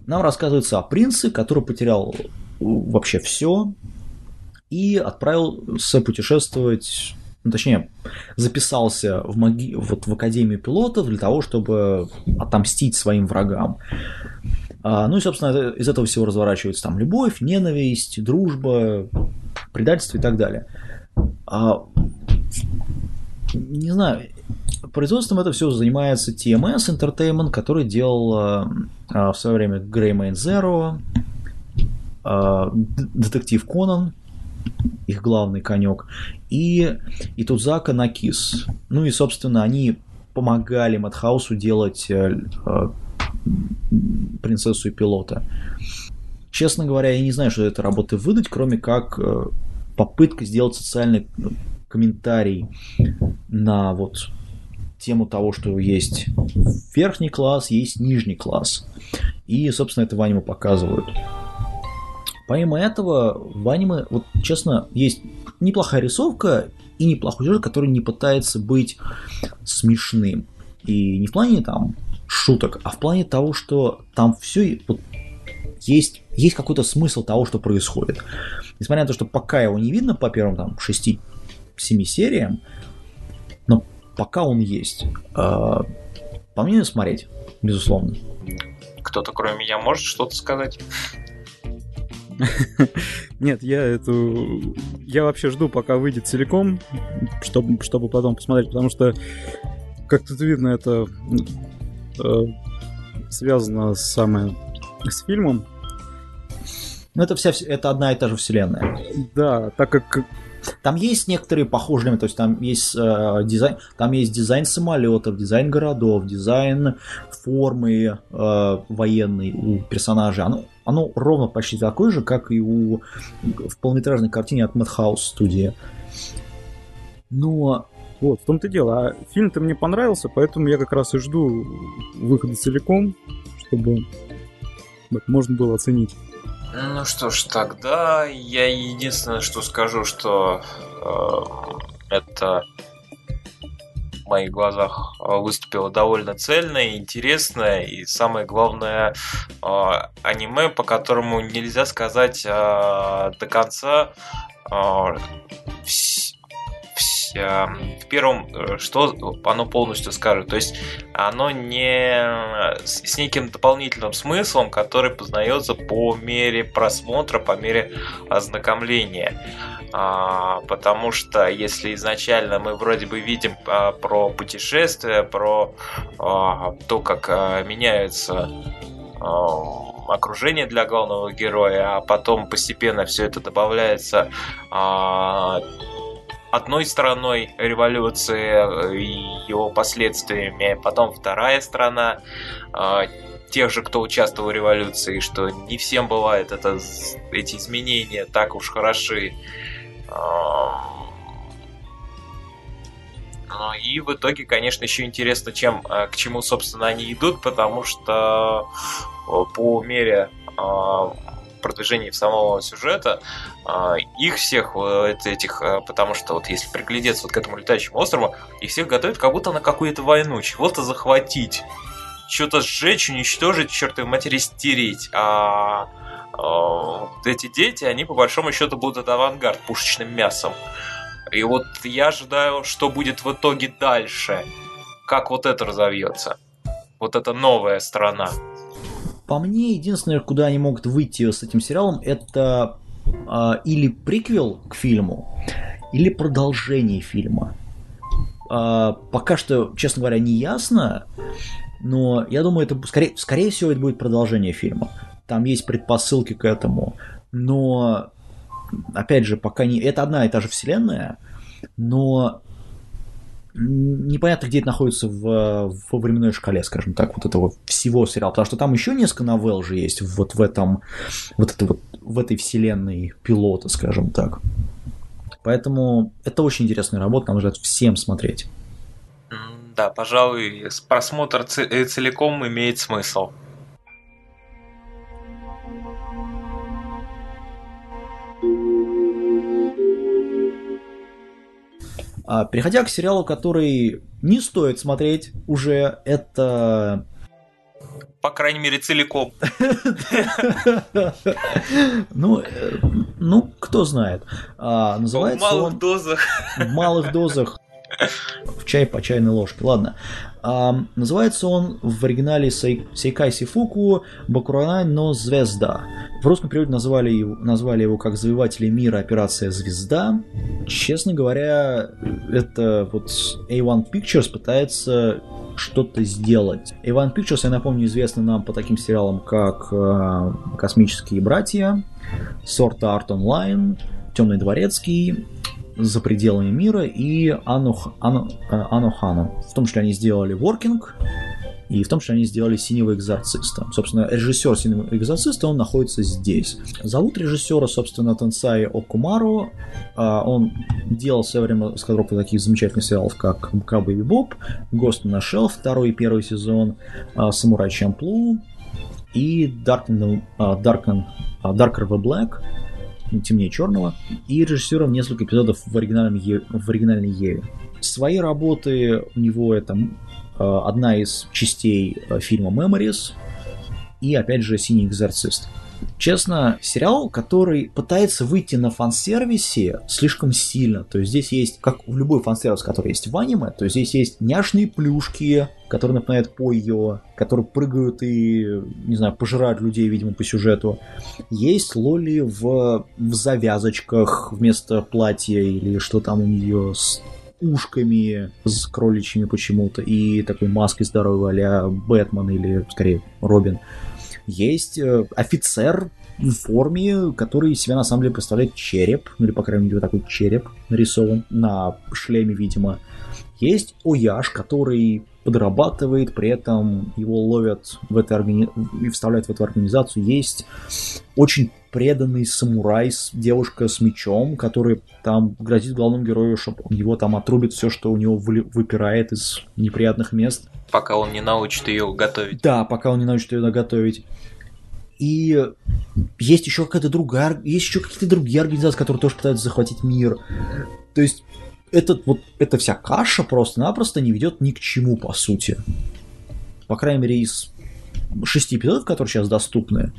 нам рассказывается о принце, который потерял вообще все и отправился путешествовать ну, точнее, записался в, маги... вот в Академию пилотов для того, чтобы отомстить своим врагам. А, ну и, собственно, из этого всего разворачивается там любовь, ненависть, дружба, предательство и так далее. А, не знаю, производством это все занимается TMS Entertainment, который делал а, в свое время Grey Zero, а, Детектив Конан, их главный конек, и, и Тузака Накис. Ну и, собственно, они помогали Мадхаусу делать э, э, принцессу и пилота. Честно говоря, я не знаю, что это работы выдать, кроме как э, попытка сделать социальный комментарий на вот тему того, что есть верхний класс, есть нижний класс. И, собственно, это в аниме показывают. Помимо этого, в аниме, вот честно, есть неплохая рисовка и неплохой сюжет, который не пытается быть смешным. И не в плане там шуток, а в плане того, что там все вот, есть, есть какой-то смысл того, что происходит. Несмотря на то, что пока его не видно по первым там 6-7 сериям, но пока он есть. Э, по мне смотреть, безусловно. Кто-то кроме меня может что-то сказать? [laughs] Нет, я эту... Я вообще жду, пока выйдет целиком, чтобы, чтобы потом посмотреть, потому что, как тут видно, это связано самое с фильмом. Ну, это вся, это одна и та же вселенная. Да, так как там есть некоторые похожие, то есть там есть э, дизайн, там есть дизайн самолетов, дизайн городов, дизайн формы э, военной у персонажей. Оно, оно ровно почти такое же, как и у в полнометражной картине от Madhouse студии. Но вот, в том-то дело. А фильм-то мне понравился, поэтому я как раз и жду выхода целиком, чтобы можно было оценить. Ну что ж, тогда я единственное, что скажу, что э, это в моих глазах выступило довольно цельное, интересное и самое главное э, аниме, по которому нельзя сказать э, до конца э, Эм, в первом, э, что оно полностью скажет. То есть оно не с неким дополнительным смыслом, который познается по мере просмотра, по мере ознакомления. А, потому что если изначально мы вроде бы видим а, про путешествия, про а, то, как меняются окружение для главного героя, а потом постепенно все это добавляется одной стороной революции э, и его последствиями, потом вторая сторона э, тех же, кто участвовал в революции, что не всем бывает это, эти изменения так уж хороши. Э, ну и в итоге, конечно, еще интересно, чем, к чему, собственно, они идут, потому что по мере продвижении самого сюжета, а, их всех вот этих, а, потому что вот если приглядеться вот к этому летающему острову, их всех готовят как будто на какую-то войну, чего-то захватить, что-то сжечь, уничтожить, чертовой матери стереть. А, э, эти дети, они по большому счету будут авангард пушечным мясом. И вот я ожидаю, что будет в итоге дальше. Как вот это разовьется. Вот эта новая страна. По мне, единственное, куда они могут выйти с этим сериалом, это э, или приквел к фильму, или продолжение фильма. Э, пока что, честно говоря, не ясно, но я думаю, это скорее, скорее всего это будет продолжение фильма. Там есть предпосылки к этому, но опять же, пока не... Это одна и та же вселенная, но непонятно, где это находится в, во временной шкале, скажем так, вот этого всего сериала, потому что там еще несколько новелл же есть вот в этом, вот это вот в этой вселенной пилота, скажем так. Поэтому это очень интересная работа, нам ждать всем смотреть. Да, пожалуй, просмотр целиком имеет смысл. Переходя к сериалу, который не стоит смотреть уже, это... По крайней мере, целиком. [laughs] Ну, э, ну, кто знает. А, называется В малых дозах. В малых дозах. В чай по чайной ложке. Ладно. А, называется он в оригинале Сейкай Сифуку Бакурана но звезда. В русском переводе назвали его, назвали его как Завоеватели мира Операция Звезда. Честно говоря, это вот A1 Pictures пытается что-то сделать. A1 Pictures, я напомню, известны нам по таким сериалам, как э, «Космические братья», «Сорт Art Online», «Темный дворецкий», за пределами мира и Ану, Ану, э, Ану. В том числе они сделали Working, и в том числе они сделали «Синего экзорциста». Собственно, режиссер «Синего экзорциста», он находится здесь. Зовут режиссера, собственно, Тенсай Окумару. А, он делал в свое время скадровку таких замечательных сериалов, как «Кабы Боб», «Гост на Шелф», второй и первый сезон, а, «Самурай Чамплу» и «Darken, Darken, Darker the Black», темнее черного, и режиссером несколько эпизодов в, оригинальном в оригинальной Еве. Свои работы у него это одна из частей э, фильма Memories и, опять же, «Синий экзорцист». Честно, сериал, который пытается выйти на фан-сервисе слишком сильно. То есть здесь есть, как в любой фан-сервис, который есть в аниме, то есть здесь есть няшные плюшки, которые напоминают Пойо, которые прыгают и, не знаю, пожирают людей, видимо, по сюжету. Есть Лоли в, в завязочках вместо платья или что там у нее с ушками с кроличьими почему-то и такой маской здоровой а Бэтмен или, скорее, Робин. Есть э, офицер в форме, который себя на самом деле представляет череп, ну или, по крайней мере, такой череп нарисован на шлеме, видимо. Есть Ояж, который подрабатывает, при этом его ловят в этой органи... и вставляют в эту организацию. Есть очень преданный самурай, девушка с мечом, который там грозит главному герою, чтобы его там отрубит все, что у него выпирает из неприятных мест. Пока он не научит ее готовить. Да, пока он не научит ее готовить. И есть еще какая-то другая, есть еще какие-то другие организации, которые тоже пытаются захватить мир. То есть этот, вот, эта вся каша просто-напросто не ведет ни к чему, по сути. По крайней мере, из шести эпизодов, которые сейчас доступны,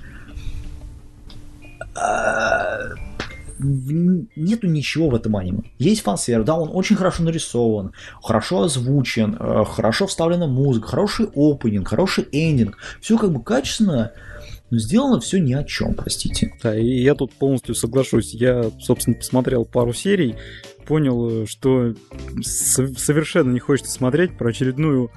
нету ничего в этом аниме. Есть фан-сервис, да, он очень хорошо нарисован, хорошо озвучен, э, хорошо вставлена музыка, хороший опенинг, хороший эндинг. Все как бы качественно, но сделано все ни о чем, простите. Да, и я тут полностью соглашусь. Я, собственно, посмотрел пару серий, понял, что совершенно не хочется смотреть про очередную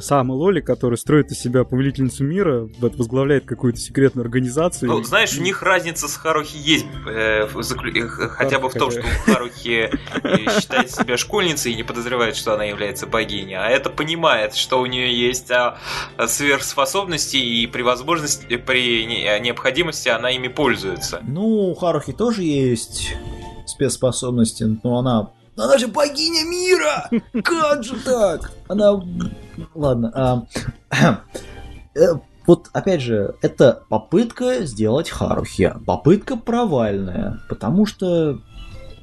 Саму Лоли, которая строит из себя повелительницу мира, возглавляет какую-то секретную организацию. Ну, знаешь, у них разница с Харухи есть, э, заклю... Э, хотя бы в том, что Харухи э, считает себя школьницей и не подозревает, что она является богиней, а это понимает, что у нее есть а, сверхспособности и при возможности, при необходимости она ими пользуется. Ну, у Харухи тоже есть спецспособности, но она... Она же богиня мира! Как же так? Она... Ладно. А... [clears throat] Э, вот, опять же, это попытка сделать Харухи. Попытка провальная, потому что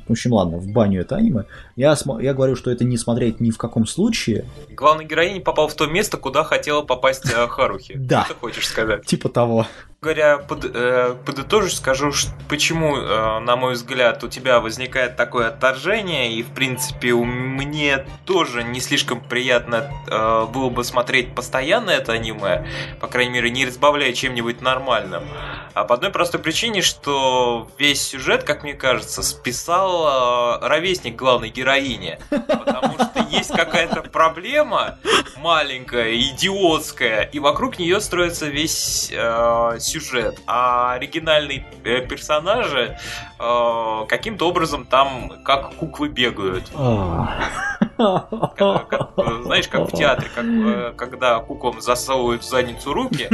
в общем, ладно, в баню это аниме. Я, я говорю, что это не смотреть ни в каком случае. Главный героиня попал в то место, куда хотела попасть э, Харухи. Да. Что ты хочешь сказать? Типа того. Говоря, под, э, подытожу, скажу, что, почему, э, на мой взгляд, у тебя возникает такое отторжение, и, в принципе, у мне тоже не слишком приятно э, было бы смотреть постоянно это аниме, по крайней мере, не разбавляя чем-нибудь нормальным. А по одной простой причине, что весь сюжет, как мне кажется, списал э, ровесник главной героини. Потому что есть какая-то проблема маленькая, идиотская, и вокруг нее строится весь э, сюжет. А оригинальные э, персонажи э, каким-то образом там как куклы бегают. Э, знаешь, как в театре, как, э, когда куклам засовывают в задницу руки,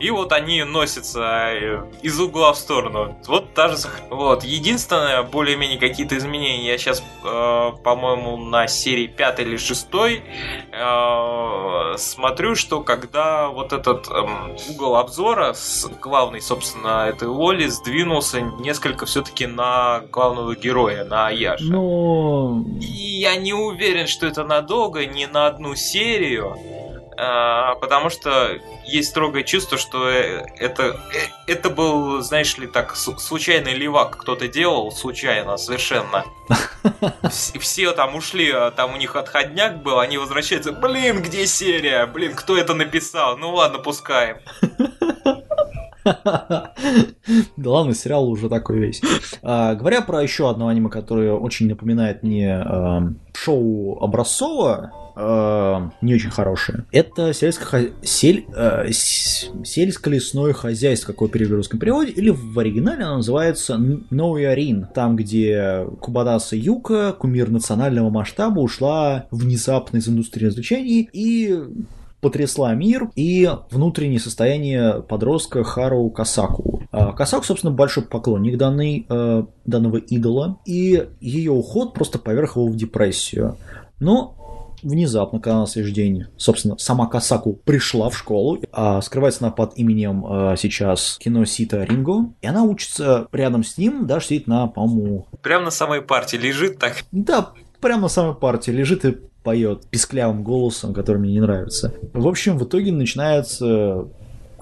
и вот они носятся э, из угла в сторону. Вот та же... Вот. Единственное, более-менее какие-то изменения я сейчас, по-моему, на серии 5 или 6 смотрю, что когда вот этот эм, угол обзора с главной, собственно, этой Лоли сдвинулся несколько все-таки на главного героя, на Аяша. Ну, И я не уверен, что это надолго, не на одну серию. а, Потому что есть строгое чувство, что э, это, э, это был, знаешь ли, так, случайный левак кто-то делал, случайно, совершенно. Вс- Все там ушли, а там у них отходняк был, они возвращаются, блин, где серия? Блин, кто это написал? Ну ладно, пускаем. [laughs] Да ладно, сериал уже такой весь. А, говоря про еще одно аниме, которое очень напоминает мне эм, шоу Образцова, эм, не очень хорошее. Это сельско- сель- э, сельско-лесное хозяйство, какой перевод в русском переводе, или в оригинале оно называется Ноуярин, там, где Кубадаса Юка, кумир национального масштаба, ушла внезапно из индустрии развлечений и потрясла мир и внутреннее состояние подростка Хару Касаку. А, Касаку, собственно, большой поклонник данной, э, данного идола, и ее уход просто поверх его в депрессию. Но внезапно, когда на следующий день, собственно, сама Касаку пришла в школу, а скрывается она под именем э, сейчас Киносита Ринго, и она учится рядом с ним, даже сидит на, по-моему, Прям на самой партии лежит так. да, прямо на самой партии лежит и поет писклявым голосом, который мне не нравится. В общем, в итоге начинается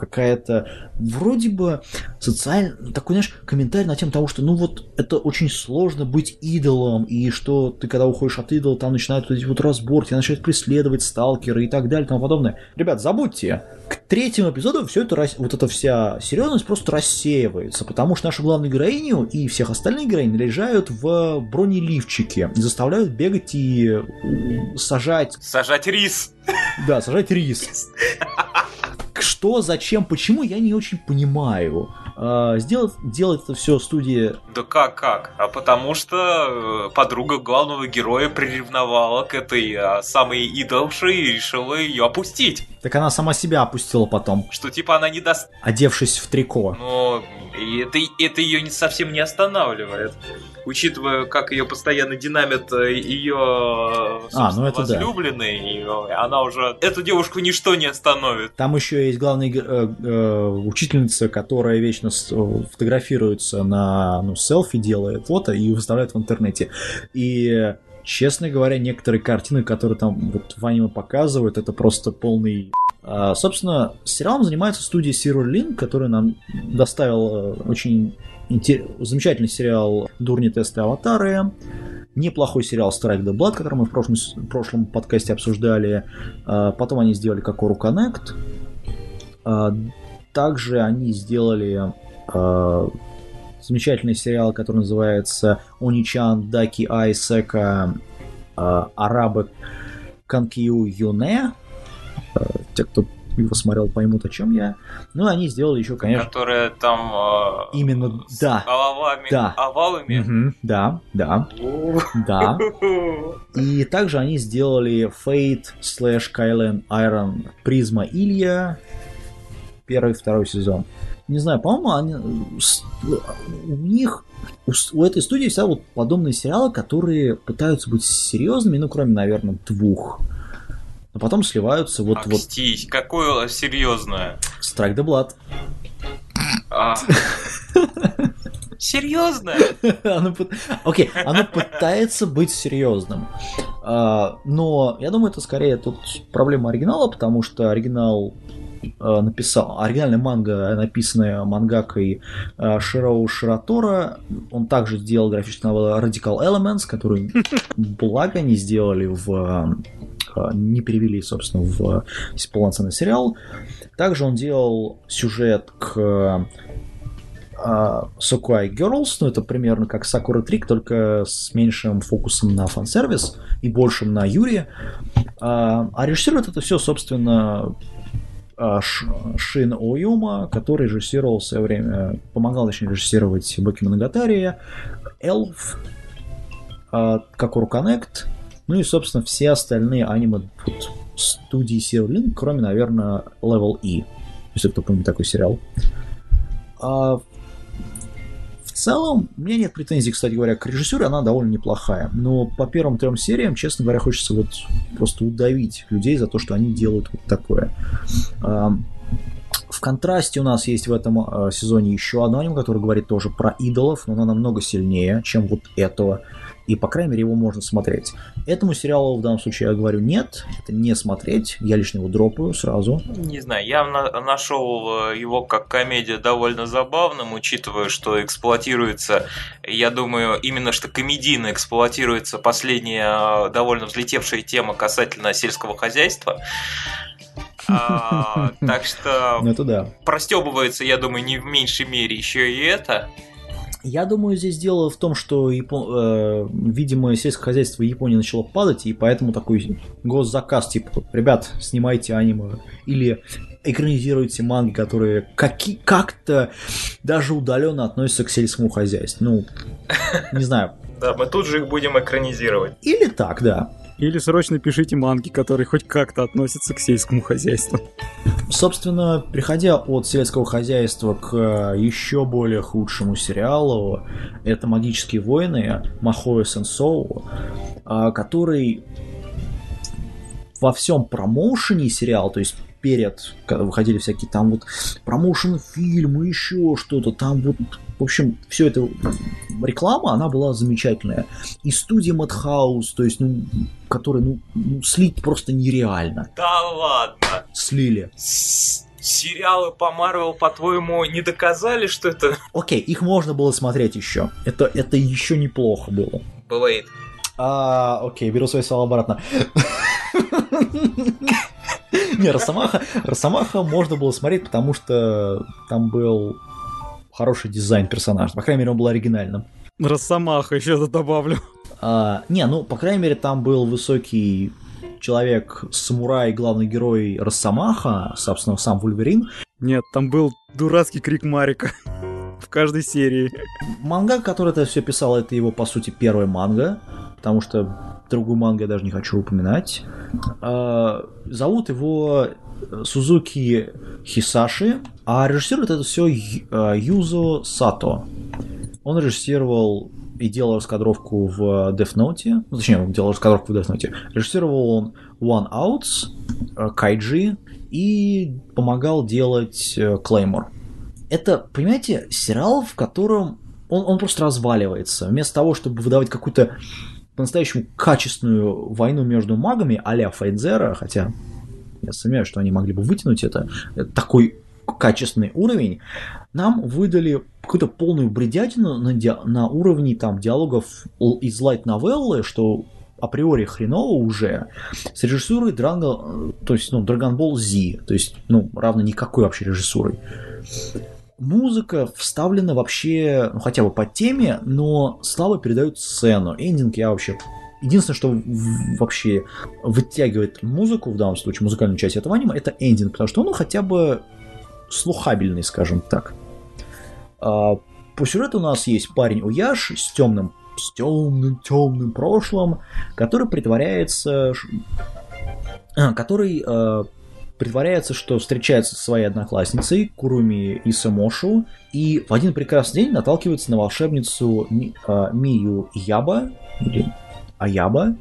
какая-то вроде бы социальный такой, знаешь, комментарий на тему того, что ну вот это очень сложно быть идолом, и что ты когда уходишь от идола, там начинают вот эти вот разборки, тебя начинают преследовать сталкеры и так далее и тому подобное. Ребят, забудьте, к третьему эпизоду все это, вот эта вся серьезность просто рассеивается, потому что нашу главную героиню и всех остальных героинь наряжают в бронеливчики, заставляют бегать и сажать, Сажать рис. да, сажать рис. Что, зачем, почему, я не очень понимаю. А, Сделать, делать это все студия Да как, как? А потому что э, подруга главного героя приревновала к этой а, самой идолше и решила ее опустить. Так она сама себя опустила потом, Что типа она не даст... одевшись в трико. Но и это, это ее не, совсем не останавливает. Учитывая, как ее постоянно динамит э, ее А, ну это да. возлюбленный, и, э, она уже... Эту девушку ничто не остановит. Там еще есть главная э, э, учительница, которая вечно э, фотографируется на ну, селфи, делает фото и выставляет в интернете. И честно говоря, некоторые картины, которые там вот в аниме показывают, это просто полный... А, собственно, сериалом занимается студия Zero Link, которая нам доставила очень инте- замечательный сериал «Дурни тесты аватары», неплохой сериал Strike the Blood, который мы в прошлом, в прошлом подкасте обсуждали. А, Потом они сделали Kokoro Connect. А, Также они сделали а, замечательный сериал, который называется Оничан Даки Айсека а, Арабы Канкию Юне. А, Те, кто его смотрел, поймут, о чем я. Ну, они сделали еще, конечно, Которая там... э, Именно, с да. Головами, Да. овалами. Мгм, да, да, да. И также они сделали Fate slash Kylan Iron Призма Илья первый второй сезон. Не знаю, по-моему, они, с- у них у, у этой студии всегда вот подобные сериалы, которые пытаются быть серьезными, ну, кроме, наверное, двух. Но потом сливаются вот вот Акстись, какое серьезное. Strike the Blood. А. Серьезно? [laughs] Оно Окей, оно пытается быть серьезным. А, Но я думаю, это скорее тут проблема оригинала, потому что оригинал написал, оригинальная манга, написанная мангакой Широу Ширатора, он также сделал графическую новеллу Radical Elements, которую, [laughs] благо, не сделали в не перевели, собственно, в полноценный сериал. Также он делал сюжет к Сокуай Girls, ну это примерно как Sakura Трик, только с меньшим фокусом на фан-сервис и большим на Юрия. А, а режиссирует это все, собственно, Шин Оюма, который режиссировал в свое время, помогал, точнее, режиссировать Баки Моногатария, Эльф, Какуру Connect, ну и, собственно, все остальные аниме вот, студии Сирлин, кроме, наверное, Level E, если кто помнит такой сериал. А, целом, у меня нет претензий, кстати говоря, к режиссуре, она довольно неплохая. Но по первым трем сериям, честно говоря, хочется вот просто удавить людей за то, что они делают вот такое. В контрасте у нас есть в этом а, сезоне еще одно аниме, которое говорит тоже про идолов, но оно намного сильнее, чем вот этого и, по крайней мере, его можно смотреть. Этому сериалу в данном случае я говорю нет, это не смотреть, я лишь его дропаю сразу. Не знаю, я на- нашел э, его как комедия довольно забавным, учитывая, что эксплуатируется, я думаю, именно что комедийно эксплуатируется последняя э, довольно взлетевшая тема касательно сельского хозяйства. А, [laughs] так что ну, это да. простебывается, я думаю, не в меньшей мере еще и это. Я думаю, здесь дело в том, что, Япон... э, видимо, сельское хозяйство Японии начало падать, и поэтому такой госзаказ, типа, ребят, снимайте аниме, или экранизируйте манги, которые каки... как-то даже удаленно относятся к сельскому хозяйству. Ну, не знаю. Да, мы тут же их будем экранизировать. Или так, да. Или срочно пишите манги, которые хоть как-то относятся к сельскому хозяйству. Собственно, приходя от сельского хозяйства к э, еще более худшему сериалу, это «Магические войны» Махоя Сенсоу, э, который во всем промоушене сериал, то есть перед, когда выходили всякие там вот промоушен фильмы, еще что-то, там вот, в общем, все это реклама, она была замечательная. И студия Madhouse, то есть, ну, который, ну, ну, слить просто нереально. Да ладно. Слили. С сериалы по Марвел, по-твоему, не доказали, что это... Окей, их можно было смотреть еще. Это, это еще неплохо было. Бывает. А, окей, беру свои слова обратно. [laughs] Не, Росомаха, Росомаха можно было смотреть, потому что там был хороший дизайн персонажа. По крайней мере, он был оригинальным. Росомаха еще это добавлю. А, не, ну, по крайней мере, там был высокий человек, самурай, главный герой Росомаха, собственно, сам Вульверин. Нет, там был дурацкий крик Марика в каждой серии. Манга, который это все писал, это его, по сути, первая манга, потому что другую мангу я даже не хочу упоминать. А, зовут его Сузуки Хисаши, а режиссирует это все Юзо Сато. Он режиссировал и делал раскадровку в Death Note, ну, точнее, делал раскадровку в Death Note. Режиссировал он One Outs, Кайджи и помогал делать Claymore. Это, понимаете, сериал, в котором он, он просто разваливается. Вместо того, чтобы выдавать какую-то по-настоящему качественную войну между магами а-ля Файдзера, хотя я сомневаюсь, что они могли бы вытянуть это, такой качественный уровень, нам выдали какую-то полную бредятину на, ди- на уровне там диалогов из лайт новеллы, что априори хреново уже, с режиссурой Дранго, то есть, ну, Dragon Ball Z, то есть, ну, равно никакой вообще режиссурой. Музыка вставлена вообще, ну, хотя бы по теме, но слабо передают сцену. Эндинг я вообще Единственное, что вообще вытягивает музыку, в данном случае музыкальную часть этого аниме, это эндинг, потому что ну, хотя бы слухабельный, скажем так. А, по сюжету у нас есть парень Уяш с темным, с темным, темным прошлым, который притворяется, который э, притворяется, что встречается со своей одноклассницей Куруми Исамошу, и в один прекрасный день наталкивается на волшебницу Ми, Мию Яба, или Аяба,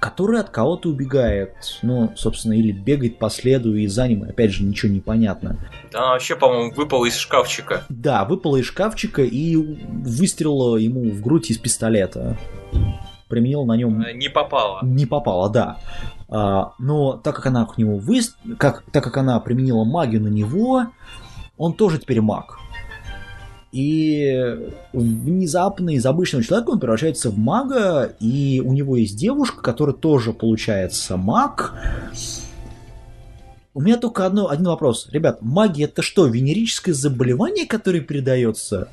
который от кого-то убегает, ну, собственно, или бегает по следу из аниме, опять же, ничего не понятно. Да, она вообще, по-моему, выпала из шкафчика. Да, выпала из шкафчика и выстрелила ему в грудь из пистолета. применила на нем... Не попала. Не попала, да. А, но так как она к нему вы... как, так как она применила магию на него, он тоже теперь маг. И внезапно из обычного человека он превращается в мага, и у него есть девушка, которая тоже получается маг. У меня только одно, один вопрос. Ребят, магия это что, венерическое заболевание, которое передается?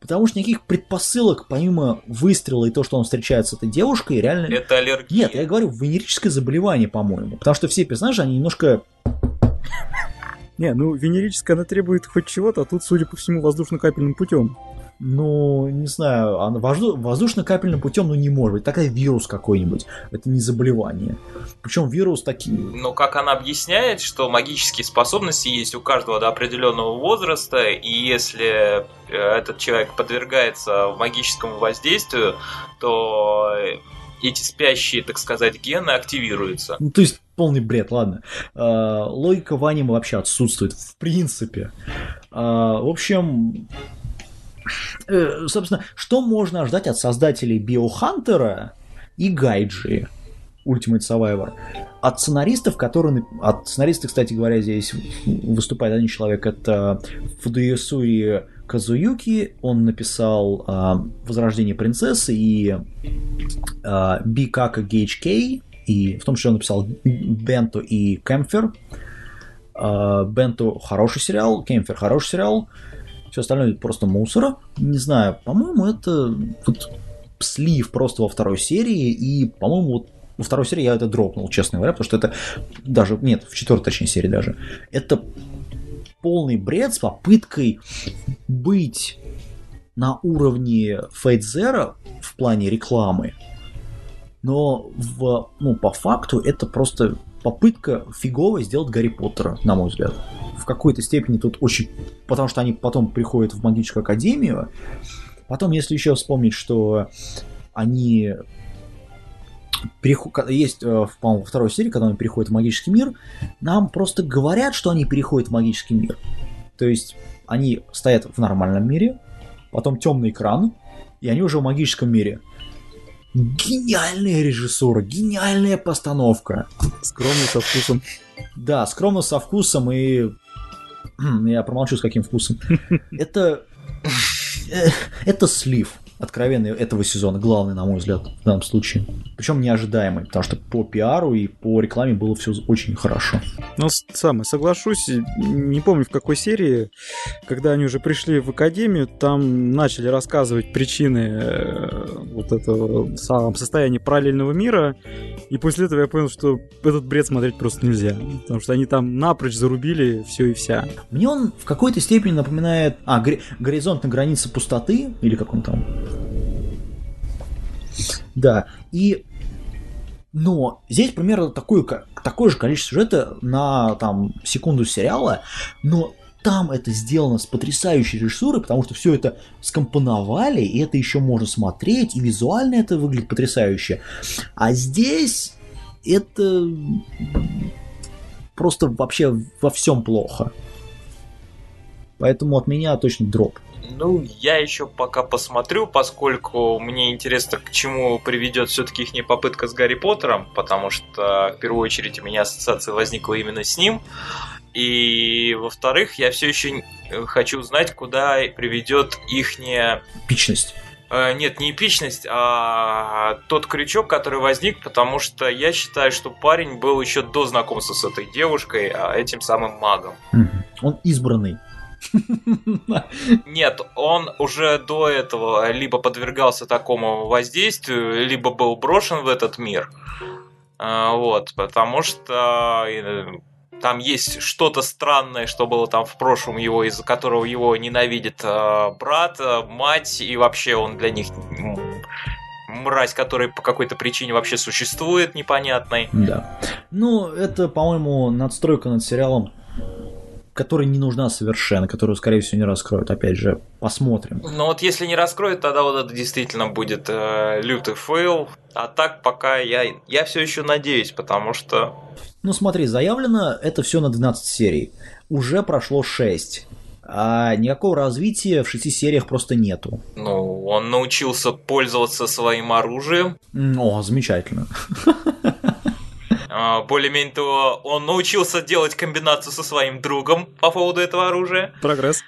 Потому что никаких предпосылок, помимо выстрела и то, что он встречается с этой девушкой, реально... Это аллергия. Нет, я говорю, венерическое заболевание, по-моему. Потому что все персонажи, они немножко не, ну венерическая она требует хоть чего-то, а тут, судя по всему, воздушно-капельным путем. Ну, не знаю, а воздушно-капельным путем, ну, не может быть. Такая вирус какой-нибудь. Это не заболевание. Причем вирус такие. Ну, как она объясняет, что магические способности есть у каждого до определенного возраста, и если э, этот человек подвергается магическому воздействию, то эти спящие, так сказать, гены активируются. Ну, то есть полный бред, ладно. А, логика в аниме вообще отсутствует, в принципе. А, в общем, э, собственно, что можно ожидать от создателей Биохантера и Гайджи? Ultimate Survivor. От сценаристов, которые... От сценариста, кстати говоря, здесь выступает один человек, это Фудуясуи Казуюки. Он написал э, «Возрождение принцессы» и э, Бикака Кей. И в том числе он написал Бенто и Кемфер. Э, Бенто хороший сериал, Кемфер хороший сериал. Все остальное просто мусора. Не знаю, по-моему, это вот слив просто во второй серии. И, по-моему, вот во второй серии я это дропнул, честно говоря, потому что это даже, нет, в четвертой, точнее, серии даже. Это полный бред с попыткой быть на уровне Zero в плане рекламы, но в, ну, по факту это просто попытка фигово сделать Гарри Поттера, на мой взгляд. В какой-то степени тут очень... Потому что они потом приходят в магическую академию. Потом, если еще вспомнить, что они есть, э, по-моему, во второй серии, когда они переходят в магический мир, нам просто говорят, что они переходят в магический мир. То есть они стоят в нормальном мире, потом темный экран, и они уже в магическом мире. Гениальная режиссура, гениальная постановка. Скромно со вкусом. Да, скромно со вкусом и... Я промолчу, с каким вкусом. Это... Э, это слив откровенный этого сезона, главный, на мой взгляд, в данном случае. Причем неожидаемый, потому что по пиару и по рекламе было все очень хорошо. Ну, самое, соглашусь, не помню в какой серии, когда они уже пришли в академию, там начали рассказывать причины э, вот этого самого состояния параллельного мира, и после этого я понял, что этот бред смотреть просто нельзя, потому что они там напрочь зарубили все и вся. Мне он в какой-то степени напоминает... А, горизонт на границе пустоты, или как он там? Да, и но здесь примерно такое, такое же количество сюжета на там, секунду сериала, но там это сделано с потрясающей режиссурой, потому что все это скомпоновали, и это еще можно смотреть, и визуально это выглядит потрясающе. А здесь это просто вообще во всем плохо. Поэтому от меня точно дроп. Ну, я еще пока посмотрю, поскольку мне интересно, к чему приведет все-таки их попытка с Гарри Поттером, потому что в первую очередь у меня ассоциация возникла именно с ним. И во-вторых, я все еще хочу узнать, куда приведет ихняя... Эпичность. Э, нет, не эпичность, а тот крючок, который возник, потому что я считаю, что парень был еще до знакомства с этой девушкой, а этим самым магом. Он избранный. Нет, он уже до этого либо подвергался такому воздействию, либо был брошен в этот мир. А, вот, потому что э, там есть что-то странное, что было там в прошлом его, из-за которого его ненавидит э, брат, э, мать, и вообще он для них мразь, который по какой-то причине вообще существует непонятной. Да. Ну, это, по-моему, надстройка над сериалом которая не нужна совершенно, которую, скорее всего, не раскроют. Опять же, посмотрим. Ну вот если не раскроют, тогда вот это действительно будет э, лютый фейл. А так пока я, я все еще надеюсь, потому что... Ну смотри, заявлено это все на 12 серий. Уже прошло 6. а никакого развития в шести сериях просто нету. Ну, он научился пользоваться своим оружием. О, замечательно. [laughs] А, более-менее то он научился делать комбинацию со своим другом по поводу этого оружия. Прогресс.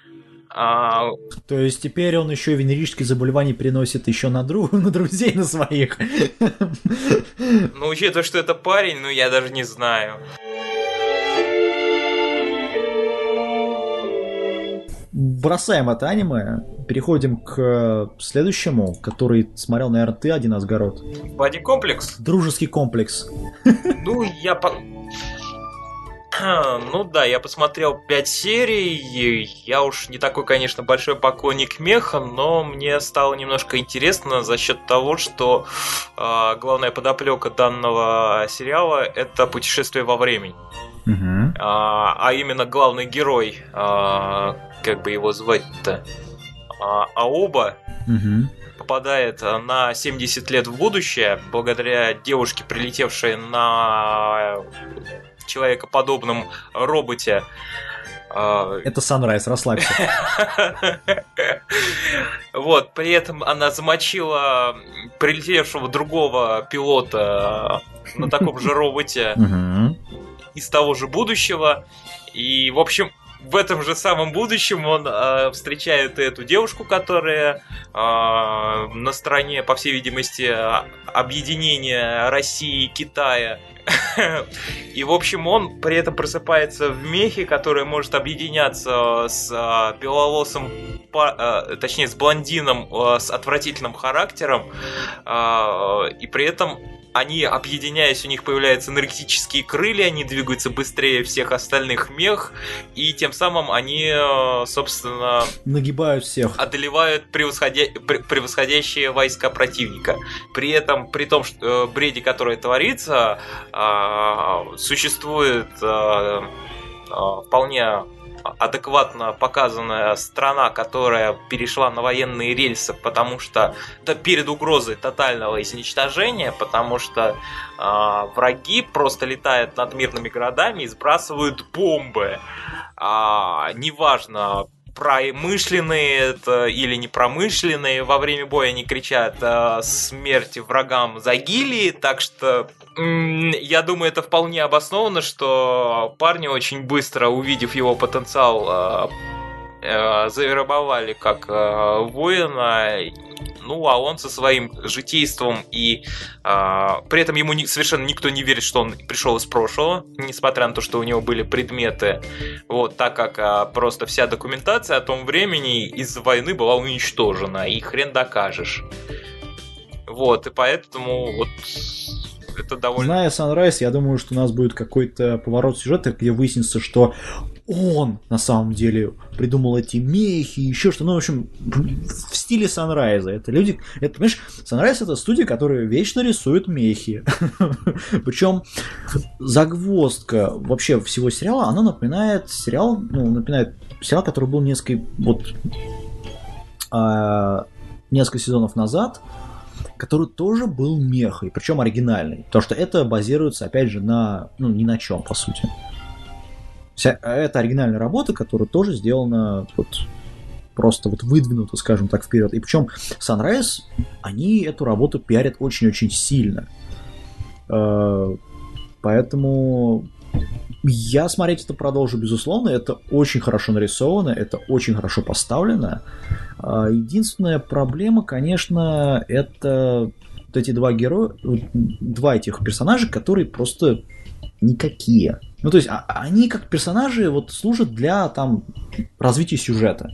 А, То есть теперь он еще венерические заболевания переносит еще на, друг, [laughs] на друзей, на своих. ну, учитывая, что это парень, ну, я даже не знаю. Бросаем это аниме, переходим к следующему, который смотрел, наверное, ты один Асгород. Боди-комплекс? Дружеский комплекс. [laughs] Ну, я по... [clears throat] Ну да, я посмотрел 5 серий, я уж не такой, конечно, большой поклонник меха, но мне стало немножко интересно за счет того, что э, главная подоплека данного сериала это путешествие во времени. Угу. А, а именно главный герой, а, как бы его звать-то, а, Аоба, Угу. попадает на 70 лет в будущее благодаря девушке, прилетевшей на человекоподобном роботе. А, Это Sunrise, расслабься. [laughs] Вот, при этом она замочила прилетевшего другого пилота на таком же роботе. Из того же будущего. И, в общем, в этом же самом будущем он э, встречает эту девушку, которая э, на стороне, по всей видимости, а- объединения России и Китая. [laughs] И, в общем, он при этом просыпается в мехе, который может объединяться с э, беловолосым, па- э, точнее, с блондином с отвратительным характером. И при этом они, объединяясь, у них появляются энергетические крылья, они двигаются быстрее всех остальных мех, и тем самым они, э, собственно, Нагибают всех. одолевают превосходя- пре- превосходящие войска противника. При этом, при том, что э, бреди, который творится, а, существует вполне адекватно показанная страна, которая перешла на военные рельсы, потому что да, перед угрозой тотального изничтожения, потому что а, враги просто летают над мирными городами и сбрасывают бомбы. А, неважно, промышленные это или непромышленные, во время боя они кричат э, смерти врагам Загилии, так что м, я думаю, это вполне обосновано, что парни очень быстро, увидев его потенциал, э, э, завербовали как э, воина, ну а он со своим житейством и а, при этом ему ни- совершенно никто не верит, что он пришел из прошлого, несмотря на то, что у него были предметы, вот так как а, просто вся документация о том времени из-за войны была уничтожена, и хрен докажешь. Вот, и поэтому вот это довольно... Зная Sunrise, я думаю, что у нас будет какой-то поворот сюжета, где выяснится, что он на самом деле придумал эти мехи, еще что. Ну, в общем, в стиле Sunrise. Это люди. Это, понимаешь, Sunrise это студия, которая вечно рисует мехи. [laughs] Причем загвоздка вообще всего сериала, она напоминает сериал, ну, напоминает сериал, который был несколько вот а, несколько сезонов назад, который тоже был мехой, причем оригинальный. Потому что это базируется, опять же, на, ну, ни на чем, по сути. Вся, это оригинальная работа, которая тоже сделана вот просто вот выдвинута, скажем так, вперед. И причем Sunrise, они эту работу пиарят очень-очень сильно. Э, Поэтому я смотреть это продолжу, безусловно. Это очень хорошо нарисовано, это очень хорошо поставлено. А, Единственная проблема, конечно, это вот эти два героя, два этих персонажа, которые просто никакие. Ну, то есть, а- они как персонажи вот служат для там развития сюжета.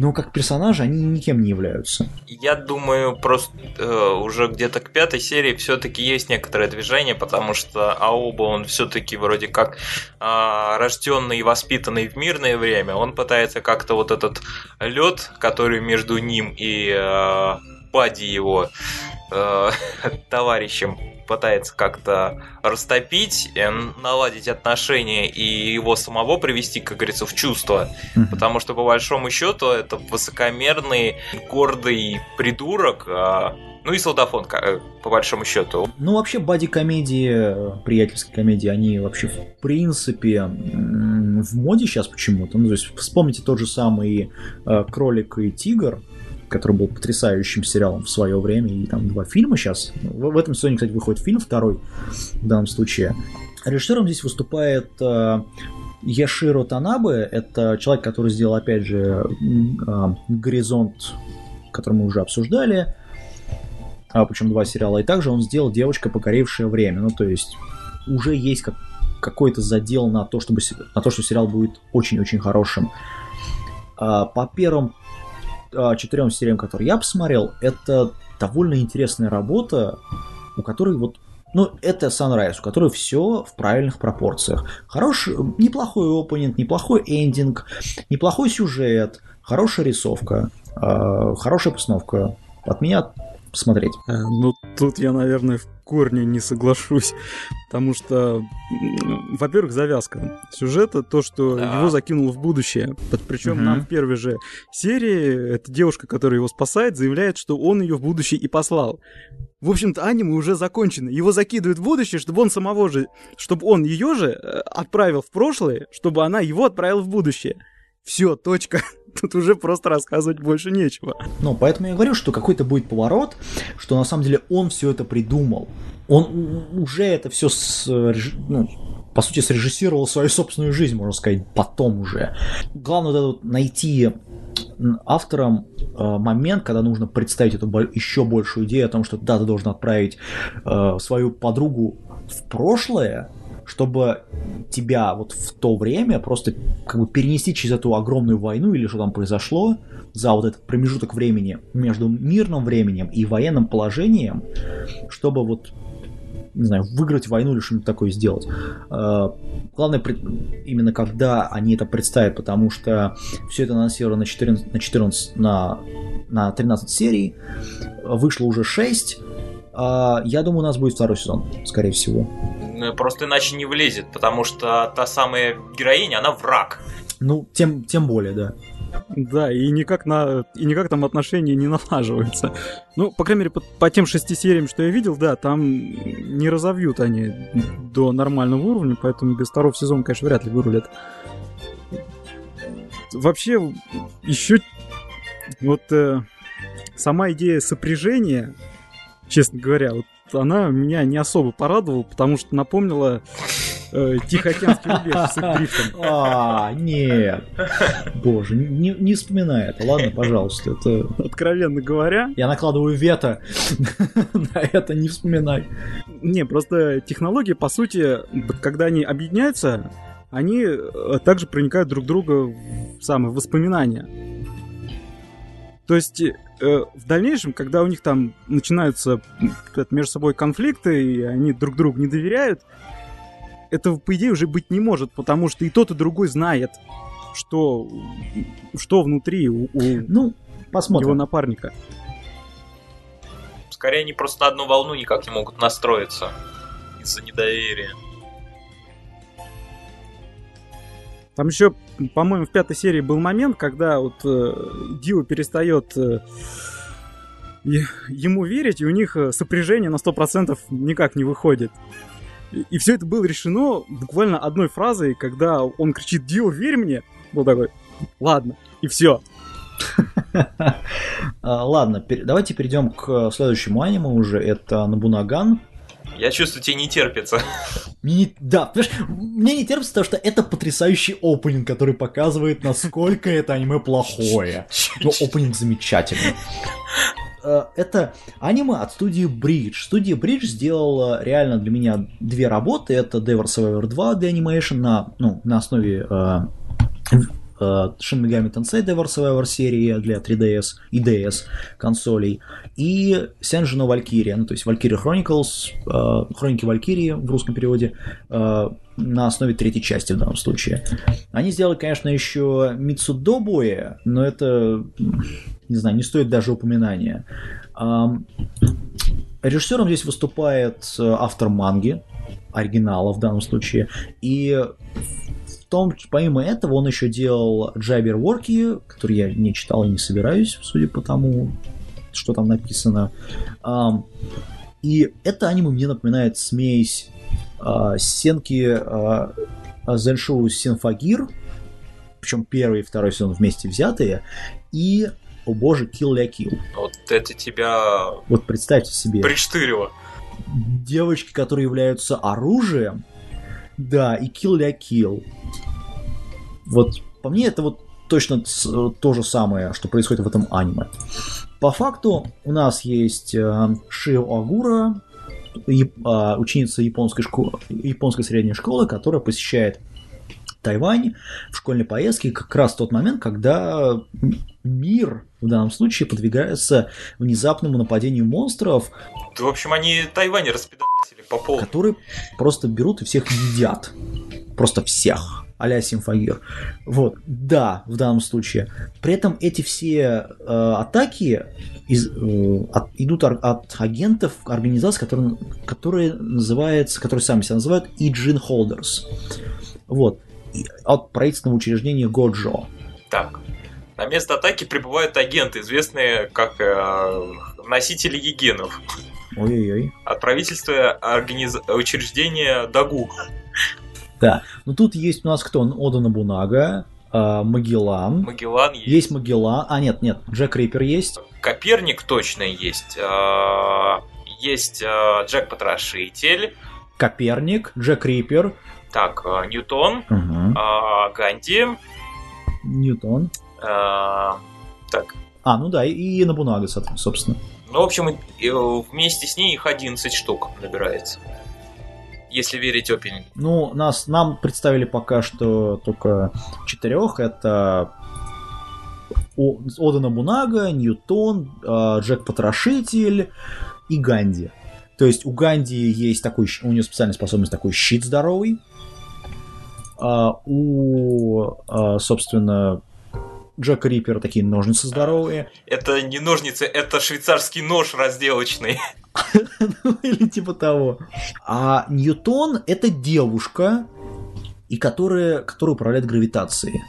Но как персонажи они никем не являются. Я думаю, просто э, уже где-то к пятой серии все-таки есть некоторое движение, потому что Аоба, он все-таки вроде как а, рожденный и воспитанный в мирное время, он пытается как-то вот этот лед, который между ним и э, Бади его э, [laughs] товарищем пытается как-то растопить, э, наладить отношения и его самого привести, как говорится, в чувство. Потому что, по большому счету, это высокомерный, гордый придурок, а, ну и солдафон, э, по большому счету. Ну, вообще, бади-комедии, приятельские комедии, они вообще, в принципе, в моде сейчас почему-то. Ну, то есть вспомните тот же самый э, «Кролик и тигр», который был потрясающим сериалом в свое время, и там два фильма сейчас. В, в этом сезоне, кстати, выходит фильм второй в данном случае. Режиссером здесь выступает э, Яширо Танабе. Это человек, который сделал, опять же, э, «Горизонт», который мы уже обсуждали, а, причем два сериала. И также он сделал «Девочка, покорившая время». Ну, то есть уже есть как, какой-то задел на то, чтобы, на то, что сериал будет очень-очень хорошим. А, по первым четырем сериям, которые я посмотрел, это довольно интересная работа, у которой вот ну, это Sunrise, у которой все в правильных пропорциях. Хороший, неплохой опенинг, неплохой эндинг, неплохой сюжет, хорошая рисовка, э, хорошая постановка. От меня посмотреть. Э, ну, тут я, наверное, в корне не соглашусь, потому что, во-первых, завязка сюжета, то, что да. его закинул в будущее. Причем угу. нам в первой же серии эта девушка, которая его спасает, заявляет, что он ее в будущее и послал. В общем-то, аниме уже закончено. Его закидывают в будущее, чтобы он самого же, чтобы он ее же э, отправил в прошлое, чтобы она его отправила в будущее. Все, точка. Тут уже просто рассказывать больше нечего. Ну, поэтому я говорю, что какой-то будет поворот, что на самом деле он все это придумал. Он уже это все с, ну, по сути, срежиссировал свою собственную жизнь, можно сказать, потом уже. Главное вот вот найти авторам э, момент, когда нужно представить эту еще большую идею о том, что да, ты должен отправить э, свою подругу в прошлое, чтобы тебя вот в то время просто как бы перенести через эту огромную войну или что там произошло за вот этот промежуток времени между мирным временем и военным положением, чтобы вот не знаю, выиграть войну или что-нибудь такое сделать. А, главное, именно когда они это представят, потому что все это анонсировано на 14, на 14, на, на 13 серий, вышло уже 6, а, я думаю, у нас будет второй сезон, скорее всего. Просто иначе не влезет, потому что та самая героиня, она враг. Ну, тем, тем более, да. Да, и никак, на, и никак там отношения не налаживаются. Ну, по крайней мере, по, по тем шести сериям, что я видел, да, там не разовьют они до нормального уровня, поэтому без второго сезона, конечно, вряд ли вырулят. Вообще, еще вот э, сама идея сопряжения честно говоря. Вот она меня не особо порадовала, потому что напомнила э, Тихоокеанский рубеж с дрифтом. А, нет. Боже, не, не вспоминай это, ладно, пожалуйста. Это... Откровенно говоря... Я накладываю вето [laughs] на это, не вспоминай. Не, просто технологии, по сути, когда они объединяются, они э, также проникают друг друга в самые воспоминания. То есть э, в дальнейшем, когда у них там начинаются между собой конфликты, и они друг другу не доверяют, этого, по идее, уже быть не может, потому что и тот, и другой знает, что, что внутри у, у ну, посмотрим. его напарника. Скорее, они просто на одну волну никак не могут настроиться из-за недоверия. Там еще, по-моему, в пятой серии был момент, когда вот э, Дио перестает э, ему верить, и у них э, сопряжение на 100% никак не выходит. И, и все это было решено буквально одной фразой, когда он кричит «Дио, верь мне!» Был такой «Ладно», и все. [laughs] А, ладно, давайте перейдем к следующему аниме уже. Это Набунаган. Я чувствую, тебе не терпится. Мне не, да, понимаешь, мне не терпится, потому что это потрясающий опенинг, который показывает, насколько это аниме плохое. Но опенинг замечательный. Э, это аниме от студии Bridge. Студия Bridge сделала реально для меня две работы. Это Devil Survivor 2 The Animation на, ну, на основе Э, Shin Megami Tensei Devil Survivor серии для 3DS и DS консолей, и Senjino Valkyria, ну, то есть Valkyria Chronicles, э, Хроники Валькирии в русском переводе, э, на основе третьей части в данном случае. Они сделали, конечно, еще Мицудобуэ, но это, не знаю, не стоит даже упоминания. Режиссером здесь выступает автор манги, оригинала в данном случае, и том, помимо этого, он еще делал Jabber Worky, который я не читал и не собираюсь, судя по тому, что там написано. И это аниме мне напоминает смесь а, Сенки, а, Зеншоу Синфагир, причем первый и второй сезон вместе взятые, и, о боже, Kill La Kill. Вот это тебя Вот представьте себе, приштырило. девочки, которые являются оружием, да, и Kill La Kill. Вот, по мне, это вот точно то же самое, что происходит в этом аниме. По факту у нас есть э, Шио Агура, а, ученица японской, школы, японской средней школы, которая посещает Тайвань в школьной поездке как раз тот момент, когда мир в данном случае подвигается внезапному нападению монстров, Да, в общем, они Тайвань распидорасили по полной. которые просто берут и всех едят. Просто всех. а-ля Симфагир. Вот, да, в данном случае. При этом эти все э, атаки из, э, от- идут ар- от агентов организации, которые, которые называется, которые сами себя называют Иджин Holders. Вот. От правительственного учреждения Годжо. Так. На место атаки прибывают агенты, известные как э, носители егенов. Ой-ой-ой. От правительства организ... учреждения Дагу. Ну тут есть у нас кто? Ода Набунага, э, Магеллан. Магеллан есть. Есть Магеллан. А, нет, нет, Джек Риппер есть. Коперник точно есть. Э, Есть э, Джек Потрошитель. Коперник, Джек Риппер, Так, э, Ньютон. Э, Ганди. Ньютон. э, Так. А, ну да, и, и Набунага, со- собственно. Ну, в общем, э, вместе с ней их 11 штук набирается. Если верить опенинг. Ну, нас, нам представили пока что только четырех. Это Ода Набунага, Ньютон, Джек Потрошитель и Ганди. То есть у Ганди есть такой, у нее специальная способность такой щит здоровый. А у, а, собственно, Джека Риппера такие ножницы здоровые. Это не ножницы, это швейцарский нож разделочный. [laughs] Ну, или типа того. А Ньютон это девушка, и которая, которая управляет гравитацией.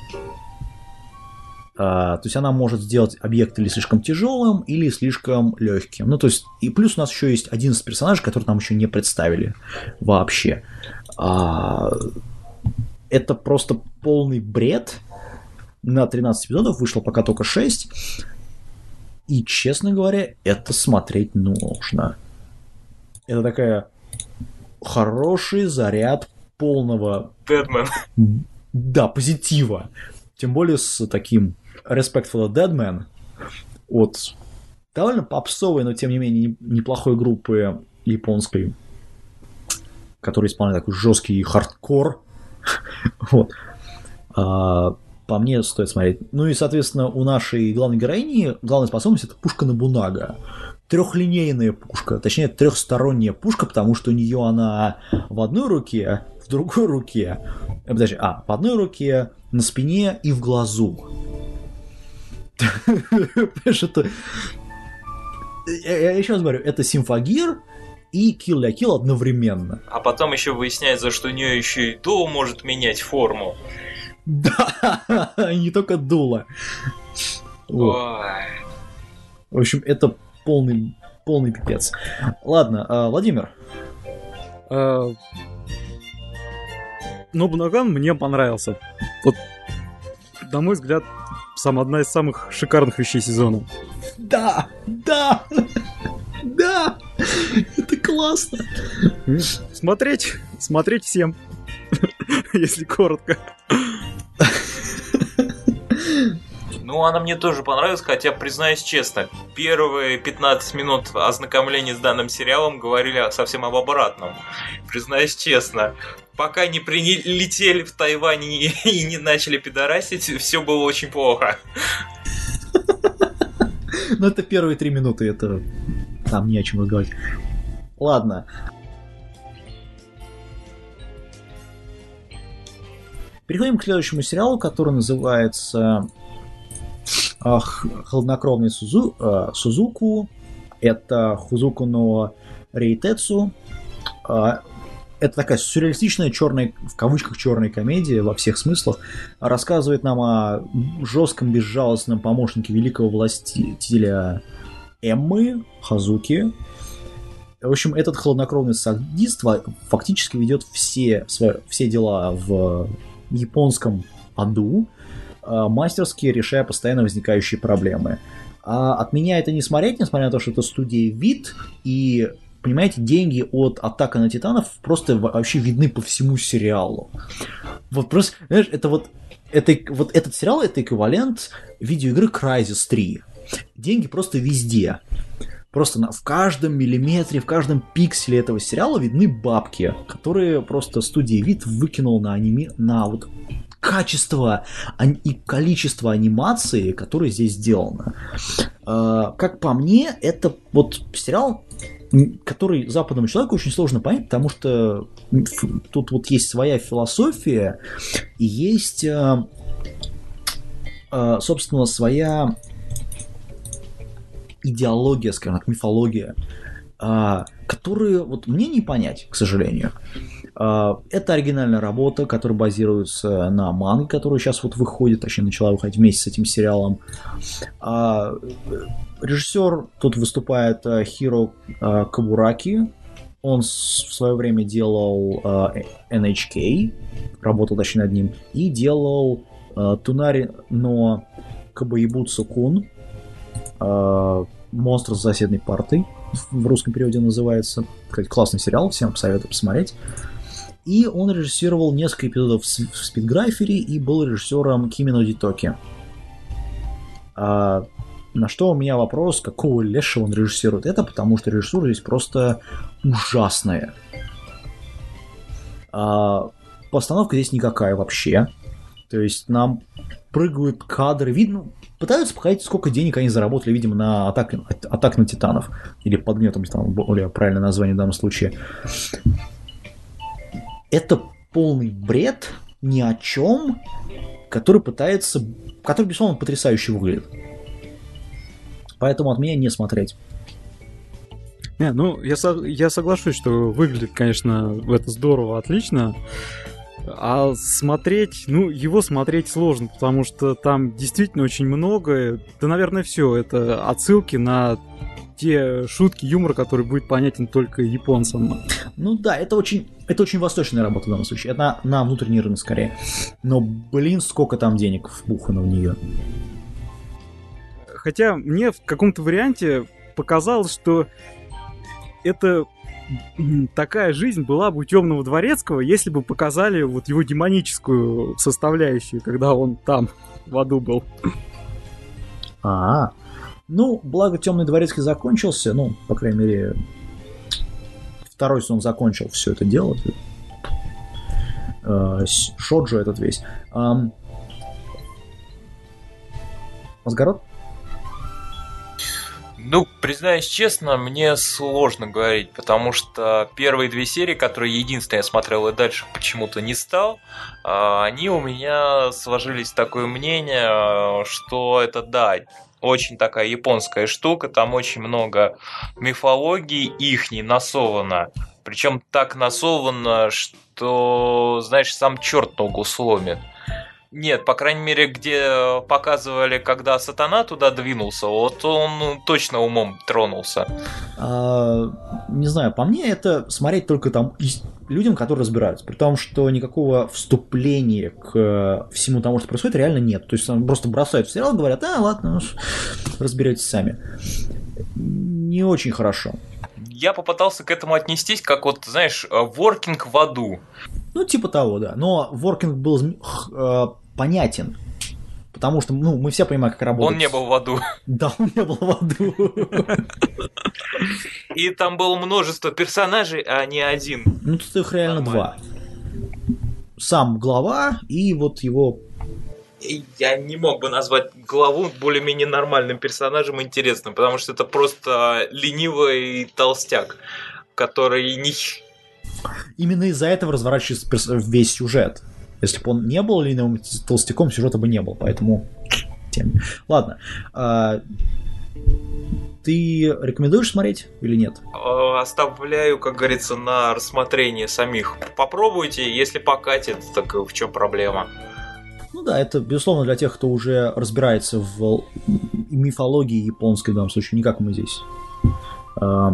А, то есть она может сделать объект или слишком тяжелым, или слишком легким. Ну, то есть, и плюс у нас еще есть 11 персонажей, которые нам еще не представили вообще. А, это просто полный бред. На 13 эпизодов вышло пока только 6. И, честно говоря, это смотреть нужно. Это такая хороший заряд полного, Дедмен. да, позитива. Тем более с таким Respect for the Dead Man от довольно попсовой, но тем не менее не- неплохой группы японской, которая исполняет такой жесткий хардкор. [laughs] Вот. А, по мне стоит смотреть. Ну и, соответственно, у нашей главной героини главная способность это пушка на Бунага. Трехлинейная пушка, точнее трехсторонняя пушка, потому что у нее она в одной руке, в другой руке, э, подожди, а, в одной руке, на спине и в глазу. [laughs] Понимаешь, это... Я, я еще раз говорю, это симфагир и Kill la Kill одновременно. А потом еще выясняется, что у нее еще и до может менять форму. Да, [laughs] не только дуло. Вот. В общем, это полный, полный пипец. Ладно, а, Владимир, А, Нобунаган мне понравился. Вот, на мой взгляд, сам одна из самых шикарных вещей сезона. да, да, [laughs] да, [laughs] это классно. Смотреть, смотреть всем, [laughs] если коротко. Ну, она мне тоже понравилась, хотя, признаюсь честно, первые 15 минут ознакомления с данным сериалом говорили совсем об обратном. Признаюсь честно, пока не прилетели в Тайвань и, [laughs] и не начали пидорасить, все было очень плохо. Ну, это первые три минуты, это там не о чем разговаривать. Ладно. Переходим к следующему сериалу, который называется ах, «Хладнокровный Сузу, э, Сузуку». Это Хузуку но Рейтецу. А, Это такая сюрреалистичная черная, в кавычках черная комедия во всех смыслах. Рассказывает нам о жестком, безжалостном помощнике великого властителя Эммы, Хазуки, В общем, этот хладнокровный садист фактически ведет все, свои, все дела в японском аду, мастерски решая постоянно возникающие проблемы. А от меня это не смотреть, несмотря на то, что это студия вид, и понимаете, деньги от Атака на Титанов просто вообще видны по всему сериалу. Вот просто, знаешь, это вот, это, вот этот сериал это эквивалент видеоигры Crysis 3. Деньги просто везде. Просто на, в каждом миллиметре, в каждом пикселе этого сериала видны бабки, которые просто студия вид выкинул на аниме, на вот качество и количество анимации, которое здесь сделано. А, как по мне, это вот сериал который западному человеку очень сложно понять, потому что тут вот есть своя философия и есть, а, а, собственно, своя идеология, скажем так, мифология, которую вот мне не понять, к сожалению. А, это оригинальная работа, которая базируется на манге, которая сейчас вот выходит, точнее начала выходить вместе с этим сериалом. А, режиссер тут выступает а, Хиро Кабураки. Он в свое время делал NHK, работал точнее над ним, и делал Тунари но Кабаибуцу Кун, монстр с соседней партой в русском переводе называется. Кстати, классный сериал, всем советую посмотреть. И он режиссировал несколько эпизодов в Спидграфере и был режиссером Кимино Дитоки. А, на что у меня вопрос, какого лешего он режиссирует это, потому что режиссура здесь просто ужасная. А, постановка здесь никакая вообще. То есть нам прыгают кадры, видно, пытаются показать, сколько денег они заработали, видимо, на атак, атак на титанов. Или под гнетом титанов, более правильное название в данном случае это полный бред ни о чем, который пытается, который, безусловно, потрясающе выглядит. Поэтому от меня не смотреть. Не, ну, я, я соглашусь, что выглядит, конечно, это здорово, отлично. А смотреть, ну, его смотреть сложно, потому что там действительно очень много. Да, наверное, все. Это отсылки на те шутки, юмор, который будет понятен только японцам. Ну да, это очень, это очень восточная работа в данном случае. Это на, на внутренний рынок скорее. Но, блин, сколько там денег вбухано в нее. Хотя мне в каком-то варианте показалось, что это [clears throat] такая жизнь была бы у Темного Дворецкого, если бы показали вот его демоническую составляющую, когда он там в аду был. А, [clears throat] -а, -а. Ну, благо Темный дворецкий закончился, ну, по крайней мере, второй сезон закончил все это дело. Э, Шоджо этот весь. Асгарот? Ну, признаюсь честно, мне сложно говорить, потому что первые две серии, которые единственные я смотрел и дальше почему-то не стал, а, они у меня сложились такое мнение, что это да, очень такая японская штука, там очень много мифологии ихней насовано. Причем так насовано, что, знаешь, сам черт ногу сломит. Нет, по крайней мере, где показывали, когда сатана туда двинулся, вот он ну, точно умом тронулся. А, не знаю, по мне это смотреть только там людям, которые разбираются. При том, что никакого вступления к э, всему тому, что происходит, реально нет. То есть просто бросают в сериал, говорят, а, ладно, ну, разберетесь сами. Не очень хорошо. Я попытался к этому отнестись, как вот, знаешь, воркинг в аду. Ну, типа того, да. Но воркинг был э, понятен. Потому что, ну, мы все понимаем, как работает. Он не был в аду. Да, он не был в аду. И там было множество персонажей, а не один. Ну, тут их реально Нормально. два. Сам глава и вот его я не мог бы назвать главу более-менее нормальным персонажем интересным, потому что это просто ленивый толстяк, который не... Именно из-за этого разворачивается весь сюжет. Если бы он не был ленивым толстяком, сюжета бы не было, поэтому... Ладно. А, ты рекомендуешь смотреть или нет? Э, оставляю, как говорится, на рассмотрение самих. Попробуйте, если покатит, так в чем проблема? Ну да, это, безусловно, для тех, кто уже разбирается в мифологии японской в данном случае, не как мы здесь э,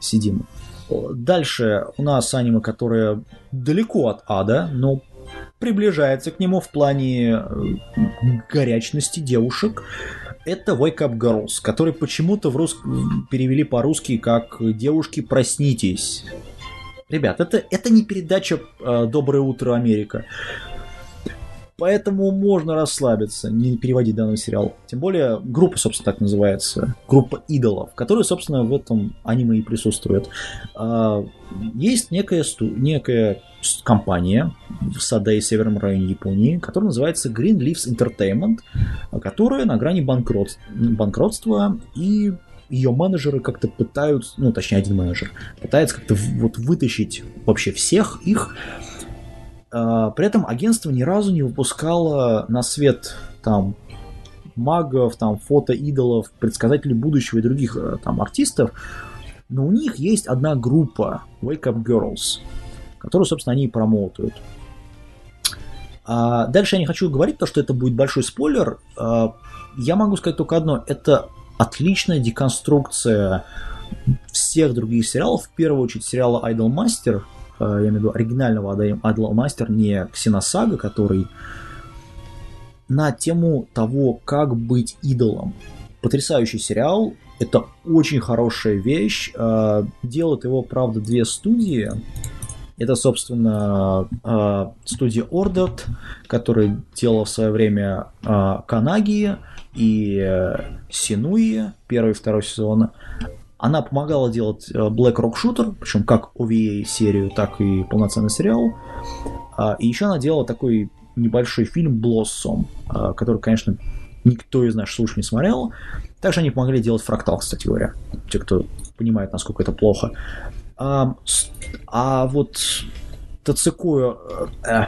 сидим. Дальше у нас аниме, которое далеко от ада, но приближается к нему в плане э, горячности девушек. Это Wake Up Girls, который почему-то в рус... перевели по-русски как «Девушки, проснитесь». Ребят, это, это не передача э, «Доброе утро, Америка». Поэтому можно расслабиться, не переводить данный сериал. Тем более, группа, собственно, так называется. Группа идолов, которая, собственно, в этом аниме и присутствует. А, есть некая, сту... некая компания в Садае, северном районе Японии, которая называется Green Leaves Entertainment, которая на грани банкрот... банкротства и ее менеджеры как-то пытаются, ну, точнее, один менеджер, пытается как-то вот вытащить вообще всех их при этом агентство ни разу не выпускало на свет там магов, там фото-идолов, предсказателей будущего и других э, там артистов, но у них есть одна группа Wake Up Girls, которую, собственно, они и промоутают. А дальше я не хочу говорить, то, что это будет большой спойлер. А, я могу сказать только одно. Это отличная деконструкция всех других сериалов. В первую очередь сериала Idol Master, я имею в виду оригинального Адла Мастер, не Ксеносага, который на тему того, как быть идолом. Потрясающий сериал, это очень хорошая вещь. Э, делают его, правда, две студии. Это, собственно, э, студия Ordered, которая делала в свое время Канаги и Синуи, первый и второй сезон. Она помогала делать э, Black Rock Shooter, причем как OVA серию, так и полноценный сериал. А, и еще она делала такой небольшой фильм Blossom, а, который, конечно, никто из наших слушателей не смотрел. Также они помогли делать фрактал, кстати говоря. Те, кто понимает, насколько это плохо. А, а вот Тацуко, э,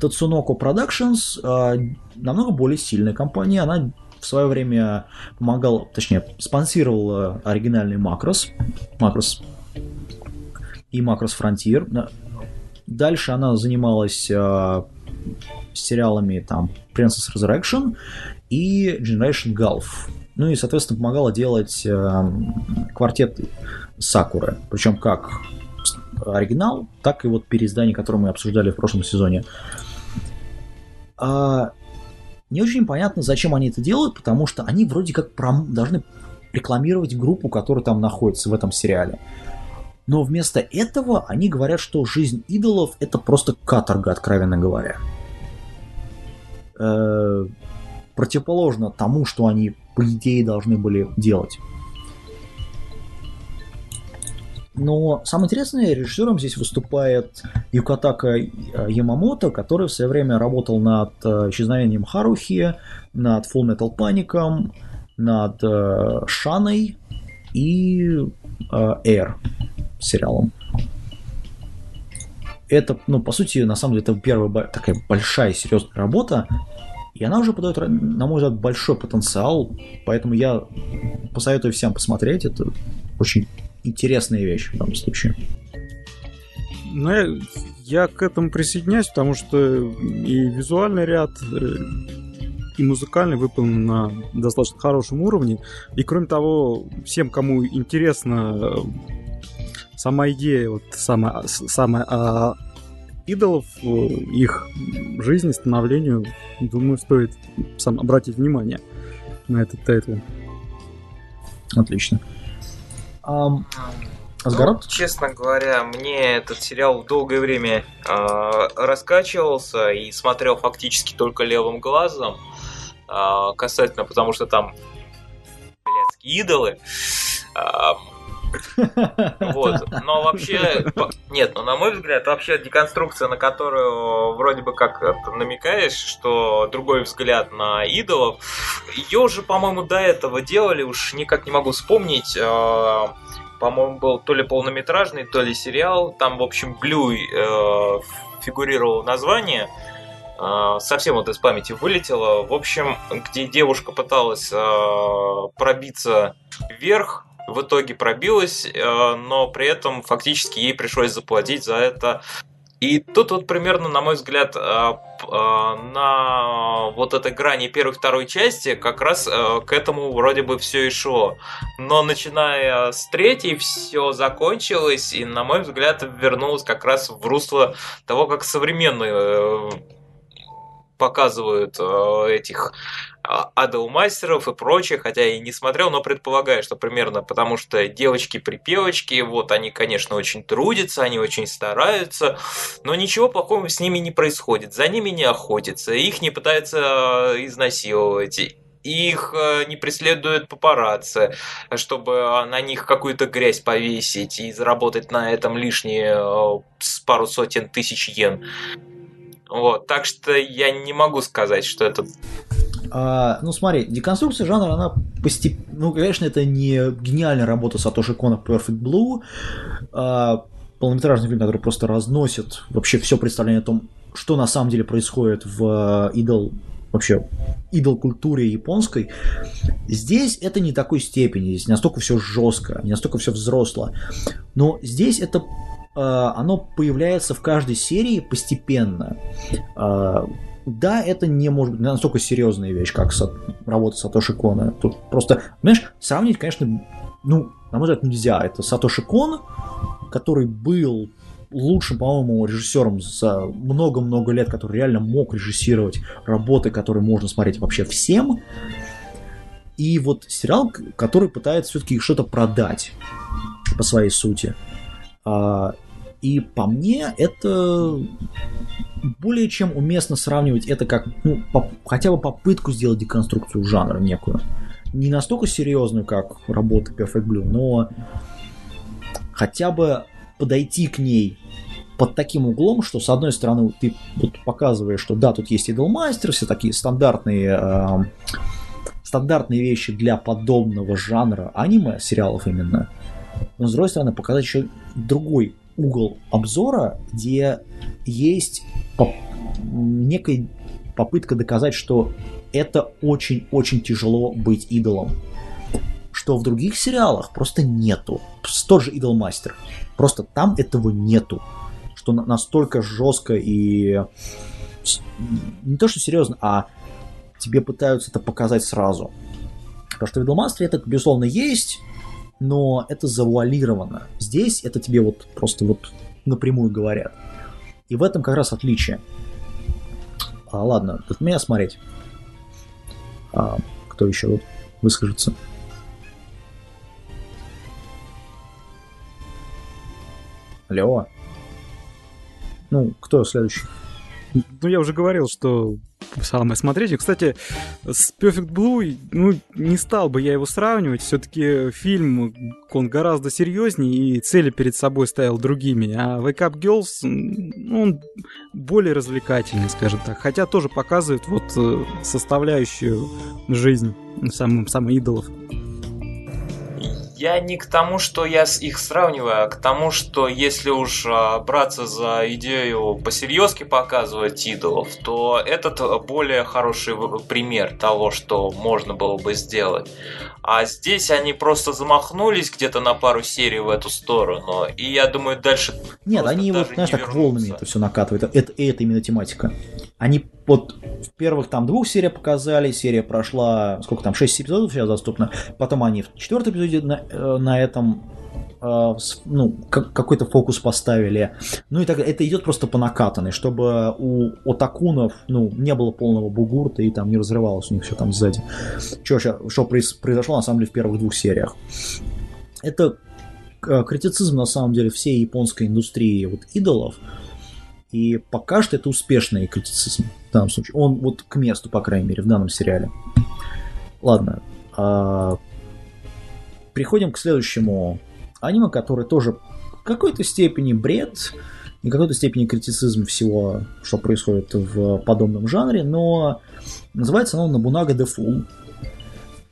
Тацуноко Productions э, намного более сильная компания. Она в свое время помогал, точнее, спонсировал э, оригинальный Макрос, Макрос и Макрос Frontier. Дальше она занималась э, сериалами там Princess Resurrection и Generation Golf. Ну и, соответственно, помогала делать э, квартет Сакуры. Причем как оригинал, так и вот переиздание, которое мы обсуждали в прошлом сезоне. А, не очень понятно, зачем они это делают, потому что они вроде как пром... должны рекламировать группу, которая там находится в этом сериале. Но вместо этого они говорят, что жизнь идолов это просто каторга, откровенно говоря. Э-э- противоположно тому, что они, по идее, должны были делать. Но самое интересное, режиссером здесь выступает Юкатака Ямамото, который в свое время работал над э, исчезновением Харухи, над Full Metal Panic, над э, Шаной и э, Air сериалом. Это, ну, по сути, на самом деле, это первая такая большая серьезная работа, и она уже подает, на мой взгляд, большой потенциал, поэтому я посоветую всем посмотреть. Это очень интересная вещь в данном случае. Ну, я, я к этому присоединяюсь, потому что и визуальный ряд, э, и музыкальный выполнен на достаточно хорошем уровне. И кроме того, всем, кому интересна э, сама идея, вот самая, самая а, идолов, э, их жизни, становлению, думаю, стоит сам обратить внимание на этот title. Отлично. Эм, Ну, честно говоря, мне этот сериал долгое время э, раскачивался и смотрел фактически только левым глазом. Э, касательно, потому что там блядские идолы. Э, вот. [laughs] Но вообще, нет, ну на мой взгляд, вообще деконструкция, на которую вроде бы как намекаешь, что другой взгляд на идолов, ее уже, по-моему, до этого делали, уж никак не могу вспомнить. Э, по-моему, был то ли полнометражный, то ли сериал. Там, в общем, Блюй э, фигурировало название. Э, совсем вот из памяти вылетело. В общем, где девушка пыталась э, пробиться вверх, в итоге пробилась, э, но при этом фактически ей пришлось заплатить за это И тут вот примерно, на мой взгляд, а, а, на вот этой грани первой второй части как раз к этому вроде бы все и шло. Но начиная с третьей все закончилось и, на мой взгляд, вернулось как раз в русло того, как современные э, показывают э, этих адалмастеров и прочее, хотя и не смотрел, но предполагаю, что примерно потому что девочки-припевочки, вот они, конечно, очень трудятся, они очень стараются, но ничего плохого с ними не происходит, за ними не охотятся, их не пытаются э, изнасиловать, их э, не преследуют папарацци, чтобы на них какую-то грязь повесить и заработать на этом лишние э, пару сотен тысяч йен. Вот, так что я не могу сказать, что это а, ну смотри, деконструкция жанра, она постепенно... Ну, конечно, это не гениальная работа Сатоши Кона Perfect Blue, а, полнометражный фильм, который просто разносит вообще все представление о том, что на самом деле происходит в идол вообще идол культуре японской. Здесь это не такой степени, здесь не настолько все жестко, не настолько все взросло. Но здесь это а, оно появляется в каждой серии постепенно. Да, это не может быть настолько серьезная вещь, как со, работа Сатоши Кона. Тут просто, знаешь, сравнить, конечно, ну, на мой взгляд, нельзя. Это Сатоши Кон, который был лучшим, по-моему, режиссером за много-много лет, который реально мог режиссировать работы, которые можно смотреть вообще всем. И вот сериал, который пытается все-таки что-то продать по своей сути. А, и по мне это более чем уместно сравнивать это как ну, по, хотя бы попытку сделать деконструкцию жанра некую. Не настолько серьезную, как работа Perfect Blue, но хотя бы подойти к ней под таким углом, что с одной стороны ты вот показываешь, что да, тут есть Idolmaster, все такие стандартные э, стандартные вещи для подобного жанра аниме, сериалов именно. Но с другой стороны показать еще другой угол обзора, где есть поп- некая попытка доказать, что это очень-очень тяжело быть идолом. Что в других сериалах просто нету. Тот же Идолмастер. Просто там этого нету. Что настолько жестко и не то что серьезно, а тебе пытаются это показать сразу. Потому что в Идолмастере это, безусловно, есть, но это завуалировано. Здесь это тебе вот просто вот напрямую говорят. И в этом как раз отличие. А, ладно, от меня смотреть. А, кто еще вот выскажется? Алло. Ну, кто следующий? Ну, я уже говорил, что самое смотреть. кстати, с Perfect Blue, ну, не стал бы я его сравнивать. Все-таки фильм, он гораздо серьезнее и цели перед собой ставил другими. А Wake Up Girls, ну, он более развлекательный, скажем так. Хотя тоже показывает вот э, составляющую жизнь самым, самым идолов. Я не к тому, что я их сравниваю, а к тому, что если уж а, браться за идею посерьезки показывать идолов, то этот более хороший пример того, что можно было бы сделать. А здесь они просто замахнулись где-то на пару серий в эту сторону, и я думаю, дальше... Нет, они вот, знаешь, так волнами это все накатывают. Это, это именно тематика. Они вот в первых там двух сериях показали, серия прошла, сколько там, 6 эпизодов сейчас доступно, потом они в четвертом эпизоде на, э, на этом э, ну, какой-то фокус поставили. Ну и так это идет просто по накатанной, чтобы у отакунов, ну, не было полного бугурта и там не разрывалось у них все там сзади. Что, что произошло на самом деле в первых двух сериях. Это э, критицизм на самом деле всей японской индустрии вот идолов, и пока что это успешный критицизм в данном случае. Он вот к месту, по крайней мере, в данном сериале. Ладно. А... Переходим к следующему аниме, который тоже в какой-то степени бред, и в какой-то степени критицизм всего, что происходит в подобном жанре, но называется оно Набунага де Фул.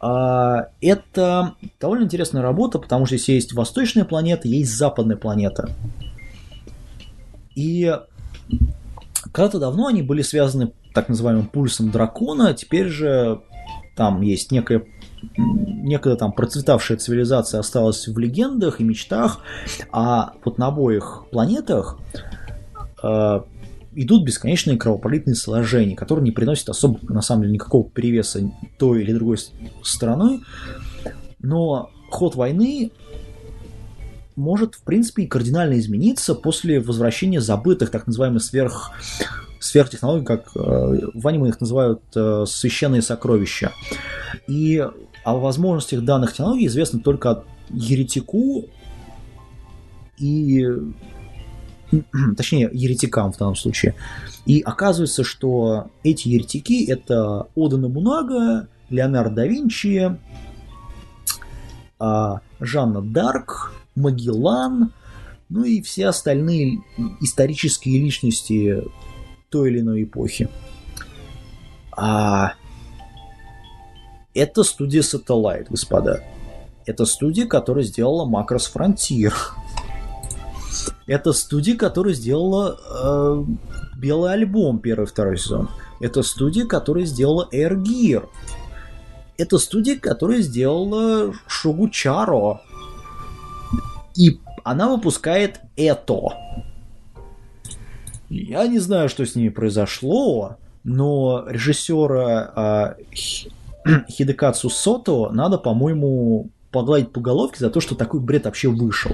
А, это довольно интересная работа, потому что здесь есть восточная планета, есть западная планета. И когда-то давно они были связаны так называемым пульсом дракона, теперь же там есть некая некогда там процветавшая цивилизация осталась в легендах и мечтах, а вот на обоих планетах э, идут бесконечные кровопролитные сложения, которые не приносят особо, на самом деле, никакого перевеса той или другой стороной. Но ход войны может, в принципе, кардинально измениться после возвращения забытых, так называемых сверх сверхтехнологий, как э, в аниме их называют э, священные сокровища. И о возможностях данных технологий известно только еретику и [clears throat] точнее, еретикам в данном случае. И оказывается, что эти еретики это Ода Набунага, Леонардо да Винчи, а, Жанна Дарк, Магеллан, ну и все остальные исторические личности той или иной эпохи. А это студия Satellite, господа. Это студия, которая сделала Macross Frontier. Это студия, которая сделала э, Белый альбом первый второй сезон. Это студия, которая сделала Air Gear. Это студия, которая сделала Шугучаро. И она выпускает это. Я не знаю, что с ними произошло, но режиссера э, [clears throat] Хидекацу Сото надо, по-моему, погладить по головке за то, что такой бред вообще вышел.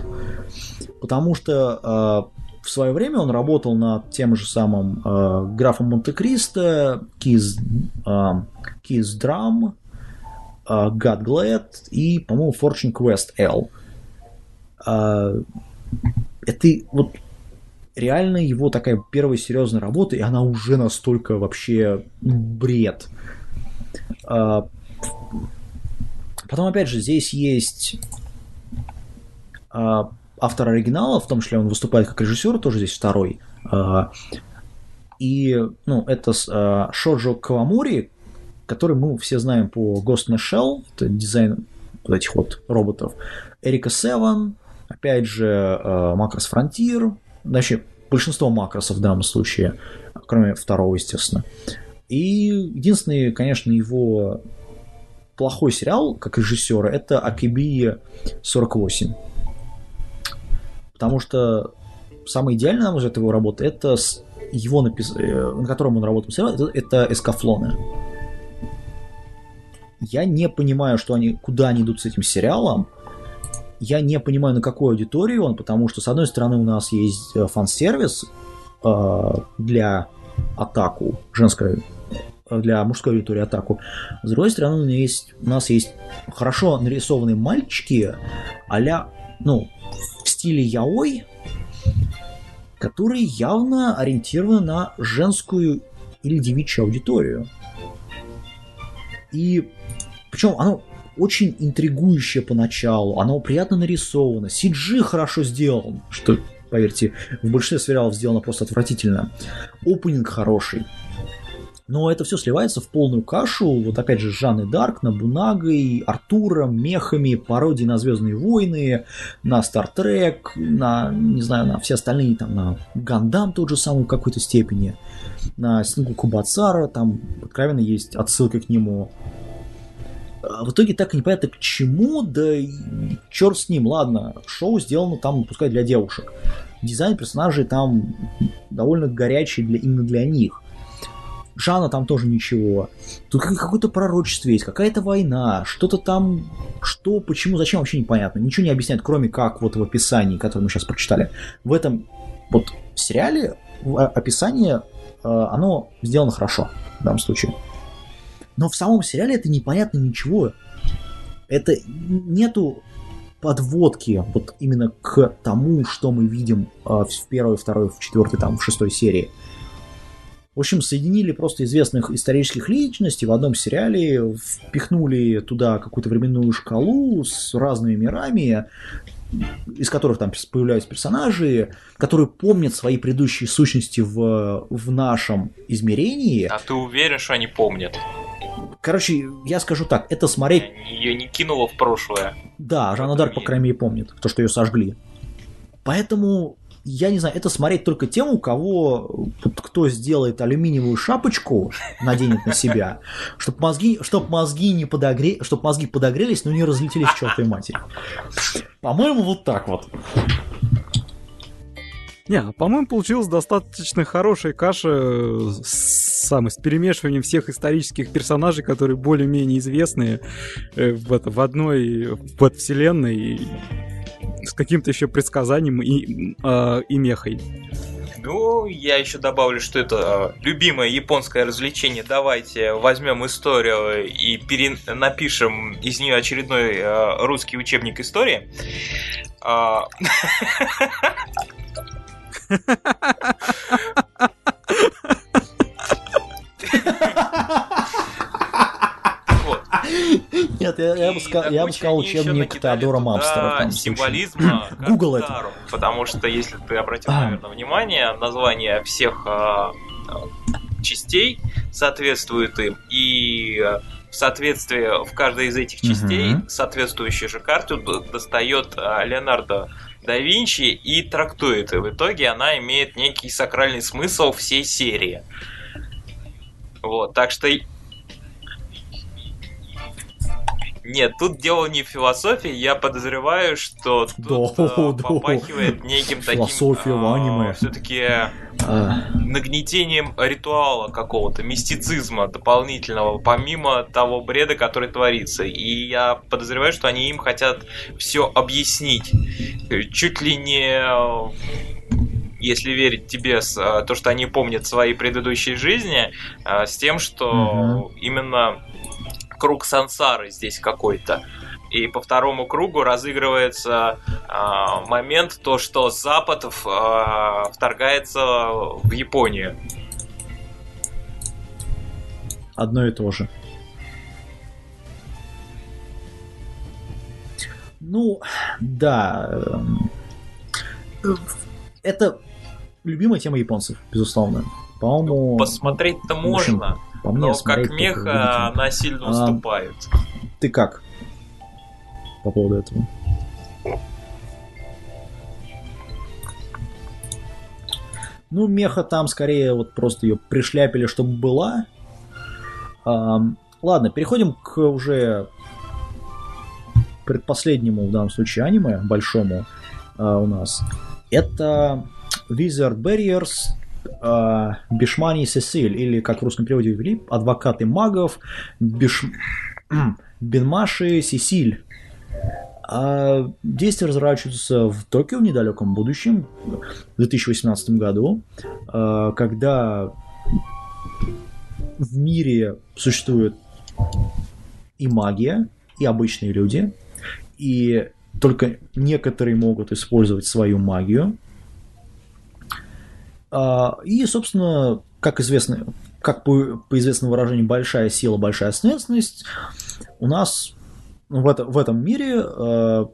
Потому что э, в свое время он работал над тем же самым э, графом Монте-Кристо, Kiss, э, Drum, э, God Glad и, по-моему, Fortune Quest L. Э, это вот реально его такая первая серьезная работа, и она уже настолько вообще бред. Э, Потом, опять же, здесь есть э, автор оригинала, в том числе он выступает как режиссер, тоже здесь второй. И, ну, это Шоджо Кавамури, который мы все знаем по Ghost in the Shell, это дизайн вот этих вот роботов. Эрика Севан, опять же, э, Макрос Frontier, вообще большинство макросов в данном случае, кроме второго, естественно. И единственный, конечно, его плохой сериал, как режиссера, это Акиби 48. Потому что самое идеальное, на мой взгляд, его работа, это его напис... Э, на котором он работал сериал, это, это эскафлоны. Я не понимаю, что они, куда они идут с этим сериалом. Я не понимаю, на какую аудиторию он, потому что, с одной стороны, у нас есть э, фан-сервис э, для атаку женской для мужской аудитории атаку. С другой стороны, у нас есть, у нас есть хорошо нарисованные мальчики а ну, в стиле яой, которые явно ориентированы на женскую или девичью аудиторию. И причем оно очень интригующее поначалу, оно приятно нарисовано, CG хорошо сделан, что, поверьте, в большинстве сериалов сделано просто отвратительно. Опенинг хороший, но это все сливается в полную кашу, вот опять же, с Жанной Дарк, на Бунагой, Артуром, мехами, пародии на Звездные войны, на Стартрек, на, не знаю, на все остальные, там, на Гандам тот же самый в какой-то степени, на Снегу Кубацара, там откровенно есть отсылка к нему. А в итоге так и непонятно к чему, да черт с ним, ладно, шоу сделано там, пускай для девушек. Дизайн персонажей там довольно горячий для, именно для них. Жанна там тоже ничего. Тут какое-то пророчество есть, какая-то война, что-то там, что, почему, зачем, вообще непонятно. Ничего не объясняет, кроме как вот в описании, которое мы сейчас прочитали. В этом вот сериале описание, э, оно сделано хорошо в данном случае. Но в самом сериале это непонятно ничего. Это нету подводки вот именно к тому, что мы видим э, в первой, второй, в четвертой, там, в шестой серии. В общем, соединили просто известных исторических личностей в одном сериале, впихнули туда какую-то временную шкалу с разными мирами, из которых там появляются персонажи, которые помнят свои предыдущие сущности в, в нашем измерении. А ты уверен, что они помнят? Короче, я скажу так, это смотреть... Ее не кинуло в прошлое. Да, Жанна Дарк, по крайней мере, помнит, то, что ее сожгли. Поэтому я не знаю, это смотреть только тем, у кого кто сделает алюминиевую шапочку, наденет на себя, чтобы мозги, чтоб мозги не подогре, чтобы мозги подогрелись, но не разлетелись к чертовой матери. По-моему, вот так вот. Не, а, по-моему, получилась достаточно хорошая каша э, с, самой, с перемешиванием всех исторических персонажей, которые более-менее известные э, в, это, в одной в вселенной и с каким-то еще предсказанием и, э, и мехой. Ну, я еще добавлю, что это э, любимое японское развлечение. Давайте возьмем историю и пере... напишем из нее очередной э, русский учебник истории. [laughs] Нет, я, я, бы, сказал, я бы сказал учебник Теодора Мамстера. Символизма. [clears throat] Google это. Потому что, если ты обратил, а. наверное, внимание, название всех а, частей соответствует им. И в соответствии в каждой из этих частей угу. соответствующую же карту достает а, Леонардо да Винчи и трактует. И в итоге она имеет некий сакральный смысл всей серии. Вот, так что нет, тут дело не в философии, я подозреваю, что тут да, э, да. попахивает неким Философия таким... в аниме. Все-таки а. нагнетением ритуала какого-то, мистицизма дополнительного, помимо того бреда, который творится. И я подозреваю, что они им хотят все объяснить. Чуть ли не если верить тебе, с, э, то, что они помнят свои предыдущие жизни, э, с тем, что угу. именно круг сансары здесь какой-то. И по второму кругу разыгрывается э, момент то, что Запад э, вторгается в Японию. Одно и то же. Ну, да. Эм, это любимая тема японцев, безусловно. По-моему... Посмотреть-то можно. По мне, Но как меха она сильно а, уступает. Ты как по поводу этого? Ну, меха там скорее вот просто ее пришляпили, чтобы была. А, ладно, переходим к уже предпоследнему в данном случае аниме, большому а, у нас. Это Wizard Barriers э, Бишмани Сесиль, или как в русском переводе ввели, адвокаты магов Биш... Бенмаши Сесиль. А действия разворачиваются в Токио в недалеком будущем, в 2018 году, э, когда в мире существует и магия, и обычные люди, и только некоторые могут использовать свою магию – а, и, собственно, как известно, как по, по известному выражению большая сила, большая ответственность, у нас в, это, в этом мире э,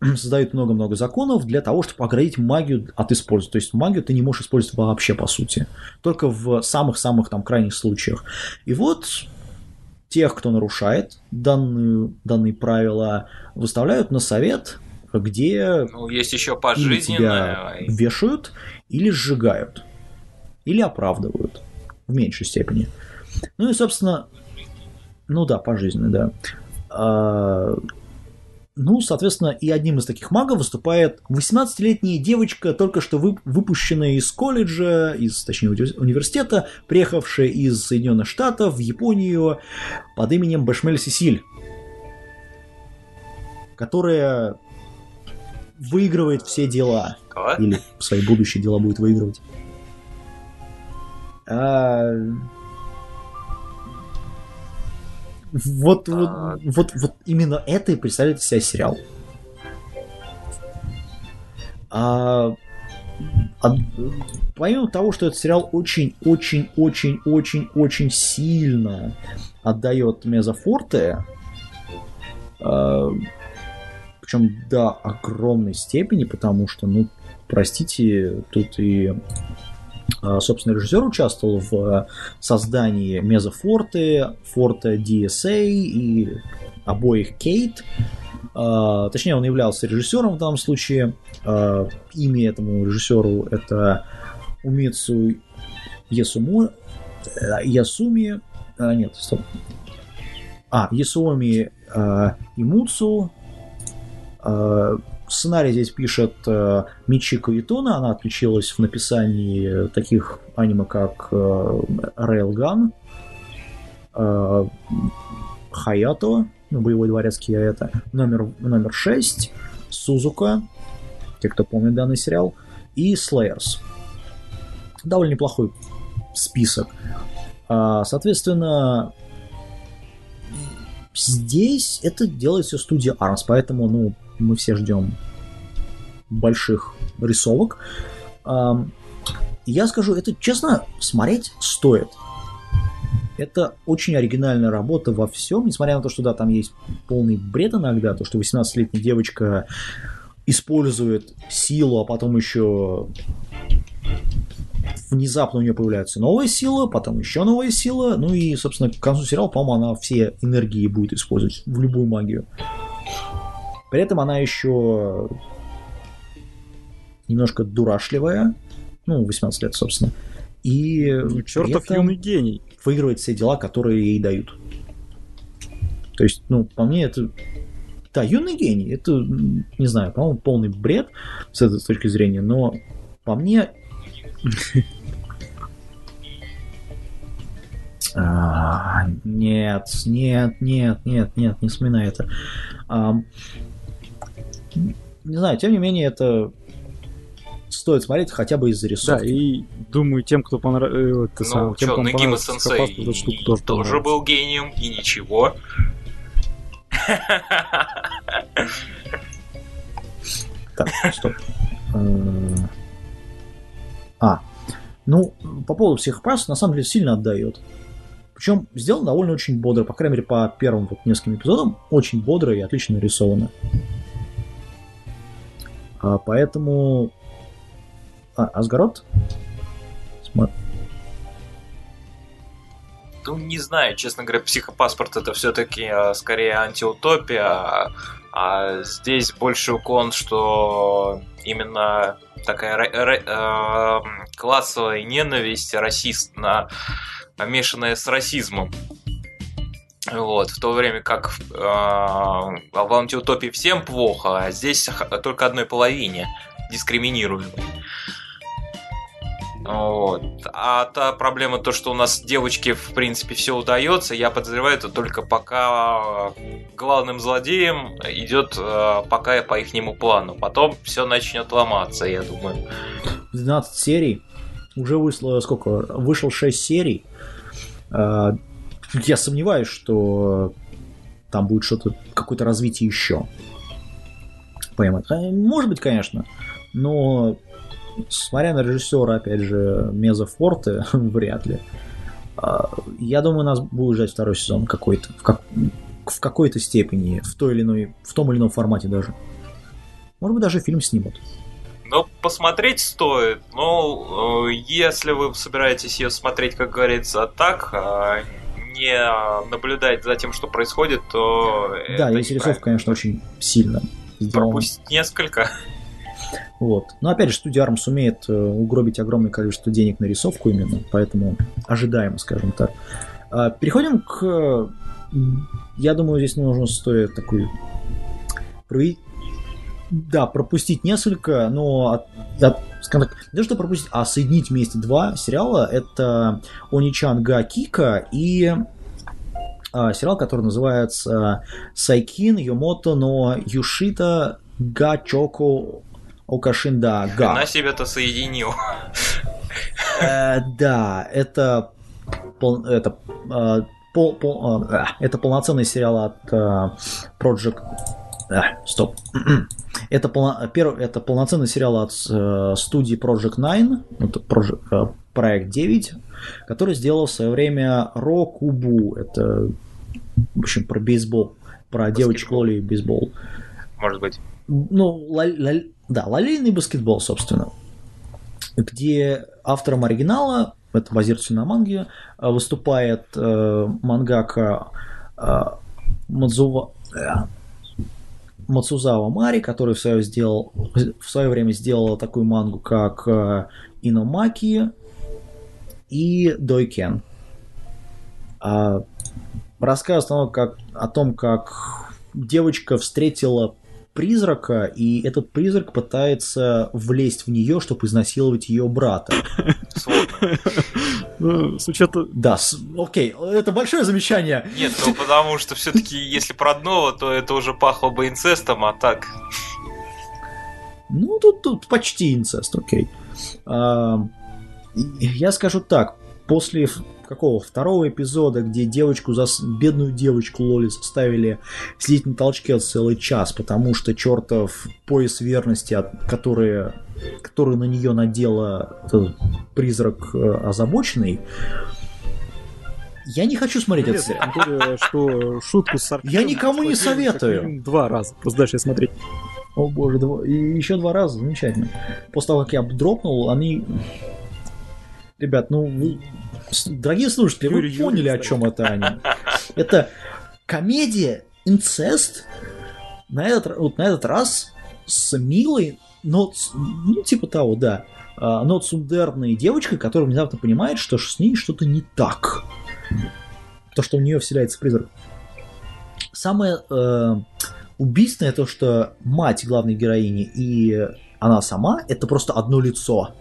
[clears throat] создают много-много законов для того, чтобы оградить магию от использования. То есть магию ты не можешь использовать вообще, по сути. Только в самых-самых там крайних случаях. И вот тех, кто нарушает данные, данные правила, выставляют на совет, где ну, есть еще пожизненное. тебя вешают или сжигают, или оправдывают в меньшей степени. Ну и, собственно, ну да, пожизненно, да. А, ну, соответственно, и одним из таких магов выступает 18-летняя девочка, только что вы, выпущенная из колледжа, из, точнее, университета, приехавшая из Соединенных Штатов в Японию под именем Башмель Сесиль, которая выигрывает все дела. Кого? Или свои будущие дела будет выигрывать. А... Вот, вот, вот, вот именно это и представляет из себя сериал. А, а, помимо того, что этот сериал очень-очень-очень-очень-очень сильно отдает Мезофорте, а, причем до огромной степени, потому что, ну, простите, тут и а, собственно, режиссер участвовал в а, создании Мезофорте, Форта DSA и обоих Кейт. А, точнее, он являлся режиссером в данном случае. Имя этому режиссеру это Умицу Ясуму, Ясуми, нет, стоп. А, Ясуми Имуцу, сценарий здесь пишет э, Мичико Итуна, она отличилась в написании таких аниме, как э, Railgun, э, Хаято, ну, боевой дворецкий это, номер, номер 6, Сузука, те, кто помнит данный сериал, и Slayers. Довольно неплохой список. Соответственно, здесь это делает все студия Arms, поэтому, ну, мы все ждем больших рисовок. Я скажу, это честно, смотреть стоит. Это очень оригинальная работа во всем, несмотря на то, что да, там есть полный бред иногда, то, что 18-летняя девочка использует силу, а потом еще внезапно у нее появляется новая сила, потом еще новая сила, ну и, собственно, к концу сериала, по-моему, она все энергии будет использовать в любую магию. При этом она еще немножко дурашливая, ну, 18 лет, собственно, и ну, чертов юный гений. выигрывает все дела, которые ей дают. То есть, ну, по мне, это да, юный гений, это, не знаю, по-моему, полный бред с этой точки зрения, но по мне... [laughs] А, нет, нет, нет, нет, нет, не вспоминай это. Не знаю, тем не менее, это стоит смотреть хотя бы из-за рисунка. Да, и думаю, тем, кто понравился... Ну, сам, тем, что, Нагима Сенсей тоже, тоже был гением, и ничего. Так, стоп. Э, а, ну, по поводу всех прав, на самом деле сильно отдает. Причем сделано довольно очень бодро, по крайней мере, по первым вот нескольким эпизодам, очень бодро и отлично нарисовано. А, поэтому... А? Смотри. Ну, не знаю, честно говоря, психопаспорт это все-таки а, скорее антиутопия, а, а здесь больше уклон, что именно такая э, классовая ненависть расист, на, помешанная с расизмом. Вот, в то время как э, в антиутопии всем плохо, а здесь только одной половине дискриминируемой. Вот. А та проблема, то, что у нас девочке, в принципе, все удается, я подозреваю, это только пока главным злодеем идет э, пока по ихнему плану. Потом все начнет ломаться, я думаю. 12 серий. Уже вышло сколько? Вышел 6 серий. Э, я сомневаюсь, что там будет что-то, какое-то развитие еще. Поймать. Может быть, конечно. Но смотря на режиссера, опять же, Меза Форте, [laughs] вряд ли. А, я думаю, нас будет ждать второй сезон какой-то, в, как, в какой-то степени, в той или иной, в том или ином формате даже. Может быть, даже фильм снимут. Ну, посмотреть стоит. Но э, если вы собираетесь ее смотреть, как говорится, так, а не наблюдать за тем, что происходит, то... Да, здесь рисовка, конечно, очень сильно сделана. Пропустить несколько. Вот. Но опять же, студия ARM сумеет э, угробить огромное количество денег на рисовку именно, поэтому ожидаемо, скажем так. А, переходим к... Я думаю, здесь нужно стоит такой... Да, пропустить несколько, но от, от, скажем так, не то, что пропустить, а соединить вместе два сериала. Это Оничан Га Кика и а, сериал, который называется Сайкин Йомото но Юшита Га Чоко Окашинда Га. Она себя-то соединил. Э, да, это это э, пол, пол, э, это полноценный сериал от Project стоп. [clears throat] это, полно, перв, это полноценный сериал от студии Project 9, это Project, проект 9, который сделал в свое время Рокубу. Это, в общем, про бейсбол, про Баскетбол. девочек Лоли и бейсбол. Может быть. Ну, ла, ла, да, лолейный баскетбол, собственно, где автором оригинала, это базируется на манге, э, выступает э, мангака э, Мадзува, э, Мацузава Мари, который в свое, сделал, в свое время сделала такую мангу, как э, Иномаки и Дойкен. А, рассказ о том, как, о том, как девочка встретила призрака, и этот призрак пытается влезть в нее, чтобы изнасиловать ее брата. Ну, с учетом... Да, с... окей, это большое замечание. Нет, ну потому что все-таки, если про дно, то это уже пахло бы инцестом, а так... Ну, тут, тут почти инцест, окей. А, я скажу так, после какого второго эпизода, где девочку, зас... бедную девочку Лоли заставили сидеть на толчке целый час, потому что чертов пояс верности, который, который на нее надела призрак э, озабоченный, я не хочу смотреть этот сериал. что шутку с Я никому не советую. Два раза. Просто дальше смотреть. О боже, два... и еще два раза, замечательно. После того, как я дропнул, они... Ребят, ну, вы... дорогие слушатели, вы поняли, о чем это они. [laughs] Это комедия, инцест, на этот, вот на этот раз с милой, но, ну, типа того, да, а, но цундерной девочкой, которая внезапно понимает, что с ней что-то не так. То, что в нее вселяется призрак. Самое э, убийственное то, что мать главной героини и она сама это просто одно лицо.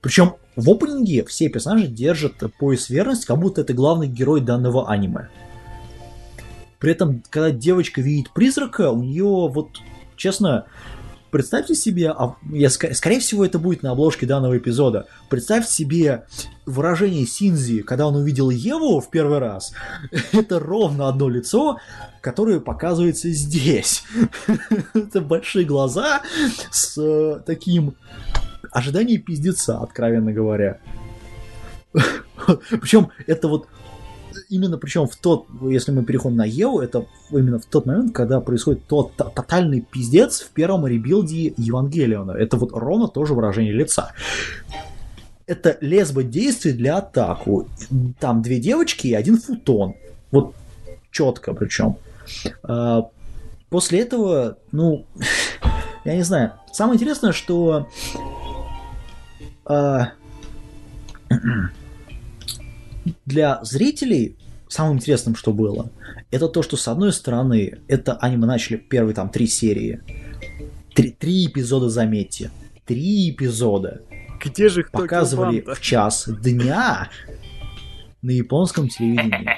Причем в опенинге все персонажи держат пояс верности, как будто это главный герой данного аниме. При этом, когда девочка видит призрака, у нее вот, честно, представьте себе, а я, скорее всего, это будет на обложке данного эпизода. Представьте себе выражение Синзи, когда он увидел Еву в первый раз. [laughs] Это ровно одно лицо, которое показывается здесь. [laughs] Это большие глаза с э, таким ожиданием пиздеца, откровенно говоря. Причем это вот именно причем в тот, если мы переходим на Еву, это именно в тот момент, когда происходит тот то- тотальный пиздец в первом rebuild е Евангелиона. Это вот ровно то же выражение лица. Это лесбо действие для атаку. Там две девочки и один футон. Вот четко причем. А, После этого, ну, [laughs] я не знаю. Самое интересное, что для зрителей самым интересным, что было, это то, что с одной стороны, это аниме начали первые там три серии. Три, три эпизода, заметьте. Три эпизода. Где же их Показывали в час дня на японском телевидении.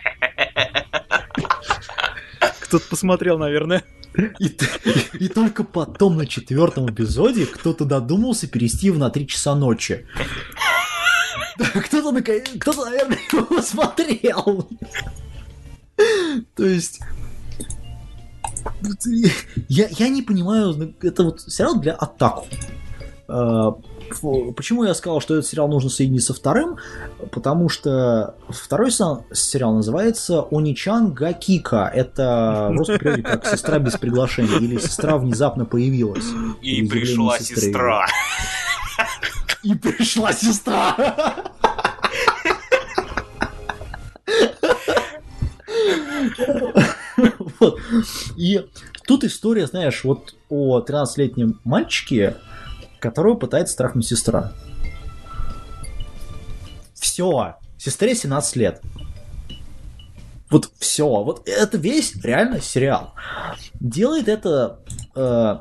Кто-то посмотрел, наверное. И, и только потом на четвертом эпизоде кто-то додумался перевести его на 3 часа ночи. Кто-то, кто-то, наверное, его посмотрел. То есть... Я, я не понимаю, ну, это вот сериал для атаку. Почему я сказал, что этот сериал нужно соединить со вторым? Потому что второй сериал называется Оничан Гакика. Это в русском переводе как «Сестра без приглашения» или «Сестра внезапно появилась». И пришла сестры. сестра. И пришла сестра. Вот. И тут история, знаешь, вот о 13-летнем мальчике, которого пытается страхнуть сестра. Все. Сестре 17 лет. Вот все. Вот это весь реально сериал. Делает это э,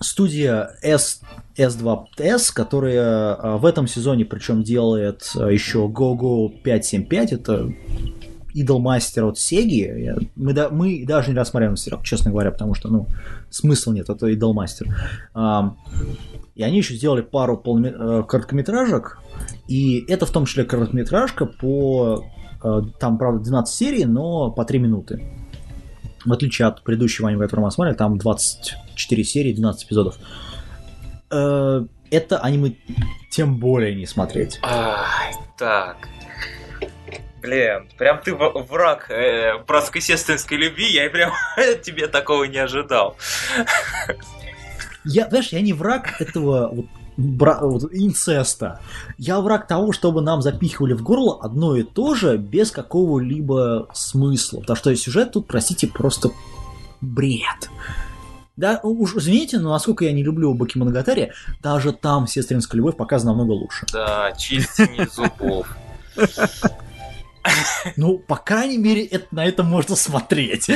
студия S, S2S, которая э, в этом сезоне причем делает еще GoGo 575. Это Идолмастер от Сеги. Мы, да- мы даже не рассматриваем сериал, честно говоря, потому что, ну, смысла нет, это Идолмастер. Ам, и они еще сделали пару полноме- э, короткометражек, и это в том числе короткометражка по... э, Там, правда, 12 серий, но по 3 минуты. В отличие от предыдущего аниме, который мы смотрели, там 24 серии, 12 эпизодов. Э, Это аниме тем более не смотреть. Ай, так. Блин, прям ты враг э, братско-сестринской любви, я прям [laughs] от тебя такого не ожидал. Я, знаешь, я не враг этого вот, бра- вот инцеста. Я враг того, чтобы нам запихивали в горло одно и то же без какого-либо смысла. Потому что сюжет тут, простите, просто бред. Да, уж извините, но насколько я не люблю Баки Моногатари, даже там сестринская любовь показана намного лучше. Да, чистить зубов. Ну, по крайней мере, это, на это можно смотреть.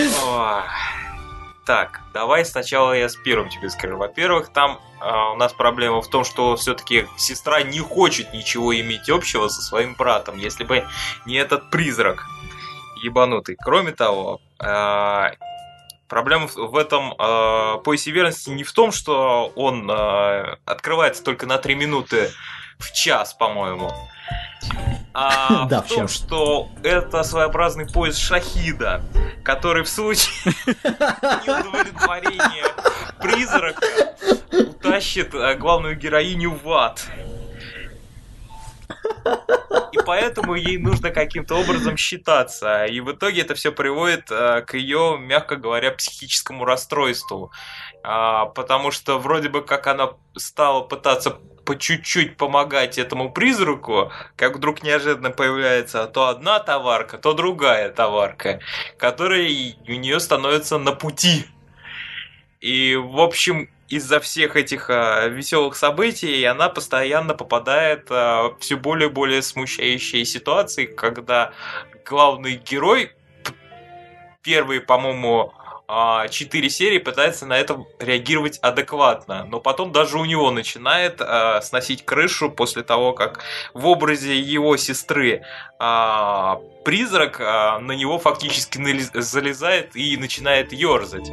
Так, давай сначала я с первым тебе скажу. Во-первых, там э, у нас проблема в том, что все-таки сестра не хочет ничего иметь общего со своим братом, если бы не этот призрак ебанутый. Кроме того, э, проблема в этом э, поясе верности не в том, что он э, открывается только на 3 минуты в час, по-моему. А [laughs] Да, в том, час. что это своеобразный пояс шахида, который в случае [laughs] неудовлетворения призрака утащит э, главную героиню в ад. И поэтому ей нужно каким-то образом считаться. И в итоге это все приводит э, к ее, мягко говоря, психическому расстройству. А, потому что вроде бы как она стала пытаться по чуть-чуть помогать этому призраку, как вдруг неожиданно появляется то одна товарка, то другая товарка, которая у нее становится на пути. И, в общем, из-за всех этих веселых событий она постоянно попадает в все более и более смущающие ситуации, когда главный герой первые, по-моему, а, четыре серии пытается на это реагировать адекватно, но потом даже у него начинает а, сносить крышу после того, как в образе его сестры а, призрак а, на него фактически залезает и начинает ерзать.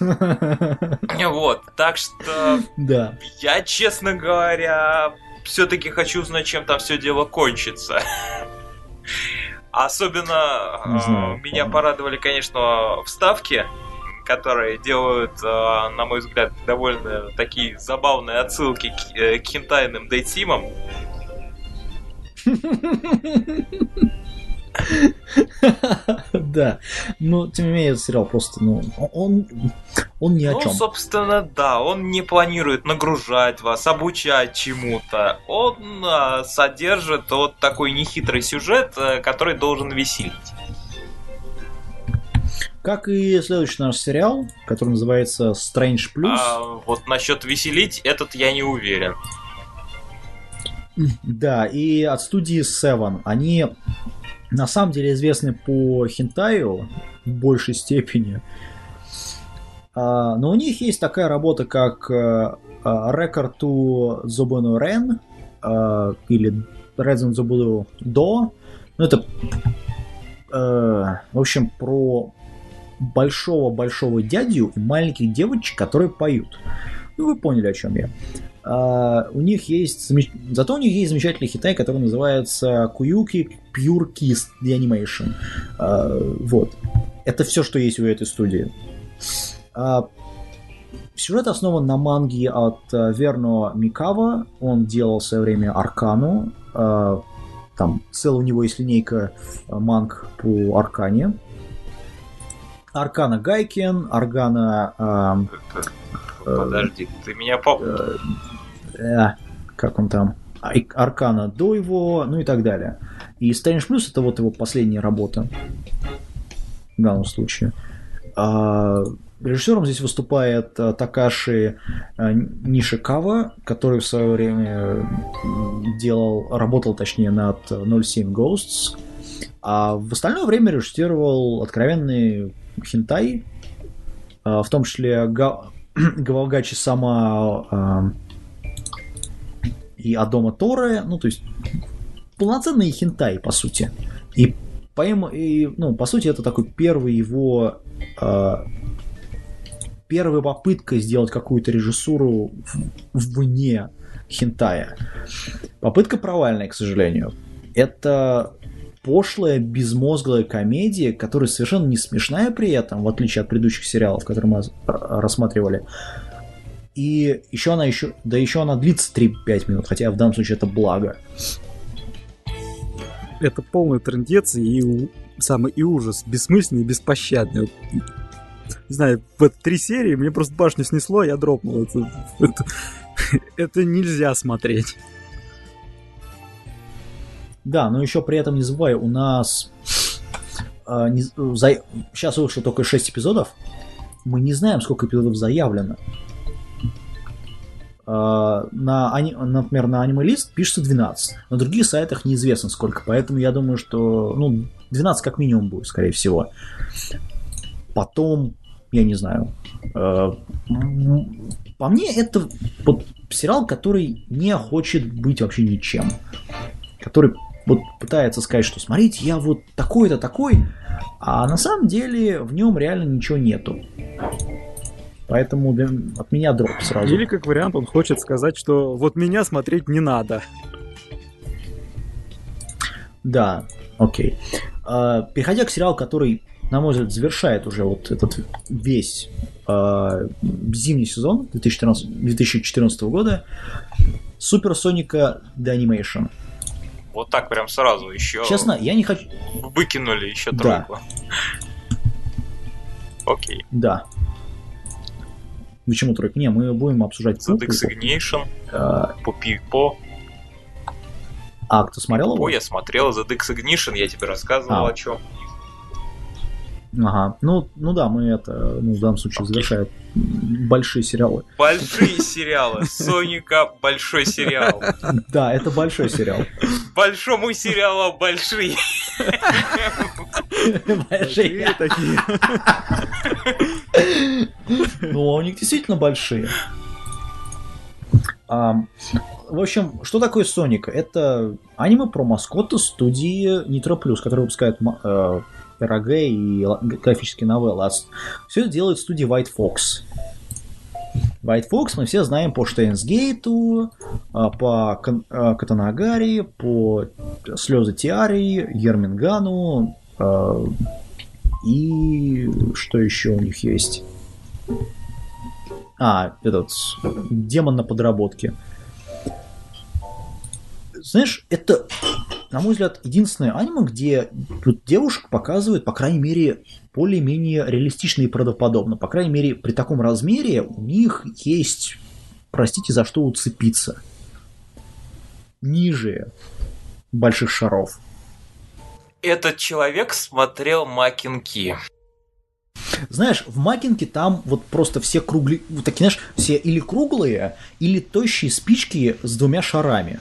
[laughs] Вот, так что Да. я, честно говоря, все-таки хочу узнать, чем там все дело кончится. [laughs] Особенно Не э, знаю, меня по-моему. порадовали, конечно, вставки, которые делают, э, на мой взгляд, довольно такие забавные отсылки к, э, хентайным дейтсимам. [laughs] [laughs] Да. Но, тем не менее, этот сериал просто, ну, он, он ни о ну, чем. собственно, да, он не планирует нагружать вас, обучать чему-то. Он э, содержит вот такой нехитрый сюжет, э, который должен веселить. Как и следующий наш сериал, который называется Strange Plus. А вот насчет веселить, этот я не уверен. Да, и от студии Seven. Они на самом деле известны по хентаю в большей степени. А, но у них есть такая работа, как э, а, Record to Zobono Ren а, или Resident Zobono Do. Ну, это, э, в общем, про большого-большого дядю и маленьких девочек, которые поют. Ну, вы поняли, о чем я. А, у них есть... замеч- Зато у них есть замечательный хитай, который называется Куюки Pure Kiss The Animation. А, вот. Это все, что есть у этой студии. А, Сюжет основан на манге от э, Верно Микава. Он делал в свое время Аркану. Там целая у него есть линейка э, манг по Аркане. Аркана Гайкен, Аргана... Подожди, ты меня по... э, как он там, Ай- Аркана до его, ну и так далее. И Strange Plus это вот его последняя работа в данном случае. А, режиссером здесь выступает а, Такаши а, Нишикава, который в свое время делал, работал точнее над 07 Ghosts, а в остальное время режиссировал откровенные хентай, а, в том числе Га- [clears throat] Гавалгачи сама а, и Адома Торе, ну, то есть полноценный хентай, по сути. И, поэма, и ну, по сути, это такой первый его... а, первая попытка сделать какую-то режиссуру вне хентая. Попытка провальная, к сожалению. Это пошлая, безмозглая комедия, которая совершенно не смешная при этом, в отличие от предыдущих сериалов, которые мы рассматривали. И еще она еще, да еще она длится 3-5 минут, хотя в данном случае это благо. Это полный трендец и самый и ужас, бессмысленный и беспощадный. Не знаю, в три серии мне просто башню снесло, я дропнул. Это, это, [laughs] это нельзя смотреть. Да, но еще при этом не забывай, у нас а, не- за- сейчас вышло только 6 эпизодов. Мы не знаем, сколько эпизодов заявлено. А, на, например, на Animalist пишется 12. На других сайтах неизвестно сколько, поэтому я думаю, что ну, 12 как минимум будет, скорее всего. потом, я не знаю, э, по мне это вот сериал, который не хочет быть вообще ничем. Который вот пытается сказать, что смотрите, я вот такой-то такой, а на самом деле в нем реально ничего нету. Поэтому от меня дроп сразу. Или как вариант он хочет сказать, что вот меня смотреть не надо. Да, окей. А, переходя к сериалу, который, на мой взгляд, завершает уже вот этот весь э, зимний сезон 2014, 2014 года, Супер Соника The Animation. Вот так прям сразу еще. Честно, я не хочу. Выкинули еще тройку. Да. Окей. Да. Почему тройку? Не, мы будем обсуждать The Designation, а... по Пипо. А, кто смотрел его? я смотрел The Designation, я тебе рассказывал а. о чем. Ага, ну, ну да, мы это, ну, в данном случае okay. завершают большие сериалы. Большие сериалы. Соника большой сериал. Да, это большой сериал. Большому сериалу большие. Большие такие. Ну, у них действительно большие. В общем, что такое Соника? Это аниме про маскота студии Nitro Plus, который выпускает э, и графические новеллы. Все это делает студия White Fox. White Fox мы все знаем по Штейнсгейту, а, по а, Катанагари, по Слезы Тиари, Ермингану а, и что еще у них есть? А, этот демон на подработке. Знаешь, это на мой взгляд, единственное аниме, где тут девушек показывают, по крайней мере, более-менее реалистично и правдоподобно. По крайней мере, при таком размере у них есть, простите, за что уцепиться. Ниже больших шаров. Этот человек смотрел Макинки. Знаешь, в Макинке там вот просто все кругли, вот такие, знаешь, все или круглые, или тощие спички с двумя шарами.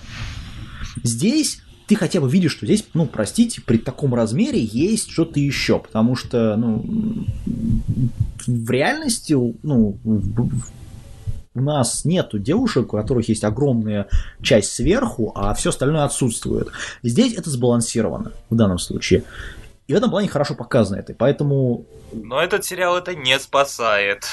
Здесь ты хотя бы видишь, что здесь, ну, простите, при таком размере есть что-то еще, потому что, ну, в реальности, ну, у нас нету девушек, у которых есть огромная часть сверху, а все остальное отсутствует. Здесь это сбалансировано в данном случае. И в этом плане хорошо показано это. Поэтому... Но этот сериал это не спасает.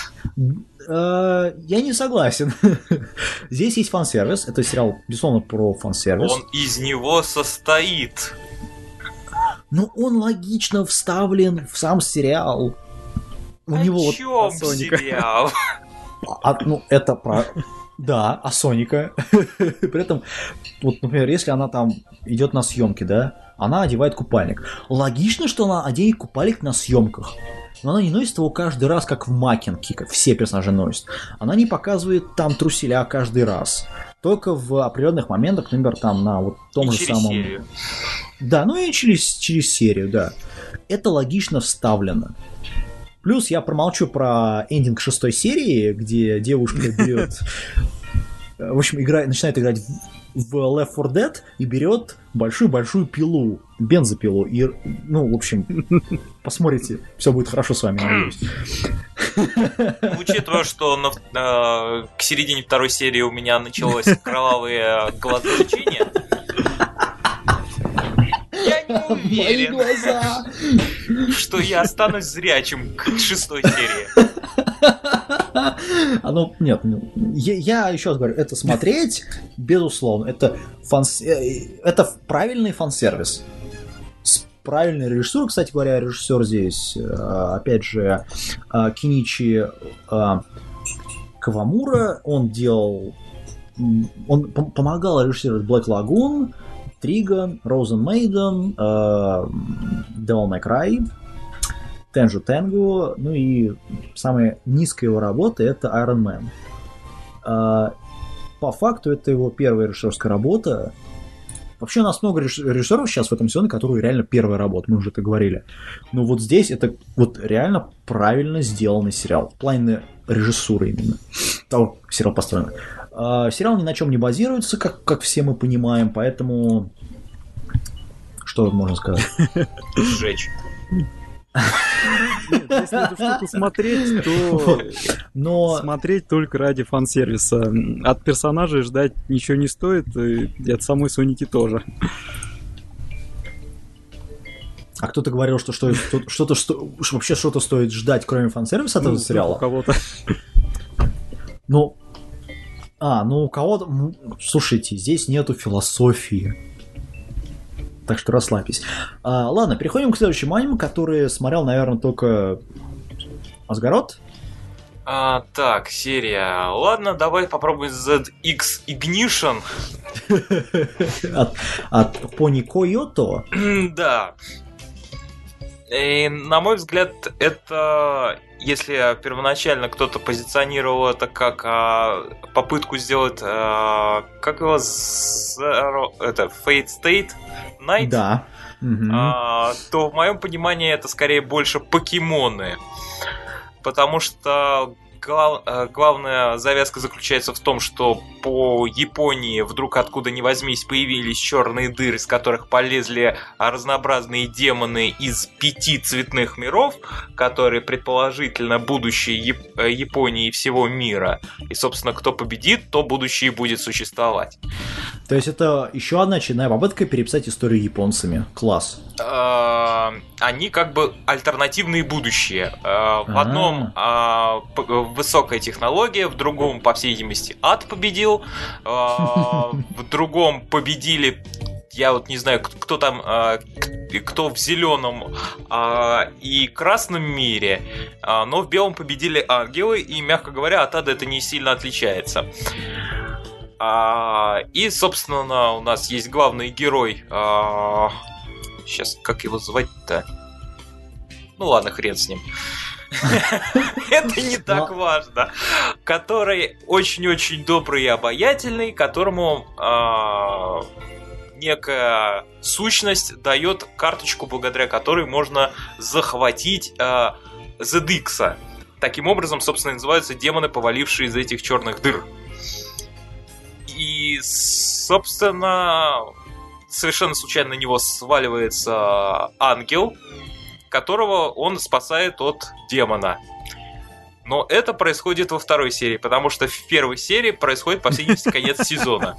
Э, я не согласен. [laughs] Здесь есть фан-сервис. Это сериал, безусловно, про фан-сервис. Он из него состоит. Но он логично вставлен в сам сериал. У О него чем вот сериал? [laughs] А, ну, это про... Да, а Соника. [laughs] При этом, вот, например, если она там идет на съемки, да, она одевает купальник. Логично, что она оденет купальник на съемках. Но она не носит его каждый раз, как в Макинке, как все персонажи носят. Она не показывает там труселя каждый раз. Только в определенных моментах, например, там на вот том и же самом... Серию. Да, ну и через, через серию, да. Это логично вставлено. Плюс я промолчу про эндинг шестой серии, где девушка [laughs] берет... В общем, играет, начинает играть в Left 4 Dead и берет большую-большую пилу, бензопилу. И, ну, в общем, [laughs] посмотрите, все будет хорошо с вами, надеюсь. [laughs] Учитывая, что на, э, к середине второй серии у меня началось кровавое глазолечение, я не уверен, Мои глаза. что я останусь зрячим к шестой серии. Оно, нет, ну, я, я еще раз говорю, это смотреть, безусловно, это, фан, э, это правильный фан-сервис. С правильной режиссурой, кстати говоря, режиссер здесь, э, опять же, э, Киничи Кавамура, он делал, он помогал режиссировать Black Lagoon, Триган, Розен Мейден, Devil May Cry, Tenju Tengu, ну и самая низкая его работа это Iron Man. А, по факту это его первая режиссерская работа. Вообще у нас много режиссеров сейчас в этом сезоне, которые реально первая работа, мы уже это говорили. Но вот здесь это вот реально правильно сделанный сериал. В плане режиссуры именно. Того, сериал построен. А, сериал ни на чем не базируется, как, как все мы понимаем, поэтому... Что можно сказать? Сжечь. Нет, если эту штуку смотреть, то Но смотреть только ради фан-сервиса. От персонажей ждать ничего не стоит, и от самой Соники тоже. а кто-то говорил, что что- что- что-то что, вообще что-то стоит ждать, кроме фан-сервиса от Ну, этого У сериала. кого-то. Ну, а, ну у кого-то... Слушайте, здесь нету философии. Так что расслабьтесь. А, ладно, переходим к следующему аниме, который смотрел, наверное, только Асгарот. А, так, серия. Ладно, давай попробуем ZX Ignition. [laughs] от Пони Койото. да. И, на мой взгляд, это если первоначально кто-то позиционировал это как а, попытку сделать, а, как его, Zero- это Fate State Night, Да. Мгм. а, то в моем понимании это скорее больше покемоны. Потому что глав- э, главная завязка заключается в том, что по Японии вдруг откуда ни возьмись появились черные дыры, из которых полезли а, разнообразные демоны из пяти цветных миров, которые предположительно будущее Яп- э, Японии и всего мира. И, собственно, кто победит, то будущее будет существовать. То есть это еще одна очередная попытка переписать историю японцами. Класс. э, они как бы альтернативные будущие. Э, В А. одном а, высокая технология, в другом, по всей видимости, ад победил, э, в другом победили. Я вот не знаю, кто там, к- кто в зеленом а, и красном мире, а, но в белом победили ангелы, и, мягко говоря, от ада это не сильно отличается. А, и, собственно, у нас есть главный герой. сейчас, как его звать-то? Ну ладно, хрен с ним. [laughs] Это не так важно. Который очень-очень добрый и обаятельный, которому а, некая сущность дает карточку, благодаря которой можно захватить ZX. Таким образом, собственно, называются демоны, повалившие из этих черных дыр. И, собственно, совершенно случайно на него сваливается ангел, которого он спасает от демона. Но это происходит во второй серии, потому что в первой серии происходит, по всей видимости, конец сезона.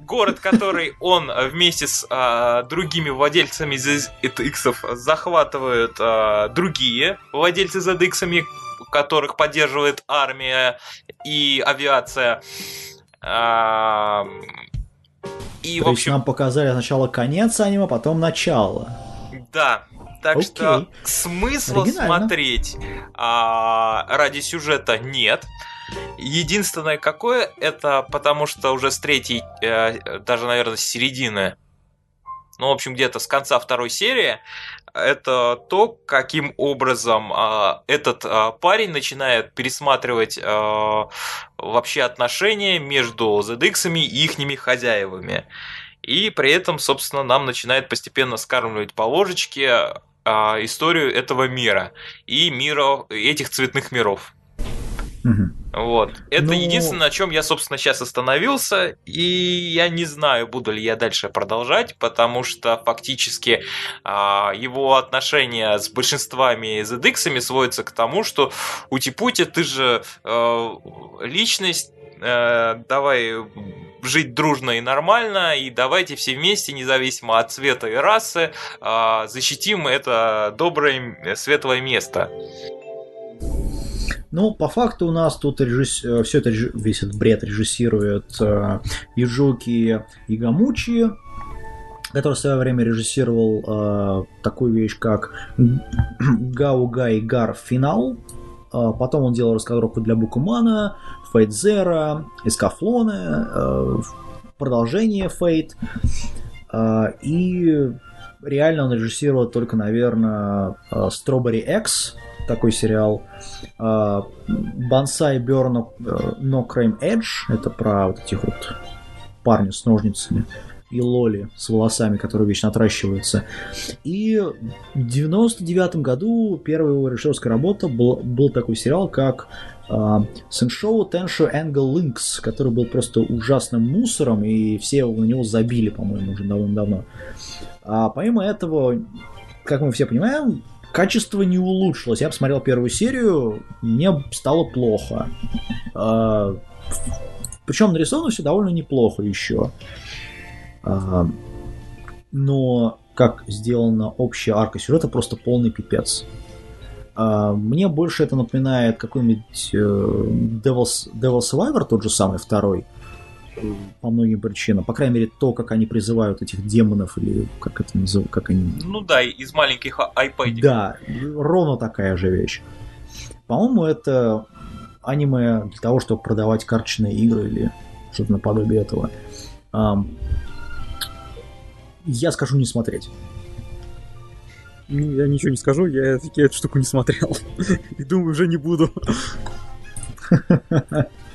Город, который он вместе с а, другими владельцами ZX захватывают а, другие владельцы ZX, которых поддерживает армия и авиация. А, и, То в есть общем, нам показали сначала конец аниме, потом начало. да. Так Окей. что смысла смотреть а, ради сюжета нет. Единственное какое, это потому что уже с третьей, э, даже, наверное, с середины, ну, в общем, где-то с конца второй серии, это то, каким образом а, этот а, парень начинает пересматривать а, вообще отношения между ZX и ихними хозяевами. И при этом, собственно, нам начинает постепенно скармливать по ложечке а, историю этого мира и мира этих цветных миров. Вот. Это Ну- единственное, на чем я, собственно, сейчас остановился. И я не знаю, буду ли я дальше продолжать, потому что фактически а, его отношения с большинствами ZX сводятся к тому, что Ути-Пути, ты же э, личность, э, давай жить дружно и нормально, и давайте все вместе, независимо от цвета и расы, а, защитим это доброе, светлое место. Ну, по факту у нас тут все это, режи- весь этот бред режиссирует э, Юджуки Игамучи, который в свое время режиссировал э, такую вещь, как Гаугай Гар Финал. Э, потом он делал раскадровку для Букумана, Фейт Зера, Эскафлоны, э, продолжение Фейт. Э, и реально он режиссировал только, наверное, э, Strawberry X, такой сериал. Бонсай Берн No Crime Edge, это про вот этих вот парня с ножницами и Лоли с волосами, которые вечно отращиваются. И в 99 году первая его режиссерская работа был, был такой сериал, как Сеншоу Теншо Энгл Линкс, который был просто ужасным мусором, и все на него забили, по-моему, уже довольно давно. А помимо этого, как мы все понимаем, качество не улучшилось. Я посмотрел первую серию, мне стало плохо. А, причем нарисовано все довольно неплохо еще. А, но как сделана общая арка сюжета, просто полный пипец. А, мне больше это напоминает какой-нибудь э, Devil, Devil Survivor, тот же самый второй, по многим причинам. По крайней мере, то, как они призывают этих демонов, или как это называют, как они... Ну да, из маленьких iPad. Да, ровно такая же вещь. По-моему, это аниме для того, чтобы продавать карточные игры или что-то наподобие этого. Я скажу не смотреть. Я ничего не скажу, я, я эту штуку не смотрел. [laughs] И думаю, уже не буду. [laughs]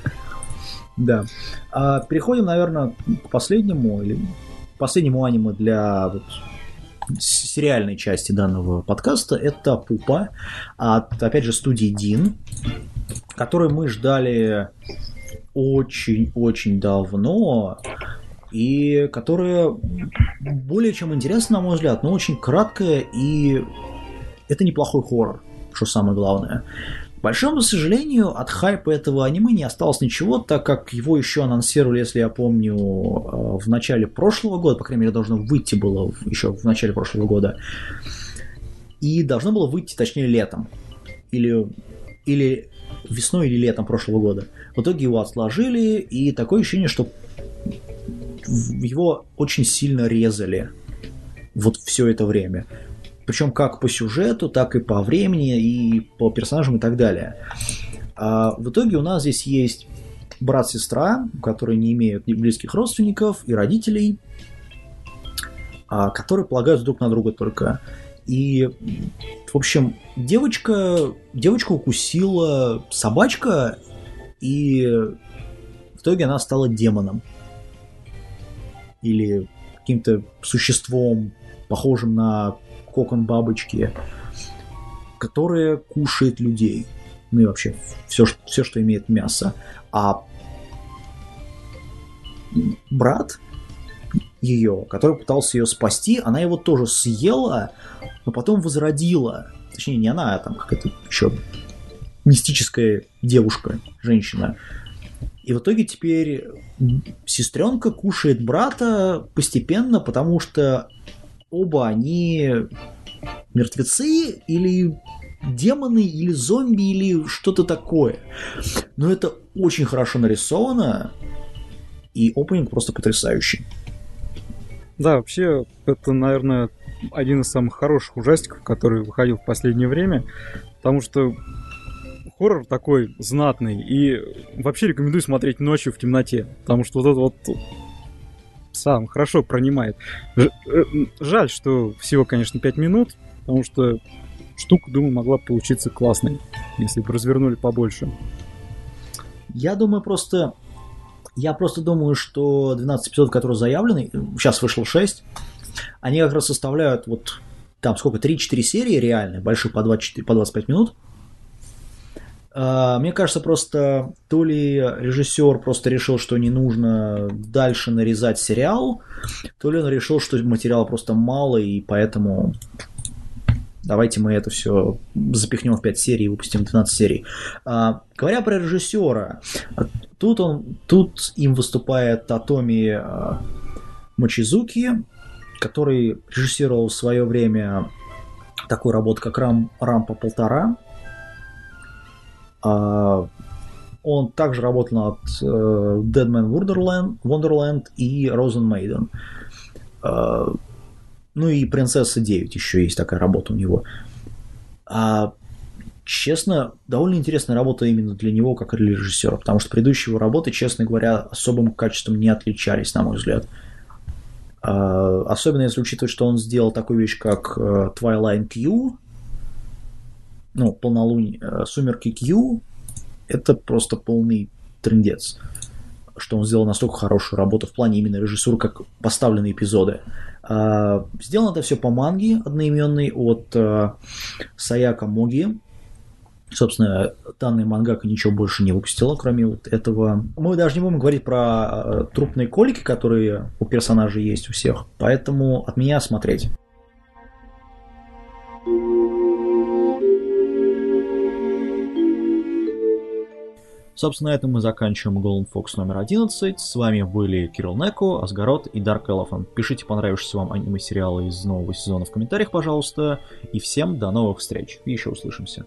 Да. А, переходим, наверное, к последнему или последнему аниме для вот, сериальной части данного подкаста. Это Пупа от, опять же, студии Дин, который мы ждали очень-очень давно и которая более чем интересна, на мой взгляд, но очень краткая, и это неплохой хоррор, что самое главное. Большому сожалению, от хайпа этого аниме не осталось ничего, так как его еще анонсировали, если я помню, э, в начале прошлого года, по крайней мере, должно выйти было еще в начале прошлого года. И должно было выйти, точнее, летом. Или, или весной или летом прошлого года. В итоге его отложили, и такое ощущение, что его очень сильно резали вот все это время. Причем как по сюжету, так и по времени, и по персонажам и так далее. А в итоге у нас здесь есть брат-сестра, которые не имеют ни близких родственников и родителей, а, которые полагаются друг на друга только. И, в общем, девочка, девочка укусила собачка, и в итоге она стала демоном или каким-то существом, похожим на кокон бабочки, которое кушает людей. Ну и вообще все, все что имеет мясо. А брат ее, который пытался ее спасти, она его тоже съела, но потом возродила. Точнее, не она, а там какая-то еще мистическая девушка, женщина. И в итоге теперь сестренка кушает брата постепенно, потому что оба они мертвецы или демоны или зомби или что-то такое. Но это очень хорошо нарисовано, и опенинг просто потрясающий. Да, вообще, это, наверное, один из самых хороших ужастиков, который выходил в последнее время, потому что хоррор такой знатный. И вообще рекомендую смотреть ночью в темноте, потому что вот это вот сам хорошо пронимает. Э, жаль, что всего, конечно, 5 минут, потому что штука, думаю, могла получиться классной, если бы развернули побольше. Я думаю, просто... Я просто думаю, что 12 эпизодов, которые заявлены, сейчас вышло 6, они как раз составляют вот там сколько, 3-4 серии реальные, большие по, 24, по 25 минут, мне кажется, просто то ли режиссер просто решил, что не нужно дальше нарезать сериал, то ли он решил, что материала просто мало, и поэтому давайте мы это все запихнем в 5 серий и выпустим 12 серий. А, говоря про режиссера, тут, он, тут им выступает Татоми а, Мочизуки, который режиссировал в свое время такую работу, как Рам, Рампа полтора, а, он также работал над э, Dead Man Wonderland, Wonderland и Rosen Maiden. А, ну и Принцесса 9 еще есть такая работа у него. А, честно, довольно интересная работа именно для него, как режиссера, потому что предыдущие его работы, честно говоря, особым качеством не отличались, на мой взгляд. Особенно если учитывать, что он сделал такую вещь, как э, Twilight Q, ну, полнолуние, э, Сумерки Q, это просто полный трендец, что он сделал настолько хорошую работу в плане именно режиссуры, как поставленные эпизоды. А, сделано это все по манге одноименной от а, Саяка Моги, Собственно, данная мангака ничего больше не выпустила, кроме вот этого. Мы даже не будем говорить про э, трупные колики, которые у персонажей есть у всех. Поэтому от меня смотреть. Собственно, на этом мы заканчиваем Golden Fox номер 11. С вами были Кирилл Неко, Асгарот и Dark Elephant. Пишите понравившиеся вам аниме-сериалы из нового сезона в комментариях, пожалуйста. И всем до новых встреч. Еще услышимся.